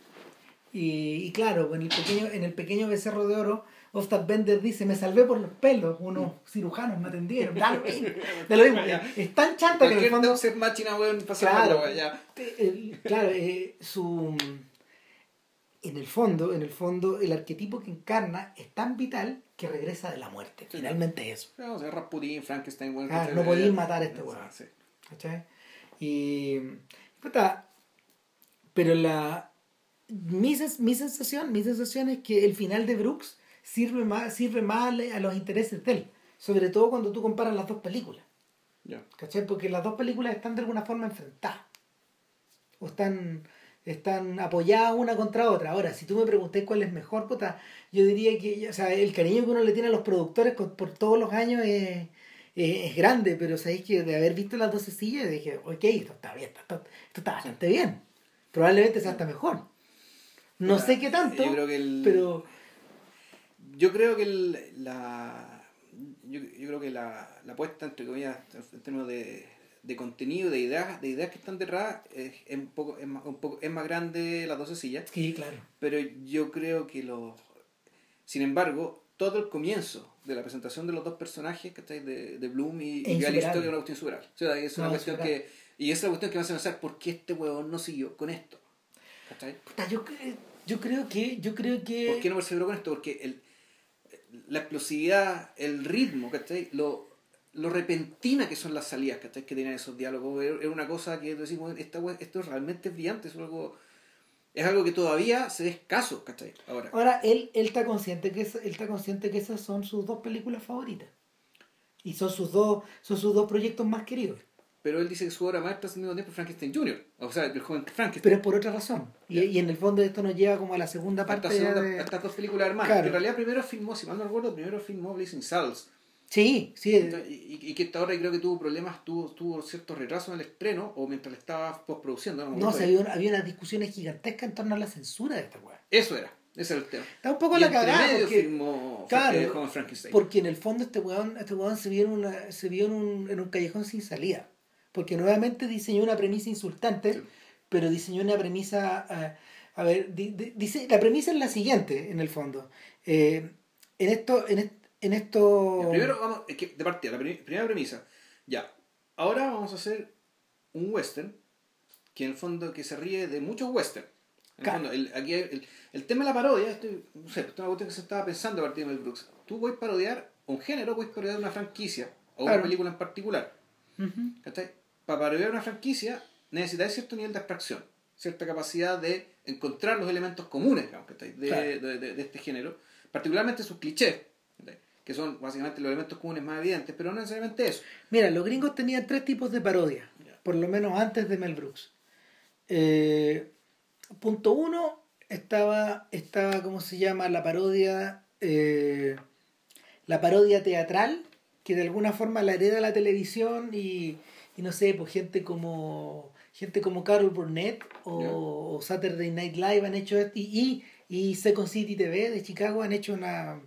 Y, y claro, en el pequeño, en el pequeño becerro de oro, Ostad Bender dice, me salvé por los pelos, unos cirujanos me atendieron. Da lo mismo, da lo mismo. Es tan chanta que en el fondo... Ex Machina, weón, Claro, claro. ya. el- claro eh, su, en el fondo, en el fondo, el arquetipo que encarna es tan vital que regresa de la muerte. Sí. Finalmente eso. O sea, Rasputin, Frankenstein, weón. Ah, no podías Ya. matar a este weón. sí. ¿Cachai? Y. puta, pero la. Mi, mi sensación, mi sensación es que el final de Brooks sirve más, sirve más a los intereses de él. Sobre todo cuando tú comparas las dos películas. Ya. ¿Cachai? Porque las dos películas están de alguna forma enfrentadas. O están, están apoyadas una contra otra. Ahora, si tú me preguntas cuál es mejor, puta, yo diría que o sea, el cariño que uno le tiene a los productores por todos los años es, es, es grande, pero sabéis que de haber visto las 12 sillas dije, ok, esto está bien, esto, esto está bastante bien. Probablemente sea hasta mejor. No sé qué tanto, yo creo que el- pero Yo creo que el- la. Yo, yo creo que la, la apuesta, entre comillas, en términos de, de contenido, de ideas, de ideas que están detrás, es, es un poco, es, más, un poco, es más grande las 12 sillas. sí, claro. Pero yo creo que los. Sin embargo, todo el comienzo de la presentación de los dos personajes, ¿cachai? De, de Bloom y, Es y. Callisto, que es una cuestión. O sea, es una No, cuestión que. Y esa es la cuestión que me hace pensar por qué este huevón no siguió con esto. ¿Cachai? Puta, yo, yo creo que, yo creo que. ¿Por qué no perseveró con esto? Porque el, la explosividad, el ritmo, ¿cachai? Lo, lo repentina que son las salidas, ¿cachai? Que tenían esos diálogos. Era una cosa que decimos, esta esto realmente es brillante, es algo, es algo que todavía se ve escaso, ¿cachai? Ahora. Ahora, él, él está consciente que es- él está consciente que esas son sus dos películas favoritas. Y son sus dos, son sus dos proyectos más queridos. Pero él dice que su obra maestra es al mismo tiempo Frankenstein Jr. O sea, el joven Frankenstein. Pero es por otra razón. Y, y en el fondo esto nos lleva como a la segunda parte segunda- de... estas dos películas hermanas. Claro. Que en realidad primero filmó, si mal no recuerdo, primero filmó Blazing Saddles. Sí, sí. Y, y- y que esta obra creo que tuvo problemas, tuvo, tuvo ciertos retrasos en el estreno o mientras le estaba postproduciendo. No, No, o sea, había, había unas discusiones gigantescas en torno a la censura de esta weá. Eso era. Ese es el tema. Está un poco Y la cagada. medio Porque, firmó claro, eh, porque en el fondo este weón, este weón se vio, en, una, se vio en, un, en un callejón sin salida. Porque nuevamente diseñó una premisa insultante, Sí. pero diseñó una premisa... eh, a ver, di- di- dice, la premisa es la siguiente, en el fondo. Eh, en esto... En, en esto Ya, Primero vamos, es que de partida, la pri- primera premisa. Ya, ahora vamos a hacer un western que en el fondo que se ríe de muchos western. En el, Claro. fondo, el, aquí hay- el, el tema de la parodia, esto, no sé, esto es una cuestión que se estaba pensando a partir de Mel Brooks. Tú puedes parodiar un género, puedes parodiar una franquicia o Claro. una película en particular. ¿cachai? Para parodiar una franquicia necesitas cierto nivel de abstracción, cierta capacidad de encontrar los elementos comunes digamos, de, Claro. de- de- de este género, particularmente sus clichés. Que son básicamente los elementos comunes más evidentes, pero no necesariamente eso. Mira, los gringos tenían tres tipos de parodia, por lo menos antes de Mel Brooks. Eh, punto uno, estaba, estaba, ¿cómo se llama? La parodia, eh, la parodia teatral, que de alguna forma la hereda la televisión y, y no sé, pues gente como gente como Carol Burnett o Saturday Night Live han hecho esto y, y, y Second City TV de Chicago han hecho una,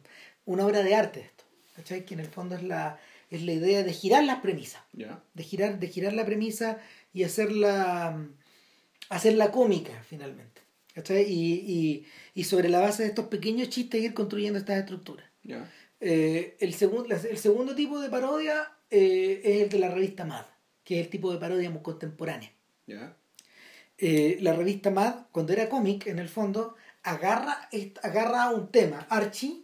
una obra de arte esto. ¿Cachai? Que en el fondo es la, es la idea de girar las premisas ¿ya? de girar, de girar la premisa y hacerla, hacerla cómica finalmente. ¿cachai? Y, y, y sobre la base de estos pequeños chistes ir construyendo estas estructuras. ¿ya? Eh, el, segun- el segundo tipo de parodia eh, es el de la revista Mad, que es el tipo de parodia muy contemporánea. ¿ya? Eh, la revista Mad, cuando era cómic, en el fondo, agarra, agarra un tema, Archie,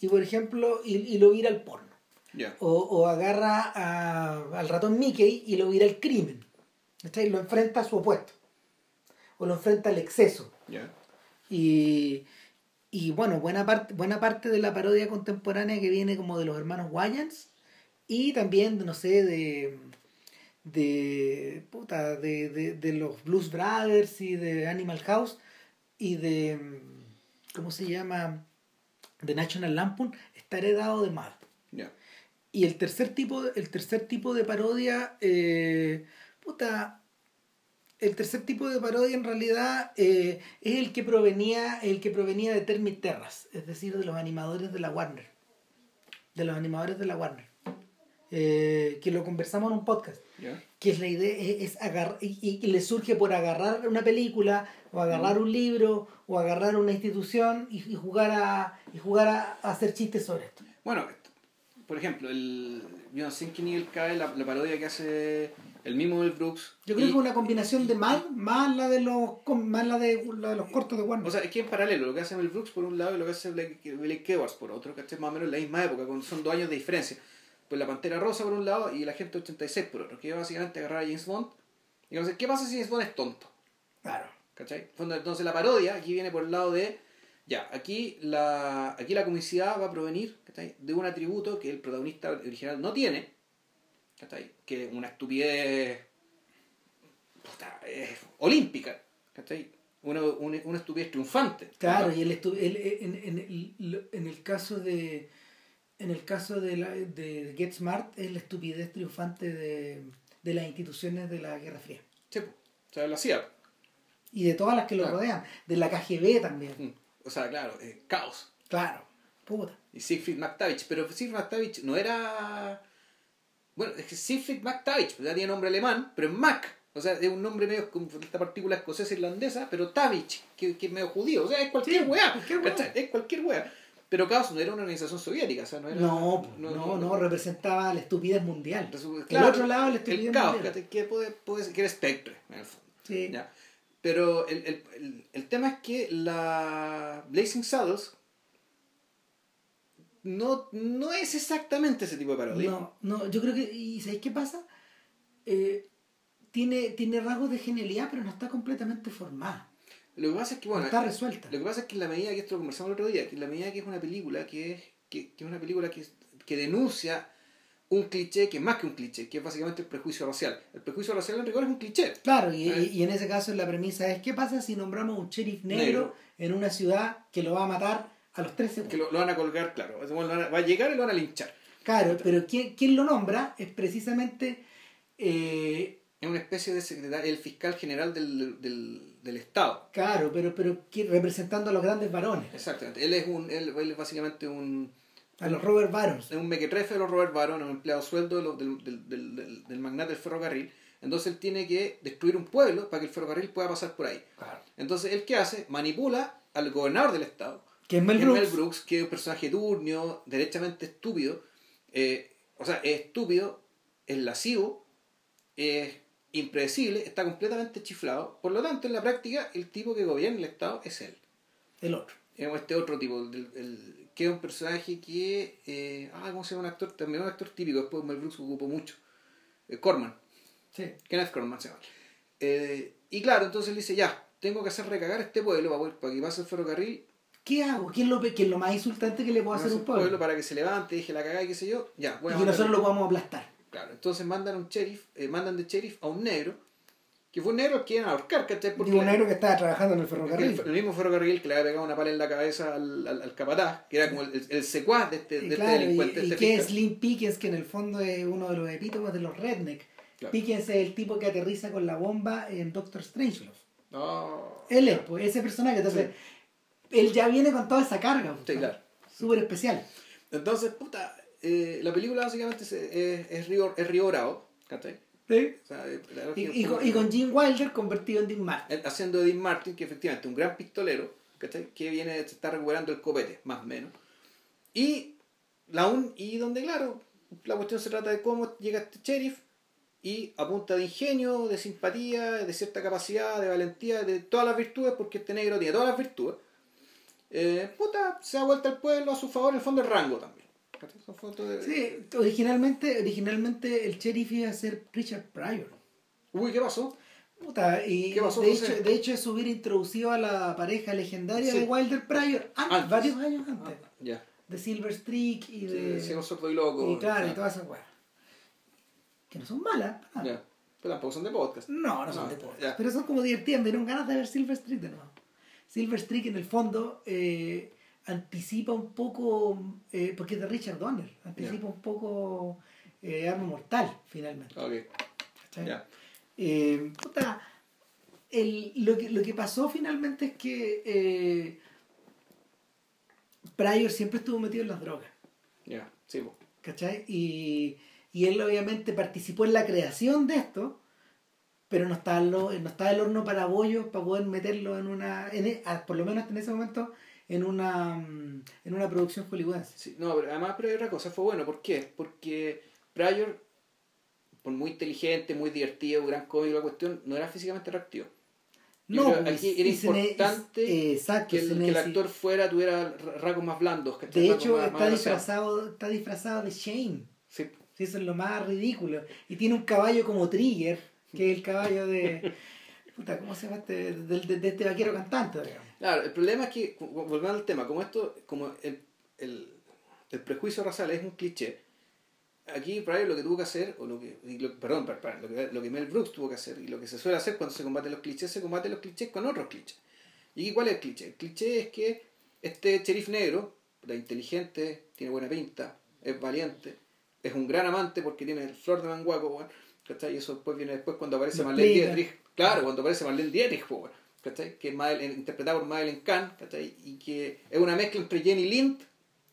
y por ejemplo, y, y lo vira al porno. O, o agarra a- al ratón Mickey y lo vira al crimen. ¿cachai? Lo enfrenta a su opuesto. O lo enfrenta al exceso. Y, y bueno, buena parte, buena parte de la parodia contemporánea que viene como de los hermanos Wayans y también, no sé, de de puta, de, de, de los Blues Brothers y de Animal House y de ¿cómo se llama? De National Lampoon está heredado de Mad. Y el tercer tipo, el tercer tipo de parodia, eh, puta, el tercer tipo de parodia en realidad eh, es el que provenía, el que provenía de Termit Terras, es decir, de los animadores de la Warner, de los animadores de la Warner, eh, que lo conversamos en un podcast, que es la idea, es, es agarrar, y, y- le surge por agarrar una película, o agarrar un libro, o agarrar una institución y, y jugar a, y jugar a, a hacer chistes sobre esto. Bueno, por ejemplo, el Beyond Sinking y el Cae, la, la parodia que hace el mismo Mel Brooks. Yo creo y- que es una combinación de Mad más la de los más la de, la de los cortos de Warner. O sea, es que en paralelo, lo que hace Mel Brooks por un lado y lo que hace Blake, Blake Edwards por otro, que Más o menos en la misma época, con- son dos años de diferencia. Pues la Pantera Rosa por un lado y la Gente 86 por otro, que es básicamente agarrar a James Bond y vamos a decir, ¿qué pasa si James Bond es tonto? claro. ¿Cachai? Entonces la parodia aquí viene por el lado de, ya, aquí la, aquí la comicidad va a provenir ¿cachai? de un atributo que el protagonista original no tiene, ¿cachai? que es una estupidez puta, eh, olímpica, ¿cachai? Una, una, una estupidez triunfante. Claro, y él estu- él- en, en, el- en el caso de en el caso de, la, de Get Smart es la estupidez triunfante de, de las instituciones de la Guerra Fría Sí, o sea, lo hacía. y de todas las que lo rodean, de la KGB también. Mm. O sea, claro, eh, caos. Claro, puta. Y Siegfried McTavish, pero Siegfried McTavish no era... Bueno, es que Siegfried McTavish, pues ya tiene nombre alemán, pero es Mac. O sea, es un nombre medio de esta partícula escocesa irlandesa, pero Tavich, que, que es medio judío. O sea, es cualquier Sí, weá. Es cualquier weá. Pero Caos no era una organización soviética, o sea, no era... No, no, no, representaba la estupidez mundial. Resu- el claro, otro lado la estupidez El caos, mundial. ¿cachai? que puede, puede que era Spectre, en el fondo. Sí. ¿ya? Pero el, el, el, el tema es que la Blazing Saddles no, no es exactamente ese tipo de parodia. No, no, yo creo que. ¿Y sabéis qué pasa? Eh, tiene, tiene rasgos de genialidad, pero no está completamente formada. Lo que pasa es que, No bueno, está resuelta. lo que pasa es que en la medida que esto lo conversamos el otro día, que en la medida que es una película que es, que, que es una película que, que denuncia un cliché que es más que un cliché, que es básicamente el prejuicio racial. El prejuicio racial en rigor es un cliché. Claro, y, Eh. y- en ese caso la premisa es: ¿qué pasa si nombramos un sheriff negro, Negro. en una ciudad que lo va a matar a los 13 segundos? Que lo, lo van a colgar, claro. A- va a llegar y lo van a linchar. Claro, pero ¿quién, quién lo nombra? Es precisamente. eh, es una especie de secretario, el fiscal general del, del, del Estado. Claro, pero, pero que- representando a los grandes varones, Exactamente. Él es un, él, él es básicamente un, a los Robert Barons. es un mequetrefe de los Robert Baron, un empleado sueldo del, del, del, del, del magnate del ferrocarril. Entonces él tiene que destruir un pueblo para que el ferrocarril pueda pasar por ahí. Entonces él qué hace? Manipula al gobernador del estado, Que es Mel que es Brooks. Mel Brooks, que es un personaje turnio, derechamente estúpido. eh, o sea, es estúpido, es lascivo, es impredecible, está completamente chiflado. Por lo tanto, en la práctica, el tipo que gobierna el estado es él. El otro. Este otro tipo, el, el- que es un personaje que. eh, ah, ¿cómo se llama un actor? También un actor típico, después Mel Brooks ocupó mucho. Eh, Corman, Sí. Kenneth Corman se llama. Eh, y claro, entonces él dice: Ya, tengo que hacer recagar este pueblo para, que pase el ferrocarril. ¿Qué hago? ¿Qué es lo, qué es lo más insultante que le puedo hacer a un pueblo? para que se levante, deje la cagada y qué sé yo. Ya, voy Y que nosotros lo podamos aplastar. Claro, entonces mandan un sheriff, eh, mandan de sheriff a un negro, que fue un negro que iban a ahorcar, ¿cachai? Porque Digo, un negro que estaba trabajando en el ferrocarril. el, el mismo ferrocarril que le había pegado una pala en la cabeza al, al, al capataz, que era como el, el, secuaz de este, Y de este claro, y, delincuente. y este que es. Slim Pickens, que en el fondo es uno de los epítomos de los redneck. Claro. Pickens es el tipo que aterriza con la bomba en Doctor Strangelove. No. Él es, pues, ese personaje. Entonces, él ya viene con toda esa carga. pues, Sí, claro. Súper especial. Entonces, puta, eh, la película básicamente se- es, es, Río, es Río Bravo, ¿cachai? Sí. O sea, Y, es con, y con Gene Wilder convertido en Dean Martin. Haciendo de Dean Martin, que efectivamente es un gran pistolero, ¿cachai? Que viene, se está recuperando el copete, más o menos. Y, la un, y donde, claro, la cuestión se trata de cómo llega este sheriff y a punta de ingenio, de simpatía, de cierta capacidad, de valentía, de todas las virtudes, porque este negro tiene todas las virtudes, eh, puta, se da vuelta al pueblo a su favor, en el fondo el rango también. ¿Cachai? Son fotos de- Sí, originalmente, originalmente el sheriff iba a ser Richard Pryor. Uy, ¿qué pasó? Puta, y ¿Qué pasó, de, José? hecho, de hecho eso hubiera introducido a la pareja legendaria Sí. de Wilder Pryor antes, Antes. varios años antes. Ah, ya. De Silver Streak y de. sordo y loco. y claro, y todas esas weas. Que no son malas. para nada. Ya. Pero tampoco son de podcast. No, no son No, de podcast. Pero son como divertidas. Me dieron ganas de ver Silver Streak de nuevo. Silver Streak en el fondo eh, anticipa un poco, eh, porque es de Richard Donner, anticipa un poco eh, Arma Mortal, finalmente. Ok, ¿cachai? ya. Eh, puta, el- lo, que, lo que pasó finalmente es que eh, Pryor siempre estuvo metido en las drogas, Ya, sí, po. ¿cachai? Y, y él obviamente participó en la creación de esto, pero no estaba, en lo- no estaba el horno para bollos para poder meterlo en una, en e- por lo menos en ese momento, en una, mm, en una producción hollywoodense. Sí, no, pero además, pero hay otra cosa, fue bueno, ¿por qué? Porque Pryor, por muy inteligente, muy divertido, gran cómico, la cuestión, no era físicamente atractivo. Yo No, pues, aquí era ne- importante exacto, que el, que actor fuera, tuviera ra- rasgos más blandos. De hecho, más- está disfrazado, está disfrazado de Shane. Sí, Sí, eso es lo más ridículo. Y tiene un caballo como Trigger, que es el caballo de. Puta, ¿cómo se llama este? De, de- de este vaquero cantante, digamos. Claro, el problema es que, vol- volviendo al tema, como esto, como el, el, el prejuicio racial es un cliché, aquí Pryor lo que tuvo que hacer, o lo que, lo- perdón, per- per- lo que, lo que Mel Brooks tuvo que hacer, y lo que se suele hacer cuando se combaten los clichés, se combaten los clichés con otros clichés. ¿Y aquí cuál es el cliché? El cliché es que este sheriff negro, puta, inteligente, tiene buena pinta, es valiente, es un gran amante porque tiene el flor de manguaco, weón, ¿cachai? Y eso después viene después cuando aparece Marlene. Dietrich, claro, cuando aparece Marlene Dietrich, weón, ¿cachai? Que es Madeleine- interpretada por Madeleine Kahn, ¿cachai? Y que es una mezcla entre Jenny Lind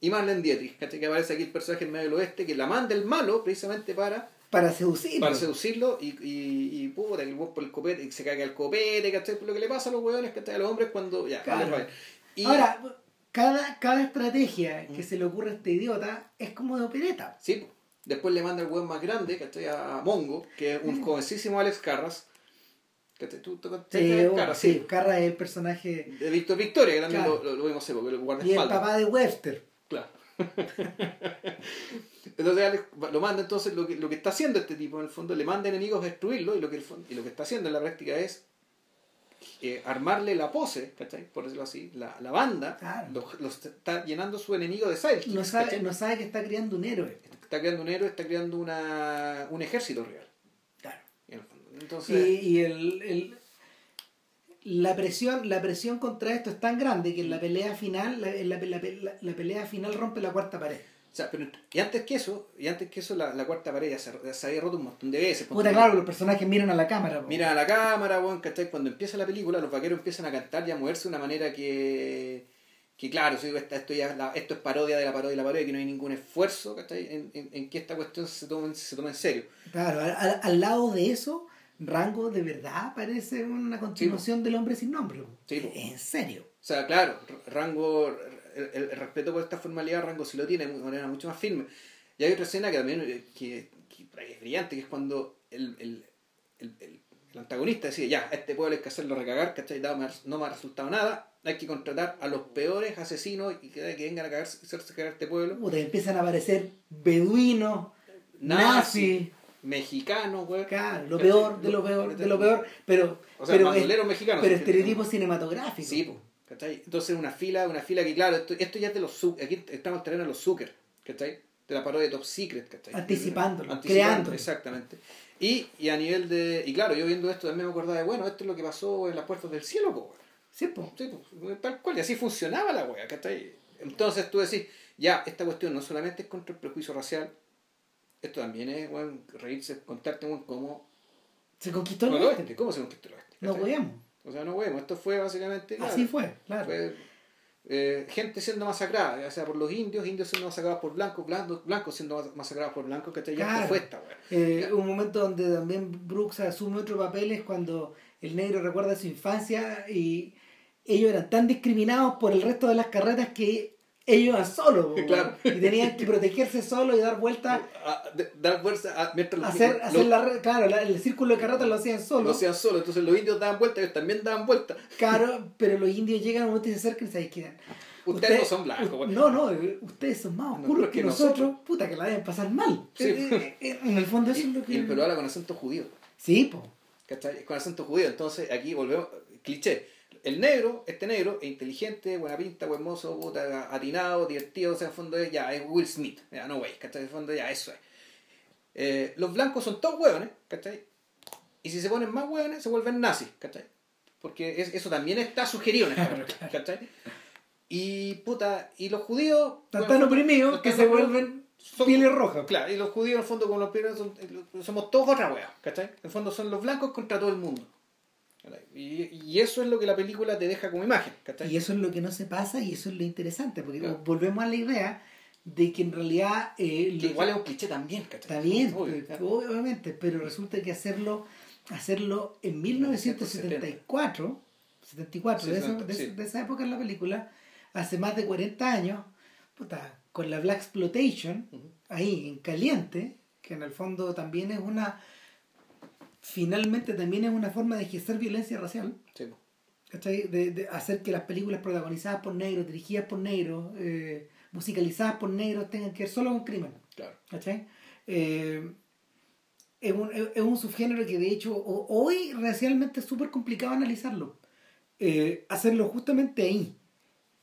y Marlene Dietrich, ¿cachai? Que aparece aquí el personaje en medio del oeste, que la manda el malo precisamente para, Para seducir. para seducirlo y, y, y puta, que el por el copete, y se caga el copete, ¿cachai? Por lo que le pasa a los hueones, ¿cachai? A los hombres cuando, ya, Claro. Y, Ahora, cada, cada estrategia que se le ocurre a este idiota es como de opereta. Sí, después le manda el weón más grande, ¿cachai? A Mongo, que es un jovencísimo Alex Carras, ¿cachai? ¿Tú, tú, tú- Sí, bueno, Carras, sí, Carra es el personaje. De Víctor Victoria, que también Claro. lo, lo, vimos hace poco, el Y el papá de Webster. Claro. entonces Alex lo manda, entonces lo que, lo que está haciendo este tipo en el fondo, le manda enemigos a destruirlo y lo que, el y lo que está haciendo en la práctica es eh, armarle la pose, ¿cachai? Por decirlo así, la, la banda, Claro. los, los está llenando su enemigo de sidekicks, No sabe, ¿cachai? no sabe que está creando un héroe. Está creando un héroe, está creando una, un ejército real. Claro. en el fondo. Entonces, Y, y el, el- la presión la presión contra esto es tan grande que en la pelea final la, en la, la- la- la pelea final rompe la cuarta pared O sea, pero, y antes que eso, y antes que eso la, la cuarta pared ya se, se había roto un montón de veces. Puta, claro, los personajes miran a la cámara. po. Miran a la cámara, weón, ¿cachai? Cuando empieza la película, los vaqueros empiezan a cantar y a moverse de una manera que. Que claro, si digo, esta- esto, ya, la- esto es parodia de la parodia de la parodia, que no hay ningún esfuerzo, ¿cachai? En, en, en que esta cuestión se tome, se tome en serio. Claro, al- al lado de eso, Rango de verdad parece una continuación del hombre sin nombre. Sí. En serio. O sea, claro, Rango, el, el- respeto por esta formalidad, Rango sí lo tiene de manera mucho más firme. Y hay otra escena que también eh, que, que es brillante, que es cuando el, el, el, antagonista decide, ya, a este pueblo hay que hacerlo recagar, ¿cachai? Dado me no me ha resultado nada, hay que contratar a los peores asesinos y que, que vengan a cagar, hacerse cagar a este pueblo. Puta, empiezan a aparecer beduinos, Nazi, nazis. Mexicanos, güey. Claro, lo peor de lo peor, de lo peor, pero, O sea, pero, es- bandoleros mexicanos. pero estereotipos cinematográficos. Sí, pues, ¿cachai? Entonces una fila, una fila que claro, esto, esto ya es de los aquí estamos en terreno de los Zucker, ¿cachai? De la parodia de Top Secret, ¿cachai? Anticipándolo, creando. Exactamente. Y, y a nivel de. Y claro, yo viendo esto también me acordaba de, bueno, esto es lo que pasó en las puertas del cielo, pues. Sí, pues, tal cual, y así funcionaba la wea, ¿cachai? Entonces tú decís, ya, esta cuestión no solamente es contra el prejuicio racial, esto también es, weón, reírse, contarte, cómo, Se conquistó el oeste. oeste, cómo se conquistó el oeste. No podíamos. O sea, no weón, esto fue básicamente. claro, Así fue, claro. fue, eh, gente siendo masacrada, ya sea por los indios, indios siendo masacrados por blancos, blancos, blancos siendo mas- masacrados por blancos, ¿cachai? Ya Claro. fue esta, weón. Eh, un momento donde también Brooks asume otro papel es cuando el negro recuerda su infancia y ellos eran tan discriminados por el resto de las carreras que ellos iban solos Claro. y tenían que protegerse solos y dar vueltas dar fuerza a- mientras hacer, los- hacer la claro la- el círculo de carretas lo hacían no solos sean solos, entonces los indios daban vuelta, ellos también daban vuelta. claro pero los indios llegan a un momento y se acercan y se quedan Ustedes no son blancos, no no ustedes son más oscuros porque que nosotros, nosotros- puta que la deben pasar mal Sí. Eh, eh, eh, en el fondo eso Y, es lo que y el peruano con acento judío. sí po ¿Cachai? Con acento judío. Entonces aquí volvemos, cliché. El negro, este negro, es inteligente, buena pinta, buen mozo, puta, atinado, divertido, o sea, en el fondo es, ya, es Will Smith, ya, no way, ¿cachai? En el fondo ya, eso es. Eh, los blancos son todos hueones, ¿cachai? Y si se ponen más hueones, se vuelven nazis, ¿cachai? Porque es- eso también está sugerido en esta película, ¿cachai? Y, puta, y los judíos... Bueno, tan oprimidos que se vuelven son- pieles rojas. Claro, y los judíos en el fondo como los primeros son- somos todos otra wea, ¿cachai? En el fondo son los blancos contra todo el mundo. Y, y eso es lo que la película te deja como imagen, ¿cachai? Y eso es lo que no se pasa y eso es lo interesante, porque Claro. volvemos a la idea de que en realidad... eh, que igual es un cliché también, ¿cachai? Está bien, Obvio, claro. obviamente, pero resulta que hacerlo hacerlo en 1974, 74, de, Sí, de- sí. de esa época en la película, hace más de 40 años, puta, con la Black Exploitation, Ujú. ahí en caliente, que en el fondo también es una, finalmente también es una forma de ejercer violencia racial. Sí. ¿cachai? De, de hacer que las películas protagonizadas por negros, dirigidas por negros, eh, musicalizadas por negros tengan que ver solo con crimen. claro. ¿cachai? Eh, es, un, es- un subgénero que de hecho ho- hoy racialmente es súper complicado analizarlo. Eh, hacerlo justamente ahí,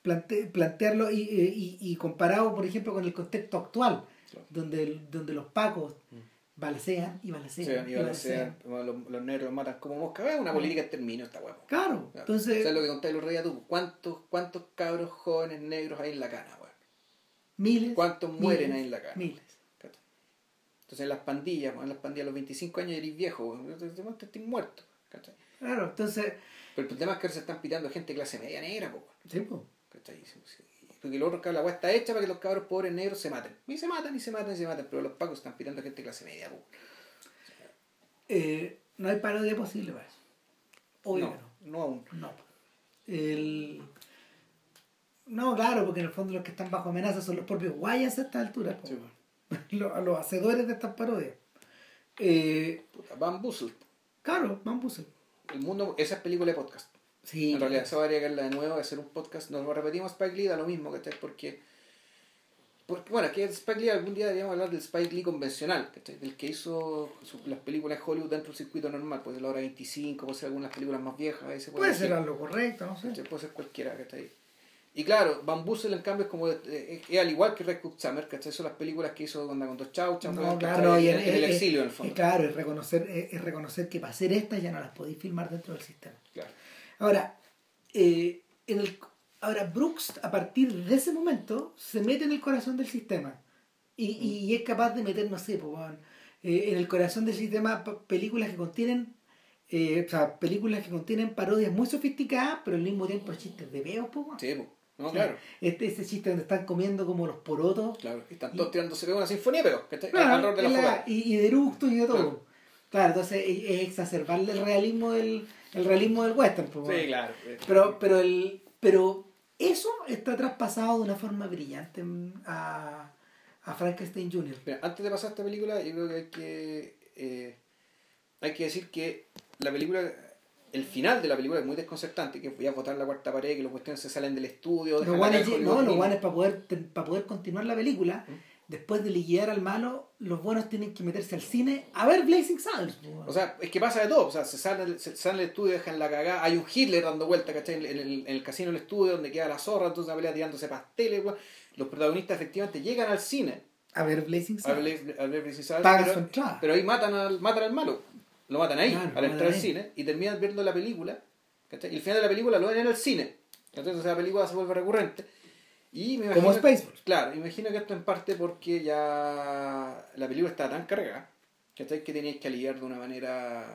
plante- plantearlo y, y, y comparado, por ejemplo, con el contexto actual, Claro. donde, donde los pacos balacean y balacean. Sí, y y balacean. los, los negros matan como mosca. Es una política en términos esta huevo. Claro, entonces, ¿Sabes lo que contáis los reyes tú? ¿Cuántos, ¿Cuántos cabros jóvenes negros hay en la cana, weón? miles. ¿Cuántos mueren miles, ahí en la cana? Miles. Entonces en las pandillas, en las pandillas a los 25 años eres viejo, weón. Te- Estás muerto. ¿cachai? Claro, entonces, Pero el tema es que ahora se están pitando gente de clase media negra, po, sí, po. ¿Cachai? Porque el otro la weá está hecha para que los cabros pobres negros se maten. Y se matan, y se matan, y se matan. Pero los pacos están pitando gente de clase media. Eh, no hay parodia posible para eso. Obvio no, no. no aún. No. El... No, claro, porque en el fondo los que están bajo amenaza son los propios guayas a esta altura. po. Sí, los, los hacedores de estas parodias. Eh, Puta, Bamboozled. claro, Van Bussen. El mundo, esa es película de podcast. Sí, En realidad, eso habría que verla de nuevo, hacer un podcast. Nos lo repetimos Spike Lee, da lo mismo, ¿cachai? Porque, porque bueno, que Spike Lee algún día deberíamos hablar del Spike Lee convencional, ¿cachai? Del que hizo su- las películas de Hollywood dentro del circuito normal, pues de la hora 25, puede ser algunas películas más viejas, ahí se puede puede ser algo correcto, no sé. ¿cachai? Puede ser cualquiera, ¿cachai? Y claro, Van Bussel en cambio es como, eh, es al igual que Red Cook Summer, ¿cachai? Son las películas que hizo onda con dos chauchas, No, weón, claro, no, y en, es- en el es- exilio en el es fondo. claro, es reconocer, es, es reconocer que para hacer estas ya no las podéis filmar dentro del sistema. Claro. Ahora, eh, en el, ahora Brooks, a partir de ese momento, se mete en el corazón del sistema. Y, y es capaz de meter, no sé, pues, weón, eh, en el corazón del sistema películas que contienen eh, o sea, películas que contienen parodias muy sofisticadas, pero al mismo tiempo chistes de pues, weón. Sí, po. No, O sea, claro. Este, ese chiste donde están comiendo como los porotos. Claro. Y están todos tirándose de una sinfonía, pero que está Claro, alrededor de la y, la- y, y de eructos y de todo. Claro. Claro, entonces es, es exacerbarle el realismo del, el realismo del western. pues, Sí, claro. Pero, pero, el, pero eso está traspasado de una forma brillante a, a Frankenstein Jr. Mira, antes de pasar a esta película, yo creo que hay que, eh, hay que decir que la película, el final de la película es muy desconcertante, que voy a botar la cuarta pared, que los cuestiones se salen del estudio, Los guanes, no, los guanes para poder, para poder continuar la película, ¿Mm? Después de liquidar al malo, los buenos tienen que meterse al cine a ver Blazing Saddles. O sea, es que pasa de todo. O sea, se sale, se sale del estudio, dejan la cagada. Hay un Hitler dando vueltas, ¿cachai? En el, en el- el casino del estudio donde queda la zorra, entonces la pelea tirándose pasteles, weón. Los protagonistas efectivamente llegan al cine a ver Blazing Saddles. a ver Blazing Saddles, Pagan pero, su entrada. pero ahí matan al, matan al malo. Lo matan ahí, Claro, al entrar al cine, y terminan viendo la película. ¿cachai? Y el final de la película lo ven en el cine. Entonces la película se vuelve recurrente. Y me Como imagino- Spaceballs. Claro, imagino que esto en parte porque ya la película está tan cargada que tenías que aliviar de una manera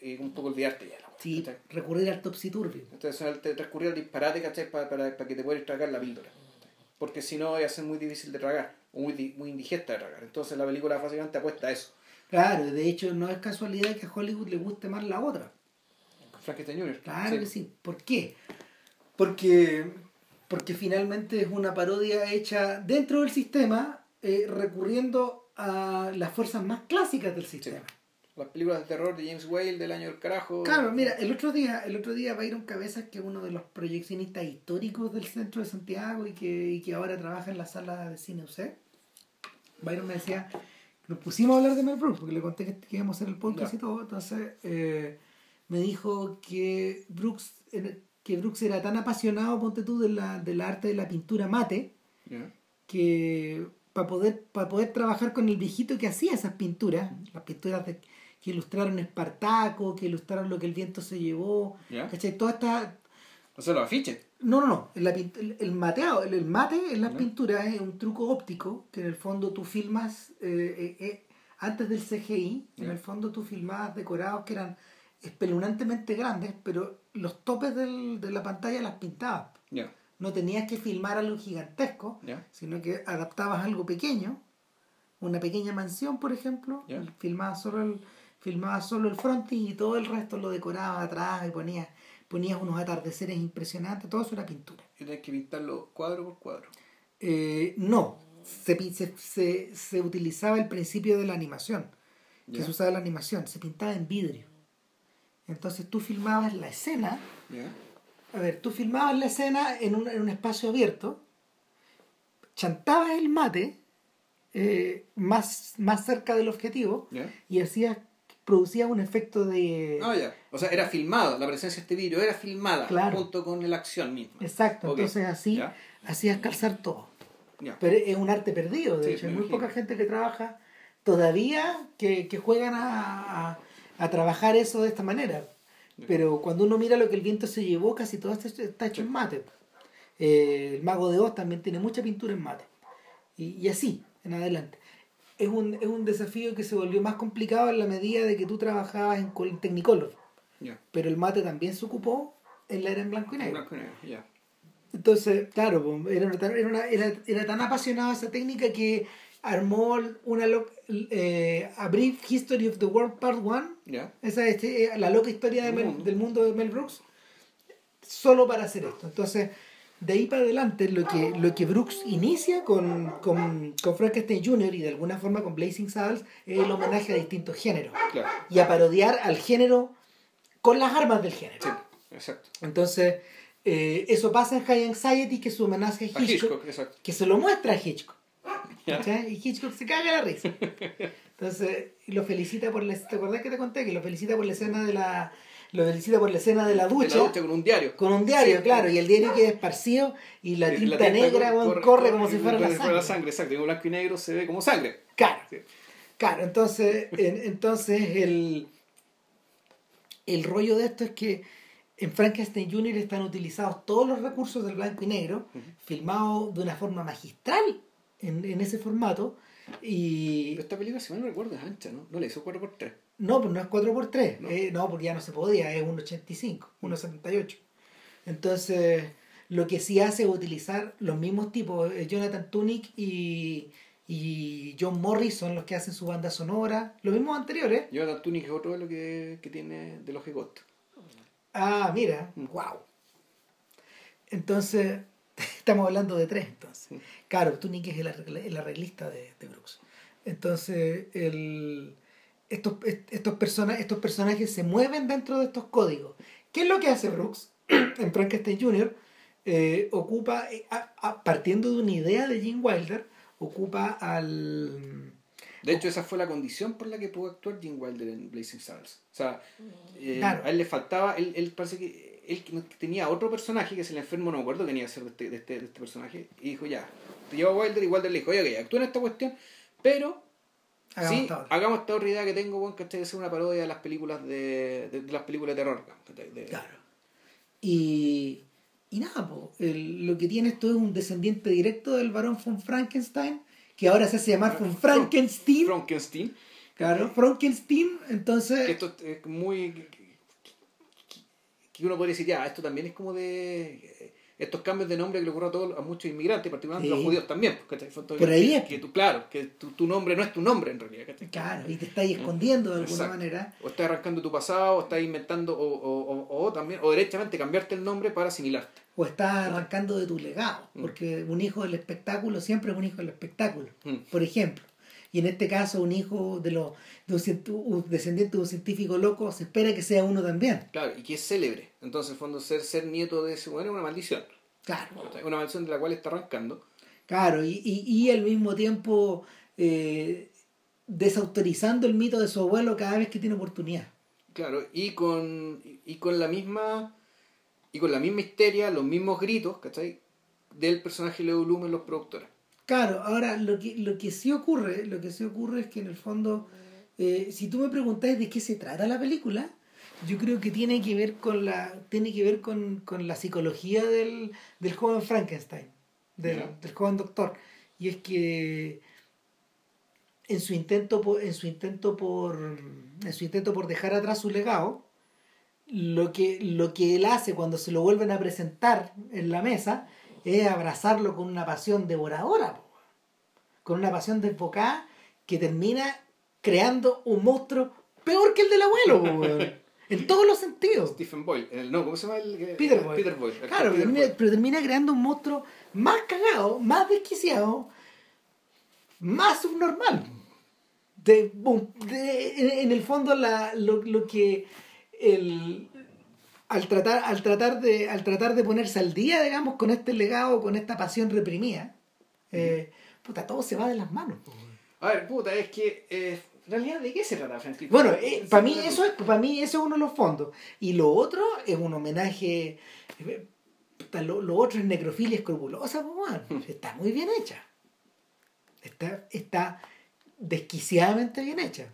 eh, un poco olvidarte ya. Sí, ¿cachai? recurrir al topsy turvy. Entonces transcurrir al disparate ¿cachai? Para, para, para que te puedas tragar la píldora. Porque si no, va a ser muy difícil de tragar, o muy, muy indigesta de tragar. Entonces la película básicamente apuesta a eso. Claro, de hecho no es casualidad que a Hollywood le guste más la otra. Frankenstein Jr. Claro Sí. que sí. ¿Por qué? Porque, porque finalmente es una parodia hecha dentro del sistema, eh, recurriendo a las fuerzas más clásicas del sistema. Las películas de terror de James Whale del año del carajo. Claro, mira, el otro día, el otro día Byron Cabezas, que es uno de los proyeccionistas históricos del centro de Santiago y que, y que ahora trabaja en la sala de cine UC, Byron me decía, nos pusimos a hablar de Mel Brooks, porque le conté que, que íbamos a hacer el podcast Ya. y todo, entonces eh, me dijo que Brooks, que Brooks era tan apasionado, ponte tú, de la, del arte de la pintura mate, que para poder, para poder trabajar con el viejito que hacía esas pinturas, las pinturas de- que ilustraron Espartaco, que ilustraron lo que el viento se llevó, Ya. ¿cachai? Todas estas... O sea, los afiches. No, no, no, la el, el mateado, el, el mate en las Ya. pinturas es un truco óptico que en el fondo tú filmas, eh, eh, eh, antes del CGI, en el fondo tú filmabas decorados que eran espeluznantemente grandes, pero los topes del- de la pantalla las pintabas. No tenías que filmar algo gigantesco, sino que adaptabas algo pequeño, una pequeña mansión, por ejemplo, Ya. filmabas solo el filmabas solo el frontis y todo el resto lo decorabas atrás y ponías ponías unos atardeceres impresionantes, todo eso era pintura. Y tenés que pintarlo cuadro por cuadro. Eh, no, se, se, se, se utilizaba el principio de la animación, que se usaba la animación, se pintaba en vidrio. Entonces tú filmabas la escena Ya. A ver, tú filmabas la escena en un, en un espacio abierto, chantabas el mate eh, más, más cerca del objetivo y hacías, producías un efecto de... Ah, ya. O sea, era filmado. La presencia de este vídeo era filmada. Claro. Junto con la acción misma. Exacto, Ok. entonces así hacías calzar todo. Pero es un arte perdido, de Sí, hecho, hay muy imagino. poca gente que trabaja todavía que, que juegan a, a- a trabajar eso de esta manera. Pero cuando uno mira lo que el viento se llevó, casi todo está, hecho en mate. Eh, el Mago de Oz también tiene mucha pintura en mate. Y, y así, en adelante. Es un, es un desafío que se volvió más complicado en la medida de que tú trabajabas en Technicolor. Ya. Pero el mate también se ocupó en la era en blanco y negro. Blanco y negro. Entonces, claro, era, una- era, una- era, era tan apasionado esa técnica que armó una eh, A Brief History of the World Part 1, Ya. esa es eh, la loca historia de Del Mel- mundo. del mundo de Mel Brooks, solo para hacer esto. Entonces, de ahí para adelante, lo que, lo que Brooks inicia con, con, con Frankenstein Jr. y de alguna forma con Blazing Saddles es el homenaje a distintos géneros Claro. y a parodiar al género con las armas del género. Sí. Exacto. Entonces, eh, eso pasa en High Anxiety, que es su homenaje a A Hitchcock, Hitchcock, exacto. que se lo muestra a Hitchcock. Y Hitchcock se caga la risa. Entonces, lo felicita por la ¿te acordás que te conté? Que lo felicita por la escena de la lo felicita por la escena de la De ducha, la ducha con un diario. con un diario, Sí. claro, y el diario queda esparcido y la Sí, tinta negra corre, corre, corre como si fuera la sangre. sangre. Exacto. Y en blanco y negro se ve como sangre. Claro. Sí. Claro, entonces, en- entonces el, el rollo de esto es que en Frankenstein Jr. están utilizados todos los recursos del blanco y negro, filmados de una forma magistral en, en ese formato. Y Pero esta película, si mal no recuerdo, es ancha, ¿no? No le hizo 4x3. no, pues no es 4x3, No. eh, no, porque ya no se podía, es 1.85, 1.78. Entonces, lo que sí hace es utilizar los mismos tipos, eh, Jonathan Tunick y, y John Morris son los que hacen su banda sonora, los mismos anteriores. Jonathan Tunick es otro de lo que, que tiene de los Gegot. Ah, mira, Mm. wow. Entonces, estamos hablando de tres, entonces. Claro, Tunick es el, arreglista de, de Brooks. Entonces, el, estos, est- estos, persona, estos personajes se mueven dentro de estos códigos. ¿Qué es lo que hace Brooks en Frankenstein Jr.? Eh, ocupa, eh, a- a- partiendo de una idea de Gene Wilder, ocupa al... De hecho, esa fue la condición por la que pudo actuar Gene Wilder en Blazing Saddles. O sea, eh, Claro. a él le faltaba, él, él parece que él tenía otro personaje que es el enfermo, no me acuerdo que tenía que ser de este, de este, de este personaje, y dijo ya, te llevo a Wilder y Wilder le dijo, oye, ok, actúa en esta cuestión, pero Hagamos sí, esta otra". hagamos esta otra idea que tengo, bueno, que hacer una parodia de las películas de, de, de las películas de terror. De- Claro. Y, y nada, po, el- lo que tiene esto es un descendiente directo del varón von Frankenstein, que ahora se hace llamar von Frankenstein. Frankenstein, Claro, Frankenstein, entonces... que esto es muy... que- uno podría decir, ya, esto también es como de... Estos cambios de nombre que le ocurren a, todos, a muchos inmigrantes, particularmente a los judíos también. Fue todo- Por ahí que, es. que tú, claro, que tu, tu nombre no es tu nombre en realidad. ¿cachai? Claro, y te estáis escondiendo de alguna Exacto. manera. O estás arrancando tu pasado, o estás inventando, o, o, o, o también, o derechamente cambiarte el nombre para asimilarte. O estás arrancando de tu legado. Mm. Porque un hijo del espectáculo siempre es un hijo del espectáculo. Mm. Por ejemplo. Y en este caso, un hijo de, lo, de un, descendiente de un científico loco se espera que sea uno también. Claro, y que es célebre. Entonces, en el fondo, ser, ser nieto de ese bueno es una maldición. Claro. Una maldición de la cual está arrancando. Claro, y, y, y al mismo tiempo eh, desautorizando el mito de su abuelo cada vez que tiene oportunidad. Claro, y con, y con la misma y con la misma histeria, los mismos gritos, ¿cachai? Del personaje Leo Bloom en los productores. Claro, ahora lo que, lo que sí ocurre, lo que sí ocurre es que en el fondo, eh, si tú me preguntas de qué se trata la película, yo creo que tiene que ver con la, tiene que ver con, con la psicología del, del joven Frankenstein, del, del joven doctor. Y es que en su intento por, en su intento por en su intento por dejar atrás su legado, lo que, lo que él hace cuando se lo vuelven a presentar en la mesa es abrazarlo con una pasión devoradora, po, con una pasión desbocada que termina creando un monstruo peor que el del abuelo, en todos los sentidos. Stephen Boyle, el, no, ¿cómo se llama el? el- Peter Boyle. Peter Boyle. Claro, Peter termina- Boyle. pero termina creando un monstruo más cagado, más desquiciado, más subnormal. De, en el fondo la, lo, lo que el, al tratar, al tratar de, al tratar de ponerse al día, digamos, con este legado, con esta pasión reprimida, eh, puta, todo se va de las manos. A ver, puta, es que. eh, en realidad, ¿de qué se trata, Franklin? Bueno, eh, para mí eso es, para mí eso es uno de los fondos. Y lo otro es un homenaje. eh, puta, Lo, lo otro es necrofilia escrupulosa, weón. está muy bien hecha. Está, está desquiciadamente bien hecha.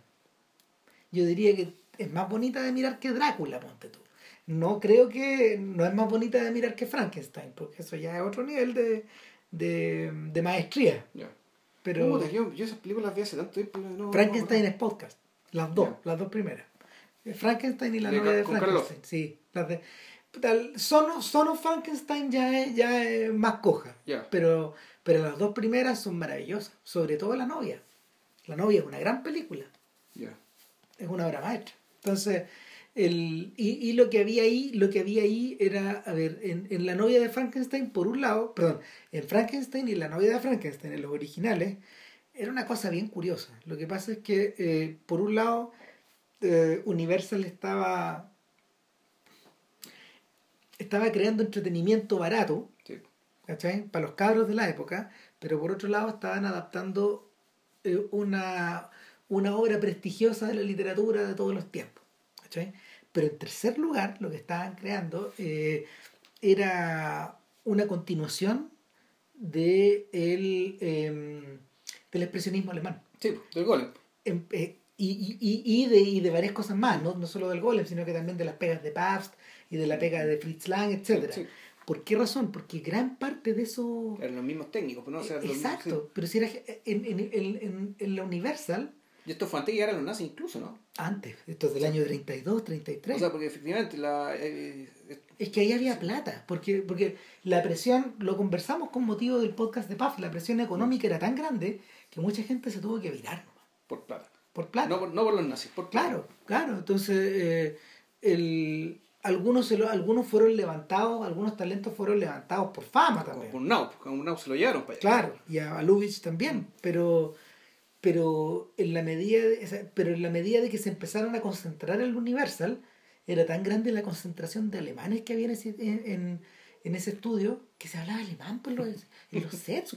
Yo diría que es más bonita de mirar que Drácula, ponte tú. No creo que. No es más bonita de mirar que Frankenstein, porque eso ya es otro nivel de, de, de maestría. Ya. Pero. Puta, yo, yo esas películas las vi hace tanto tiempo. No, no- Frankenstein es podcast. Las dos, Ya. las dos primeras. Eh, Frankenstein y la novia de Frankenstein. Sí, las de. puta, el Son of, Son of Frankenstein ya es, ya es más coja. Pero, pero las dos primeras son maravillosas. Sobre todo la novia. La novia es una gran película. Es una obra maestra. Entonces, el, y, y lo que había ahí, lo que había ahí era, a ver, en, en la novia de Frankenstein, por un lado, perdón, en Frankenstein y la novia de Frankenstein, en los originales, era una cosa bien curiosa. Lo que pasa es que, eh, por un lado, eh, Universal estaba estaba creando entretenimiento barato, Sí. ¿cachai? Para los cabros de la época, pero por otro lado estaban adaptando eh, una, una obra prestigiosa de la literatura de todos los tiempos, ¿cachai? Pero en tercer lugar, lo que estaban creando eh, era una continuación de el, em, del expresionismo alemán. Sí, del golem. Em- eh, y, y, y, de, y de varias cosas más, no, no solo del golem, sino que también de las pegas de Pabst y de la pega de Fritz Lang, etc. Sí. ¿Por qué razón? Porque gran parte de eso... Eran los mismos técnicos, pues, ¿no? O sea, Exacto, sí. pero si era en, en, en, en, en la Universal, Y esto fue antes de llegar a los nazis incluso, ¿no? antes, esto es del año 32, 33. O sea, porque efectivamente la... eh, eh, Es que ahí había plata, porque, porque la presión, lo conversamos con motivo del podcast de PAF, la presión económica era tan grande que mucha gente se tuvo que virar por plata. por plata. No, por, no por los nazis, por plata. claro, claro. Entonces, eh, el, algunos, se lo- algunos fueron levantados, algunos talentos fueron levantados por fama también. por un Nau, un Nau se lo llevaron para allá. Claro, y a, a Lubitsch también, pero, pero, en la medida de, pero en la medida de que se empezaron a concentrar en el Universal, era tan grande la concentración de alemanes que había en ese, en, en- ese estudio que se hablaba alemán por los, en los sets.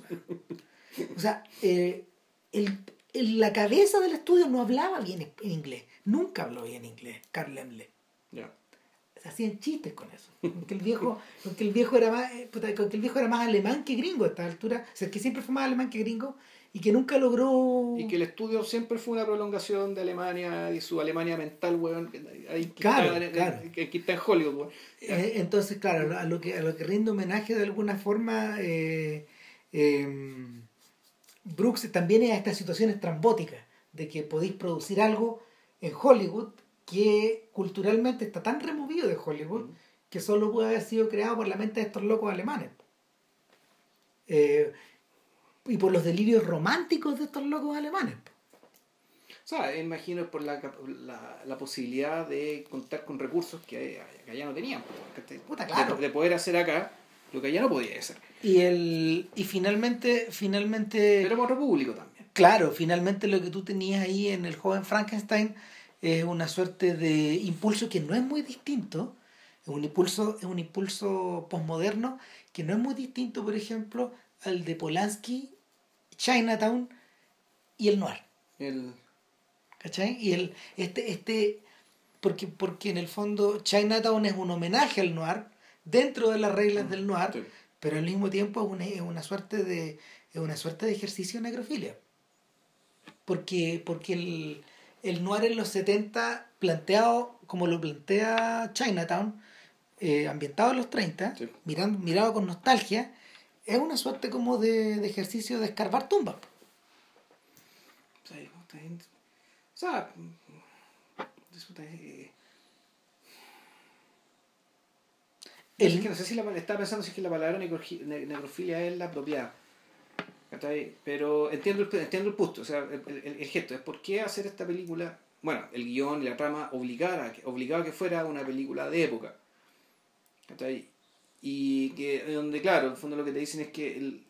O sea, eh, el, el- la cabeza del estudio no hablaba bien en inglés, nunca habló bien inglés, Carl Lemle Ya. se hacían chistes con eso. Porque el viejo, porque el viejo era más, eh, porque el viejo era más alemán que gringo a esta altura. O sea, que siempre fue más alemán que gringo y que nunca logró. Y que el estudio siempre fue una prolongación de Alemania y su Alemania mental, weón, ahí Claro, está, claro. que está en Hollywood, weón. Eh, entonces, claro, a lo que a lo que rinde homenaje de alguna forma, eh, eh, Brooks también es a estas situaciones trambóticas de que podéis producir algo en Hollywood que culturalmente está tan removido de Hollywood que solo puede haber sido creado por la mente de estos locos alemanes. Eh, y por los delirios románticos de estos locos alemanes. O sea, imagino por la, la, la posibilidad de contar con recursos que, que allá no tenían. Puta, claro. De, de poder hacer acá lo que allá no podía hacer. Y el y finalmente finalmente Pero para otro público también. Claro, finalmente lo que tú tenías ahí en el joven Frankenstein es una suerte de impulso que no es muy distinto, es un impulso, es un impulso posmoderno que no es muy distinto, por ejemplo, al de Polanski, Chinatown y el noir. El, ¿Cachai? Y el, este, este, porque, porque en el fondo Chinatown es un homenaje al noir dentro de las reglas del noir, sí. pero al mismo tiempo es una, es una suerte de es una suerte de ejercicio de necrofilia. Porque, porque el, el noir en los 70, planteado como lo plantea Chinatown, eh, ambientado en los 30, Sí. mirando, mirado con nostalgia, es una suerte como de, de ejercicio de escarbar tumbas. O sea, puta, es- o sea, eh, El- es que no sé si la estaba pensando si es que la palabra necrofilia es la apropiada. Pero entiendo el, entiendo el punto, o sea, el, el- el gesto es por qué hacer esta película, bueno, el guion y la trama obligara, a que fuera una película de época. Y que donde, claro, en el fondo lo que te dicen es que el,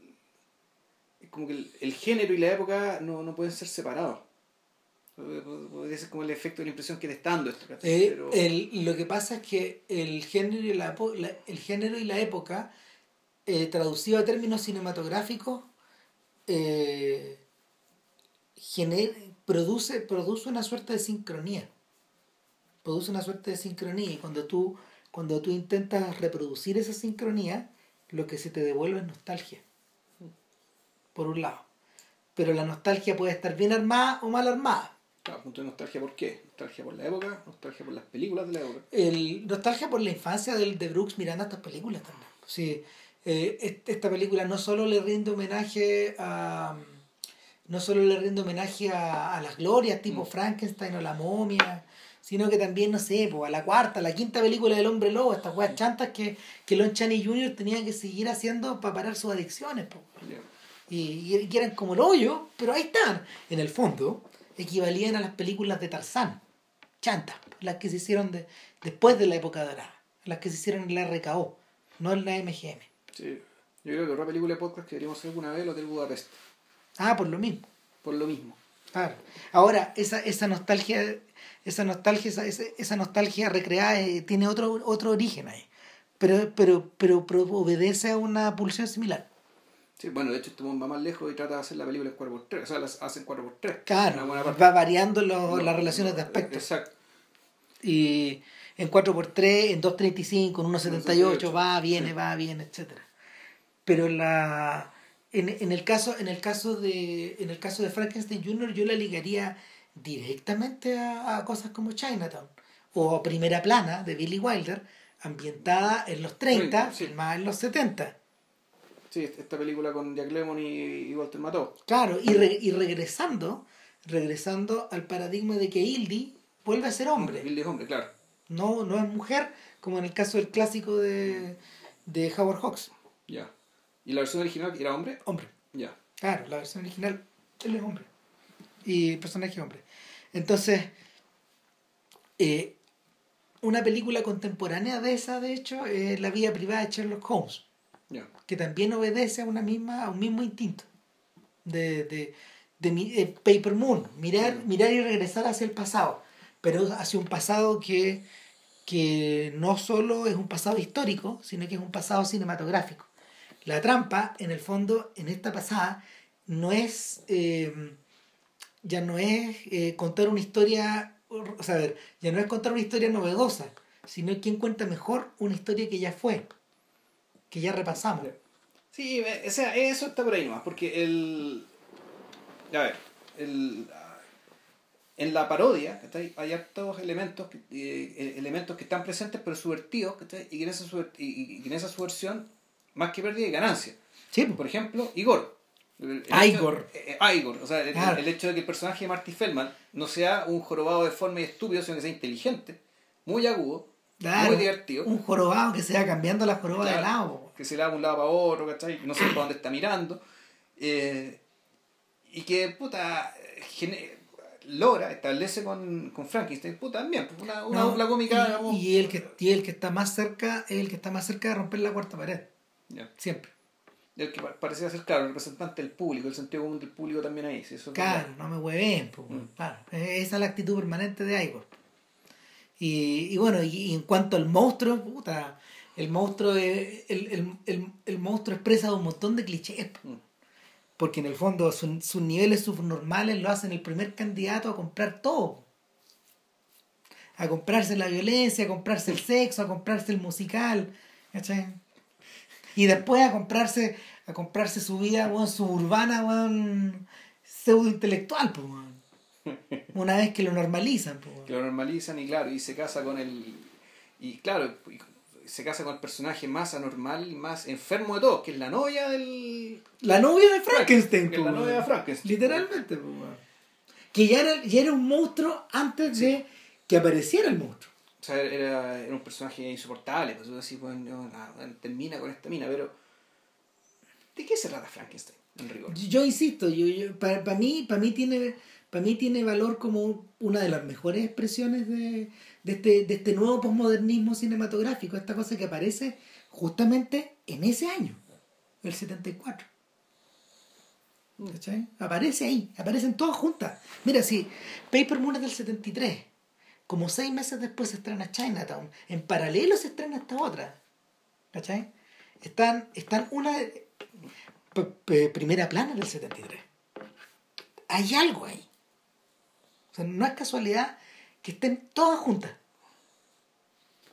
es como que el, el género y la época no, no pueden ser separados. Podría ser como el efecto de la impresión que te está dando esto. Eh, Pero- el- lo que pasa es que el género y la, la- el género y la época, eh, traducido a términos cinematográficos, eh, gener- produce, produce una suerte de sincronía. Produce una suerte de sincronía y cuando tú, cuando tú intentas reproducir esa sincronía, lo que se te devuelve es nostalgia. Por un lado. Pero la nostalgia puede estar bien armada o mal armada. Claro, punto de nostalgia, ¿por qué? Nostalgia por la época, nostalgia por las películas de la época. el nostalgia por la infancia del, de Brooks mirando estas películas también. Sí, eh, est- esta película no solo le rinde homenaje a no solo le rinde homenaje a, a las glorias tipo Mm. Frankenstein o la momia, sino que también, no sé, po, a la cuarta, a la quinta película del hombre lobo, estas weas chantas que, que Lon Chaney Jr. tenía que seguir haciendo para parar sus adicciones. po. Y, y eran como el hoyo, pero ahí están. En el fondo, equivalían a las películas de Tarzán, chantas, las que se hicieron de, después de la época dorada, las que se hicieron en la RKO, no en la MGM. Sí. Yo creo que otra película de podcast que deberíamos hacer alguna vez, el Hotel Budapest. Ah, por lo mismo. Por lo mismo. Claro. Ahora, esa, esa nostalgia, esa nostalgia, esa, esa, nostalgia recreada eh, tiene otro, otro origen ahí. Pero, pero, pero, pero obedece a una pulsión similar. Sí, bueno, de hecho, este va más lejos y trata de hacer la película en 4x3. O sea, las hacen 4x3. Claro, va variando No, las relaciones de aspecto. Exacto. Y en 4x3, en 2.35, en 1.78, va, viene, sí. va, viene, etcétera. Pero la en, en el caso en el caso de en el caso de Frankenstein Jr. yo la ligaría directamente a, a cosas como Chinatown o Primera Plana de Billy Wilder ambientada en los 30, Treinta, sí. filmada en los 70. Sí, esta película con Jack Lemmon y, y Walter Matthau. Claro, y, re- y regresando, regresando al paradigma de que Hildy vuelve a ser hombre. Bill es hombre, claro. No, no es mujer, como en el caso del clásico de, de Howard Hawks. Ya. ¿Y la versión original era hombre? Hombre. Ya. Claro, la versión original, él es hombre. Y el personaje es hombre. Entonces, eh, una película contemporánea de esa, de hecho, es La vida privada de Sherlock Holmes, que también obedece a, una misma, a un mismo instinto de, de, de eh, Paper Moon, mirar, mirar y regresar hacia el pasado, pero hacia un pasado que, que no solo es un pasado histórico, sino que es un pasado cinematográfico. La trampa, en el fondo, en esta pasada, no es. eh, ya no es eh, contar una historia. O sea, a ver, ya no es contar una historia novedosa, sino quien cuenta mejor una historia que ya fue, que ya repasamos. Sí, eh, o sea, eso está por ahí nomás, porque el... A ver, el... En la parodia hay hartos elementos, que- eh, elementos que están presentes pero subvertidos ¿cachai? y que en esa, subver- y, y en esa subversión más que pérdida y ganancia. Sí, Por ejemplo, Igor. El- el Igor. hecho- eh, eh, Igor. O sea, el, Claro. el hecho de que el personaje de Marty Feldman no sea un jorobado deforme y estúpido, sino que sea inteligente, muy agudo, Claro, muy divertido, Un jorobado que se va cambiando la joroba de lado. que se le da de un lado para otro, ¿cachai? No sé para dónde está mirando. eh, y que, puta, logra, establece con, con Frankenstein, puta, también, pues, una, una No, dupla cómica. y, y el que, y el que está más cerca es el que está más cerca de romper la cuarta pared. Siempre. El que pa- parecía ser, claro, el representante del público, el sentido común del público también ahí. sí, eso es Claro, no me hueven, Mm. claro. Esa es la actitud permanente de Igor. Y, y bueno, y, y en cuanto al monstruo, puta, el monstruo es- el, el, el, el monstruo expresa un montón de clichés. Mm. Porque en el fondo su- sus niveles subnormales lo hacen el primer candidato a comprar todo. A comprarse la violencia, a comprarse el sexo, a comprarse el musical. ¿cachai? Y después a comprarse, a comprarse su vida weón, suburbana, weón, pseudo intelectual, pues, weón. Una vez que lo normalizan, pues, weón. que lo normalizan y claro, y se casa con el. Y claro, se casa con el personaje más anormal y más enfermo de todos, que es la novia del. La novia de Frankenstein, pues, la weón. novia de Frankenstein. Literalmente, pues, weón. Que ya era, ya era un monstruo antes de que apareciera el monstruo. O sea, era, era un personaje insoportable, pues así, pues, no, termina con esta mina, pero. ¿De qué se trata Frankenstein, en rigor? Yo, yo insisto, yo, yo, para mí, para mí tiene, para mí tiene valor como una de las mejores expresiones de, de este, de este nuevo posmodernismo cinematográfico, esta cosa que aparece justamente en ese año, el 74. ¿Cachai? Aparece ahí, aparecen todas juntas. Mira, si Paper Moon es del 73, como seis meses después se estrena Chinatown, en paralelo se estrena esta otra. ¿Cachai? Están, están una primera plana del 73. Hay algo ahí. O sea, no es casualidad que estén todas juntas.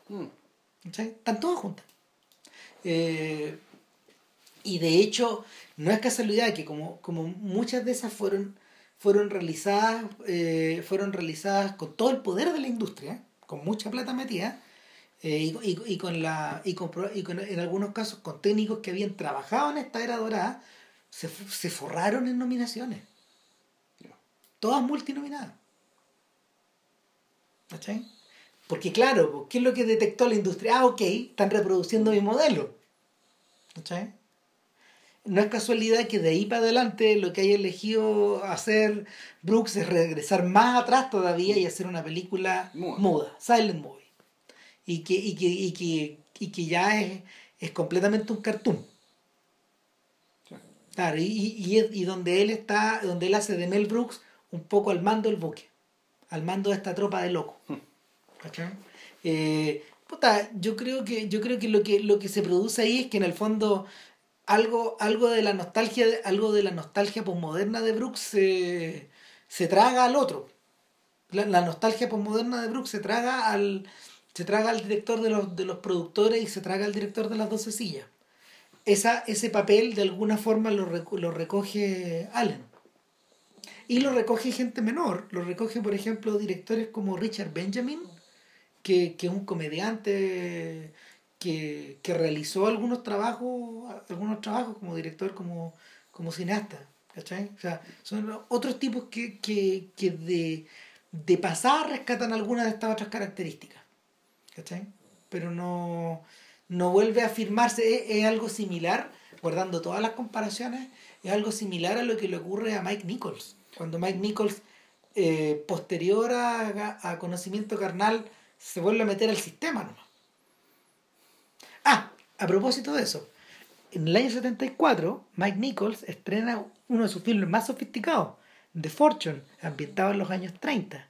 Mm. ¿cachai? Están todas juntas. Eh, y de hecho, no es casualidad que como, como muchas de esas fueron, fueron realizadas, eh, fueron realizadas con todo el poder de la industria, con mucha plata metida, eh, y, y- y con la, y, con, y con- en algunos casos con técnicos que habían trabajado en esta era dorada, se, se forraron en nominaciones. Todas multinominadas. ¿Cachai? Porque claro, ¿qué es lo que detectó la industria? Ah, ok, están reproduciendo mi modelo. ¿Cachai? No es casualidad que de ahí para adelante lo que haya elegido hacer Brooks es regresar más atrás todavía y hacer una película Muda. muda, silent movie. Y que, y que, y que, y que ya es, es completamente un cartoon. Sí. Claro, y, y, y donde él está, donde él hace de Mel Brooks un poco al mando del buque, al mando de esta tropa de locos. ¿Cachai? Eh, puta, yo creo que, yo creo que lo que lo que se produce ahí es que en el fondo algo, algo de la nostalgia, algo de la nostalgia posmoderna de Brooks se, se traga al otro. La, la nostalgia posmoderna de Brooks se traga al se traga al director de los, de los productores y se traga al director de las doce sillas. Esa, ese papel de alguna forma lo, lo recoge Allen. Y lo recoge gente menor. Lo recoge, por ejemplo, directores como Richard Benjamin, que, que es un comediante que, que realizó algunos trabajos, algunos trabajos como director, como, como cineasta. ¿Cachai? O sea, son otros tipos que, que, que de, de pasar rescatan algunas de estas otras características. ¿Cachai? Pero no, no vuelve a afirmarse, es, es algo similar, guardando todas las comparaciones, es algo similar a lo que le ocurre a Mike Nichols. Cuando Mike Nichols, eh, posterior a, a conocimiento carnal, se vuelve a meter al sistema nomás. Ah, a propósito de eso, en el año 74, Mike Nichols estrena uno de sus filmes más sofisticados, The Fortune, ambientado en los años 30.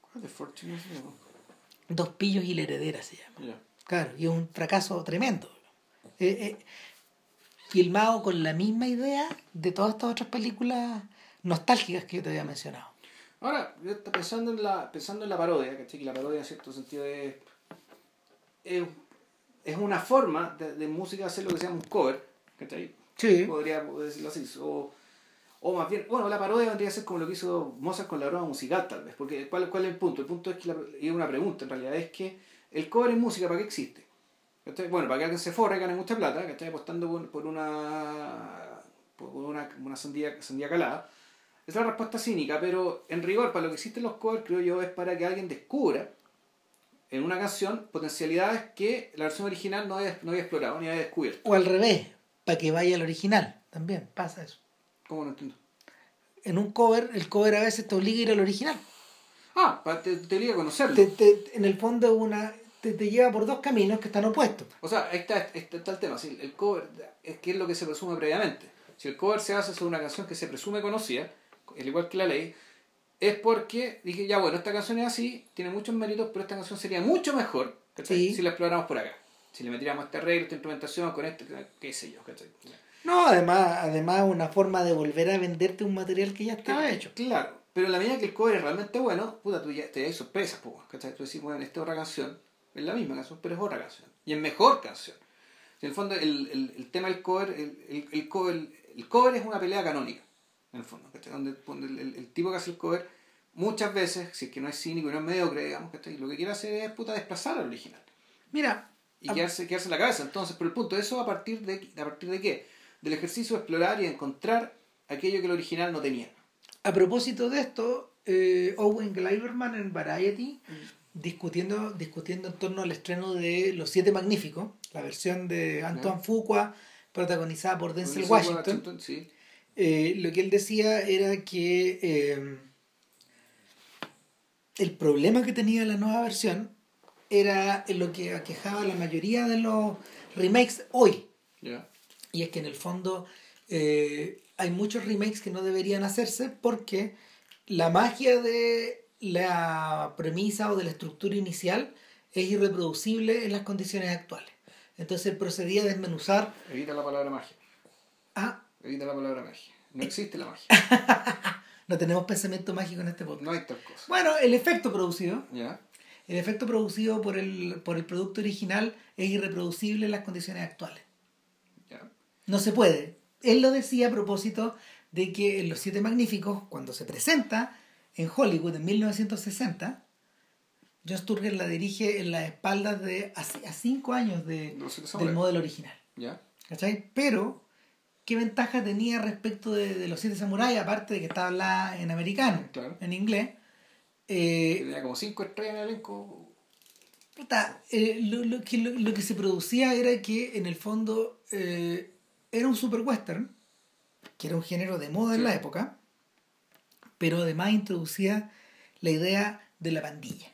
¿Cuál Fortune es eso? Dos pillos y la heredera se llama. Ya. Claro, y es un fracaso tremendo. Eh, eh, filmado con la misma idea de todas estas otras películas nostálgicas que yo te había mencionado. Ahora, pensando en la, pensando en la parodia, ¿cachai? Que la parodia en cierto sentido es, es, es una forma de, de música hacer lo que se llama un cover, ¿cachai? Sí. Podría decirlo así. O, o más bien, bueno, la parodia vendría a ser como lo que hizo Mozart con la broma musical, tal vez. Porque, ¿cuál, cuál es el punto? El punto es que, la, y es una pregunta en realidad, es que el cover en música, ¿para qué existe? ¿Cachai? Bueno, para que alguien se forre y gane mucha plata, ¿cachai? Apostando por, por una, por una, una sandía, sandía calada. Es la respuesta cínica, pero en rigor, para lo que existen los covers, creo yo, es para que alguien descubra en una canción potencialidades que la versión original no había, no había explorado ni había descubierto. O al revés, para que vaya al original. También pasa eso. ¿Cómo no entiendo? En un cover, el cover a veces te obliga a ir al original. Ah, para te, te obliga a conocerlo. Te, te- en el fondo una, te, te lleva por dos caminos que están opuestos. O sea, ahí está, está, está el tema. Si el cover es que es lo que se presume previamente. Si el cover se hace sobre una canción que se presume conocida, al igual que la ley, es porque dije, ya bueno, esta canción es así, tiene muchos méritos, pero esta canción sería mucho mejor si la exploráramos por acá. Si le metiéramos este arreglo, esta implementación, con este, qué sé yo, ¿cachai? No, además, además una forma de volver a venderte un material que ya estaba Que- hecho. Claro, pero en la medida que el cover es realmente bueno, puta, tú ya te das sorpresas, pues, ¿cachai? Tú decís, bueno, esta es otra canción, es la misma canción, pero es otra canción. Y es mejor canción. En el fondo, el, el, el tema del cover, el, el cover, el cover es una pelea canónica, en el fondo, ¿cachai? Donde, donde el, el- el tipo que hace el cover, muchas veces, si es que no es cínico y no es mediocre, digamos, ¿cachai? Lo que quiere hacer es, puta, desplazar al original. Mira, Y Ah. quedarse, quedarse en la cabeza. Entonces, pero el punto, ¿eso a partir de, a partir de qué? Del ejercicio de explorar y encontrar aquello que el original no tenía. a propósito de esto, eh, Owen Gleiberman en Variety, discutiendo, discutiendo en torno al estreno de Los Siete Magníficos, la versión de Antoine Fuqua, protagonizada por Denzel Denzel Washington, sí. Eh, lo que él decía era que eh, el problema que tenía la nueva versión era lo que aquejaba a la mayoría de los remakes hoy. Y es que en el fondo eh, hay muchos remakes que no deberían hacerse porque la magia de la premisa o de la estructura inicial es irreproducible en las condiciones actuales. Entonces él procedía a desmenuzar. Evita la palabra magia. Ah, Evita la palabra magia. No existe la magia. no tenemos pensamiento mágico en este podcast. No hay tal cosa. Bueno, el efecto producido, ¿Ya? el efecto producido por el, por el producto original es irreproducible en las condiciones actuales. ¿Ya? No se puede. Él lo decía a propósito de que en Los Siete Magníficos, cuando se presenta en Hollywood en 1960, John Sturger la dirige en las espaldas de a, a cinco años de, del modelo original. ¿Ya? ¿Cachai? Pero, ¿qué ventaja tenía respecto de, de Los Siete Samuráis? Aparte de que estaba hablada en americano, Claro. en inglés. Eh, tenía como cinco estrellas en el elenco. Puta, eh, lo, lo que, lo, lo que se producía era que en el fondo eh, era un super western, que era un género de moda en la época, pero además introducía la idea de la pandilla,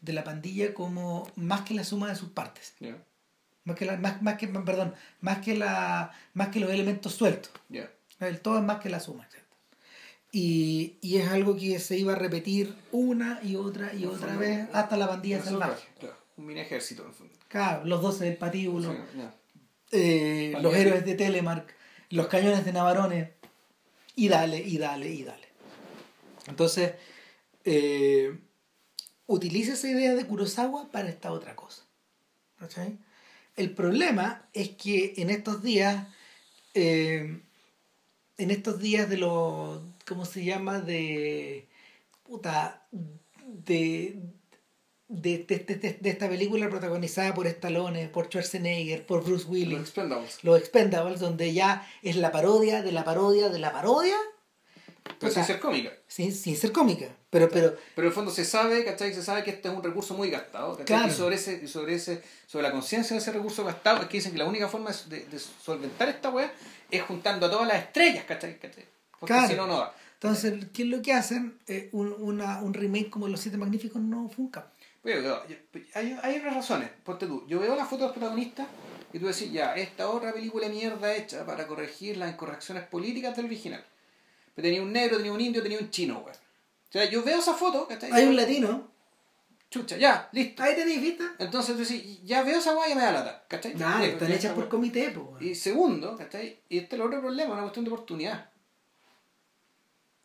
de la pandilla como más que la suma de sus partes. Más que la, más, más que perdón, más que la más que los elementos sueltos, ¿Ya? el todo es más que la suma. Y, y es algo que se iba a repetir una y otra y otra fondo, vez hasta la pandilla Un salvaje. Claro. Un mini ejército, en el fondo. Claro, los 12 del patíbulo, Sí, ya. eh, los héroes de Telemark, los cañones de Navarones, y dale, y dale, y dale. Entonces, eh, utiliza esa idea de Kurosawa para esta otra cosa. ¿cachai? El problema es que en estos días, eh, en estos días de los, ¿cómo se llama? De, puta, de, de, de, de, de esta película protagonizada por Stallone, por Schwarzenegger, por Bruce Willis. Los Expendables. Los Expendables, donde ya es la parodia de la parodia de la parodia. Pero sin ser cómica. Sin, sin ser cómica. Pero, pero, Pero en el fondo se sabe, ¿cachai? Se sabe que este es un recurso muy gastado, ¿cachai? Claro. Y sobre ese, sobre ese, sobre la conciencia de ese recurso gastado, es que dicen que la única forma de, de solventar esta weá es juntando a todas las estrellas, ¿cachai? ¿cachai? Porque Claro. si no, no da. entonces, ¿qué es lo que hacen? Eh, un, una, un remake como Los Siete Magníficos no funca. Pero yo- yo- hay, hay otras razones. Ponte tú, yo veo la foto de los protagonistas y tú decís, ya, esta otra película mierda hecha para corregir las incorrecciones políticas del original. Pero tenía un negro, tenía un indio, tenía un chino, weón. O sea, yo veo esa foto, ¿cachai? Hay un latino. Chucha, ya, listo. Ahí tenéis vista. Entonces tú decís, ya veo esa guay y me da lata, ¿cachai? Ya, están hechas por comité, po. Y segundo, ¿cachai? Y este es el otro problema, una cuestión de oportunidad.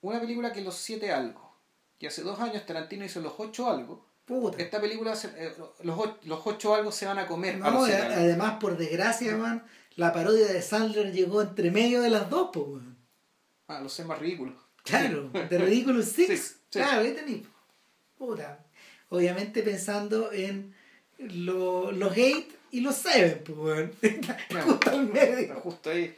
Una película que los siete algo, que hace dos años Tarantino hizo los ocho algo, Puta. esta película, se- eh, los, ocho, los ocho algo se van a comer a No, los a- algo. además, por desgracia, man, la parodia de Sandler llegó entre medio de las dos, po. Ah, los sé más ridículos. Claro, de Ridiculous Six. Claro, ahí tenéis. Puta. Obviamente pensando en lo- los Eight y los Seven, pues. Claro. Justo al medio. justo ahí.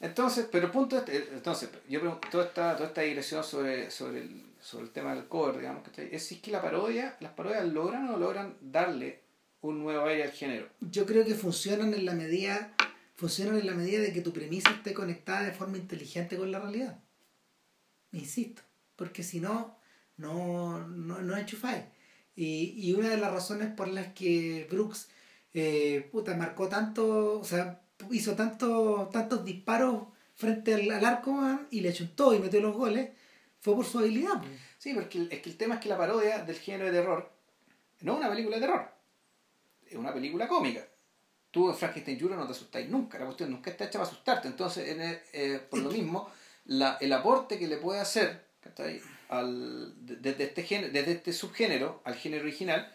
Entonces, pero el punto es, eh, entonces, yo pregunto, toda esta, toda esta digresión sobre, sobre, el, sobre el tema del cover, digamos, que es si es que la parodia, las parodias logran o no logran darle un nuevo aire al género. Yo creo que funcionan en la medida funcionan en la medida de que tu premisa esté conectada de forma inteligente con la realidad. Insisto, porque si no, no, no, no enchufáis. Y, y una de las razones por las que Brooks eh, puta, marcó tanto, o sea, hizo tanto, tantos disparos frente al, al arco man, y le chuntó y metió los goles, fue por su habilidad. pues. Sí, porque el- es que el tema es que la parodia del género de terror no es una película de terror, es una película cómica. Tú en Frankenstein Jr. no te asustáis nunca, la cuestión nunca está hecha para asustarte. Entonces, en el- eh, por lo mismo, la, el aporte que le puede hacer ¿cachai? Al, de- desde, este género, desde este subgénero al género original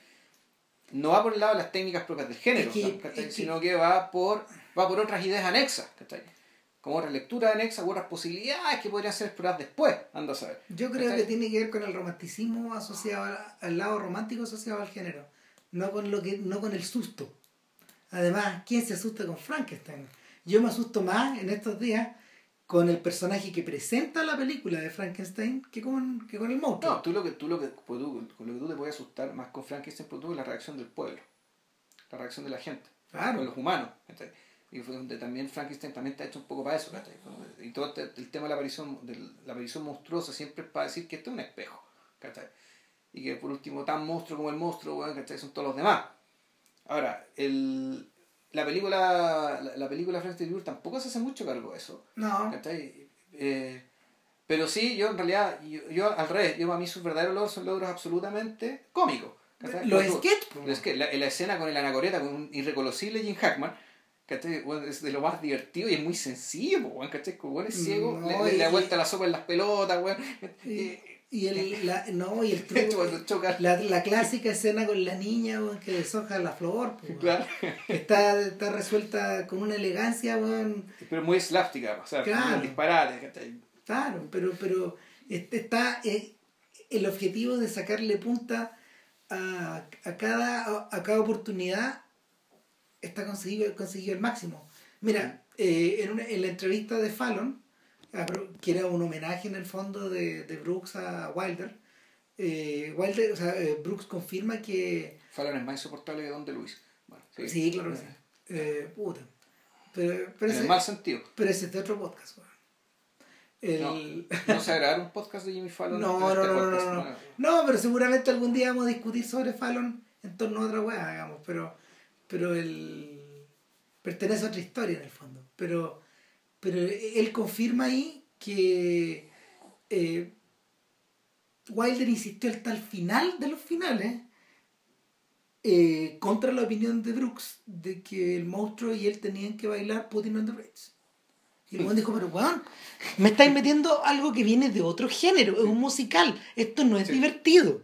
no va por el lado de las técnicas propias del género, que- sino que va por, va por otras ideas anexas, ¿cachai? como otras lecturas anexas u otras posibilidades que podrían ser exploradas después, anda a saber. Yo creo ¿Cachai? que tiene que ver con el romanticismo asociado al, al lado romántico asociado al género, no con lo que no con el susto. Además, ¿quién se asusta con Frankenstein? Yo me asusto más en estos días con el personaje que presenta la película de Frankenstein que con, que con el monstruo. No, tú lo que tú lo que pues tú, con lo que tú te puedes asustar más con Frankenstein pues tú es la reacción del pueblo, la reacción de la gente, Claro. con los humanos. Y fue donde también Frankenstein también está hecho un poco para eso. Y todo este- el tema de la aparición, de la aparición monstruosa siempre es para decir que esto es un espejo. Y que por último tan monstruo como el monstruo, ¿cachai? Son todos los demás. Ahora, el, la película la, la película Frankenstein Jr. tampoco se hace mucho cargo de eso. No. Eh, pero sí, yo en realidad, yo, yo al revés, yo a mí sus verdaderos logros son logros absolutamente cómicos. ¿cachai? los sketch. es que la, la escena con el anacoreta, con un irreconocible Jim Hackman. Bueno, es de lo más divertido y es muy sencillo, weón, ¿cachai? Como bueno, es ciego, No, le, le, le da vuelta la sopa en las pelotas, weón. Y, Y- el, la, no, y el truco, la, la clásica escena con la niña que deshoja la flor. pues, claro. Está, está resuelta con una elegancia, pero muy slapstica, o sea, Claro. Claro, pero, pero este está eh, el objetivo de sacarle punta a, a cada, a cada oportunidad está conseguido, conseguido el máximo. Mira, eh, en, una- en la entrevista de Fallon, que era un homenaje en el fondo de, de Brooks a Wilder, eh, Wilder, o sea, eh, Brooks confirma que Fallon es más insoportable que Don de Luis. Bueno, sí, claro que sí. Eh, puta. Pero, pero, En el ese, mal sentido. pero ese es de otro podcast. weón. El, No. ¿No se grabar un podcast de Jimmy Fallon? No, este no, no, podcast? no, no. No, pero seguramente algún día vamos a discutir sobre Fallon en torno a otra weá, digamos, pero, pero él pertenece a otra historia en el fondo. Pero, pero él confirma ahí que eh, Wilder insistió hasta el final de los finales eh, contra la opinión de Brooks de que el monstruo y él tenían que bailar Putin on the Ritz. Y el weón dijo, pero weón, me estáis metiendo algo que viene de otro género, es un musical, esto no es Sí. divertido.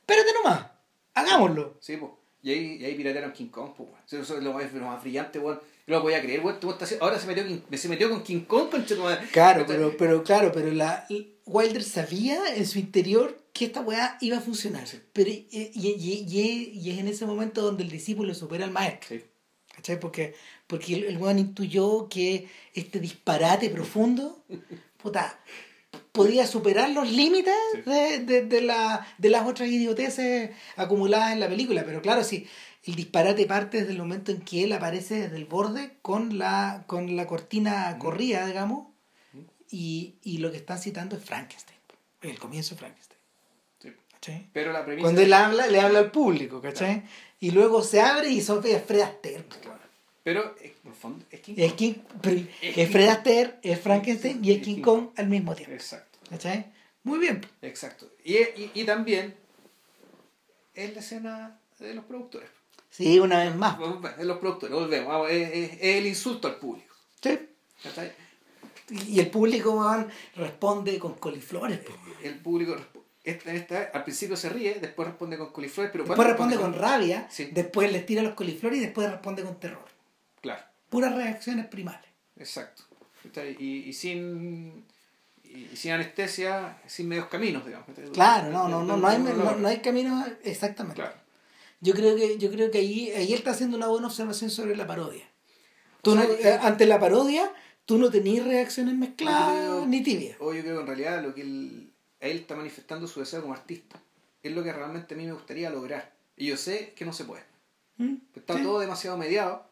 Espérate nomás, hagámoslo. Sí, pues. Y ahí, y ahí piratearon King Kong, pues, weón. Eso eso es lo más, lo más brillante, weón. No lo voy a creer, haciendo- Ahora se metió, se metió con King Kong, madre. Claro, pero, pero claro, pero la Wilder sabía en su interior que esta weá iba a funcionar. Pero, y, y, y, y es en ese momento donde el discípulo supera al maestro. Sí. ¿Cachai? Porque, porque el, el weón intuyó que este disparate profundo, puta, podía superar los límites Sí. de, de, de, la, de las otras idioteces acumuladas en la película. Pero claro, sí, el disparate parte desde el momento en que él aparece desde el borde con la, con la cortina corrida, digamos, y, y lo que están citando es Frankenstein, el comienzo de Frankenstein. Sí. ¿cachai? Pero la premisa. Cuando él habla, le habla al público, ¿cachai? Y luego se abre y son es Fred Astaire. pues, weón. Pero, por fondo, es. Es, King, pero Es es King Fred Kong. Astaire, es Frankenstein y es Es King King Kong al mismo tiempo. Exacto, ¿Cachai? Muy bien. exacto. Y, y, y también es la escena de los productores. Sí, una vez más. Los productores, volvemos. vamos, Es, el insulto al público. Sí. Y el público responde con coliflores. El público esta, esta, al principio se ríe, después responde con coliflores, pero Después ¿cuándo responde con rabia, Sí. después les tira los coliflores y después responde con terror. Claro, Puras reacciones primales. exacto. Y, y sin y, sin anestesia, sin medios caminos, digamos. Claro, no, no, no, no hay, No, no, no hay caminos exactamente. Claro. Yo creo que, yo creo que ahí, ahí él está haciendo una buena observación sobre la parodia. Tú O sea, no- que- eh, ante la parodia, tú no tenías reacciones mezcladas creo- ni tibias. O yo creo que en realidad lo que él, él está manifestando su deseo como artista es lo que realmente a mí me gustaría lograr. Y yo sé que no se puede. ¿Mm? Está Sí. todo demasiado mediado.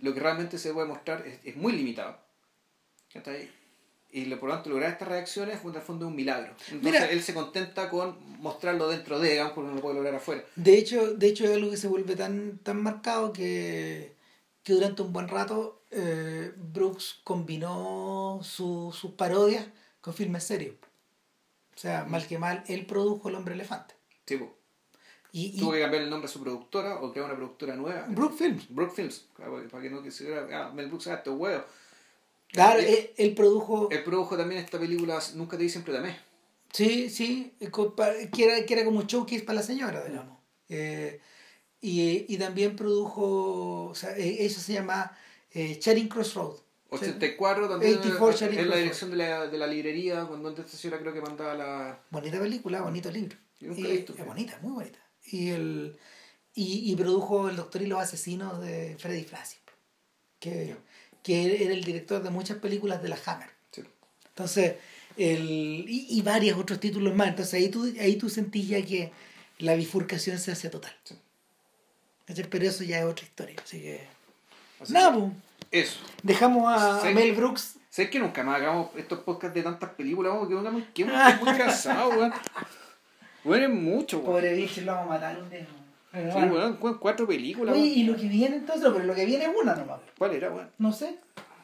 Lo que realmente se puede mostrar es, es muy limitado. ¿Cachai? Y por lo tanto, lograr estas reacciones en el fondo un milagro. Entonces Mira. él se contenta con mostrarlo dentro de, digamos, porque no lo puede lograr afuera. De hecho, de hecho es algo que se vuelve tan, tan marcado que, que durante un buen rato eh, Brooks combinó su- sus parodias con filmes serios. O sea, mal que mal, él produjo El Hombre Elefante. Sí, po. Y, y Tuvo que cambiar el nombre a su productora o crear una productora nueva. Brook Films. Brook Films. Para que no quisiera. Ah, Mel Brooks, ah, este huevo. Claro, Y- él, él produjo... Él produjo también esta película Nunca te di, siempre te amé. Sí, sí, que era, que era como un showcase para la señora, digamos. Eh, y, y también produjo, o sea, eso se llama eh, Charing Cross Road. 84 también 84 en la dirección de la, de la librería, cuando antes esta señora creo que mandaba la... Bonita película, bonito libro. Yo nunca Y- la he visto. es bonita, muy bonita. Y, el, y, y produjo El Doctor y los Asesinos de Freddy Flashy, que, que era el director de muchas películas de la Hammer. Sí. Entonces, el, y, y varios otros títulos más. Entonces ahí tú, ahí tú sentís ya que la bifurcación se hace total. Sí. Pero eso ya es otra historia. Así que. Así Nada, que, Eso. dejamos a. Mel Brooks. ¿Sabes que nunca más hagamos estos podcasts de tantas películas? Vamos, que muy, que muy, muy cansado, weón. Weón, es mucho, weón. Pobre bicho, lo vamos a matar un día. Pero Sí, bueno. cuatro películas, Oye, y lo que viene entonces, pero lo que viene es una nomás. ¿Cuál era, weón? No sé.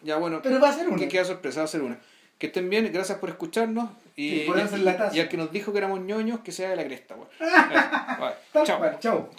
Ya, bueno. Pero va a ser una. Que queda sorpresa, va a ser una. Que estén bien, gracias por escucharnos. Y, Sí, la y al que nos dijo que éramos ñoños, que sea de la cresta, weón. Vale. Chao. chao.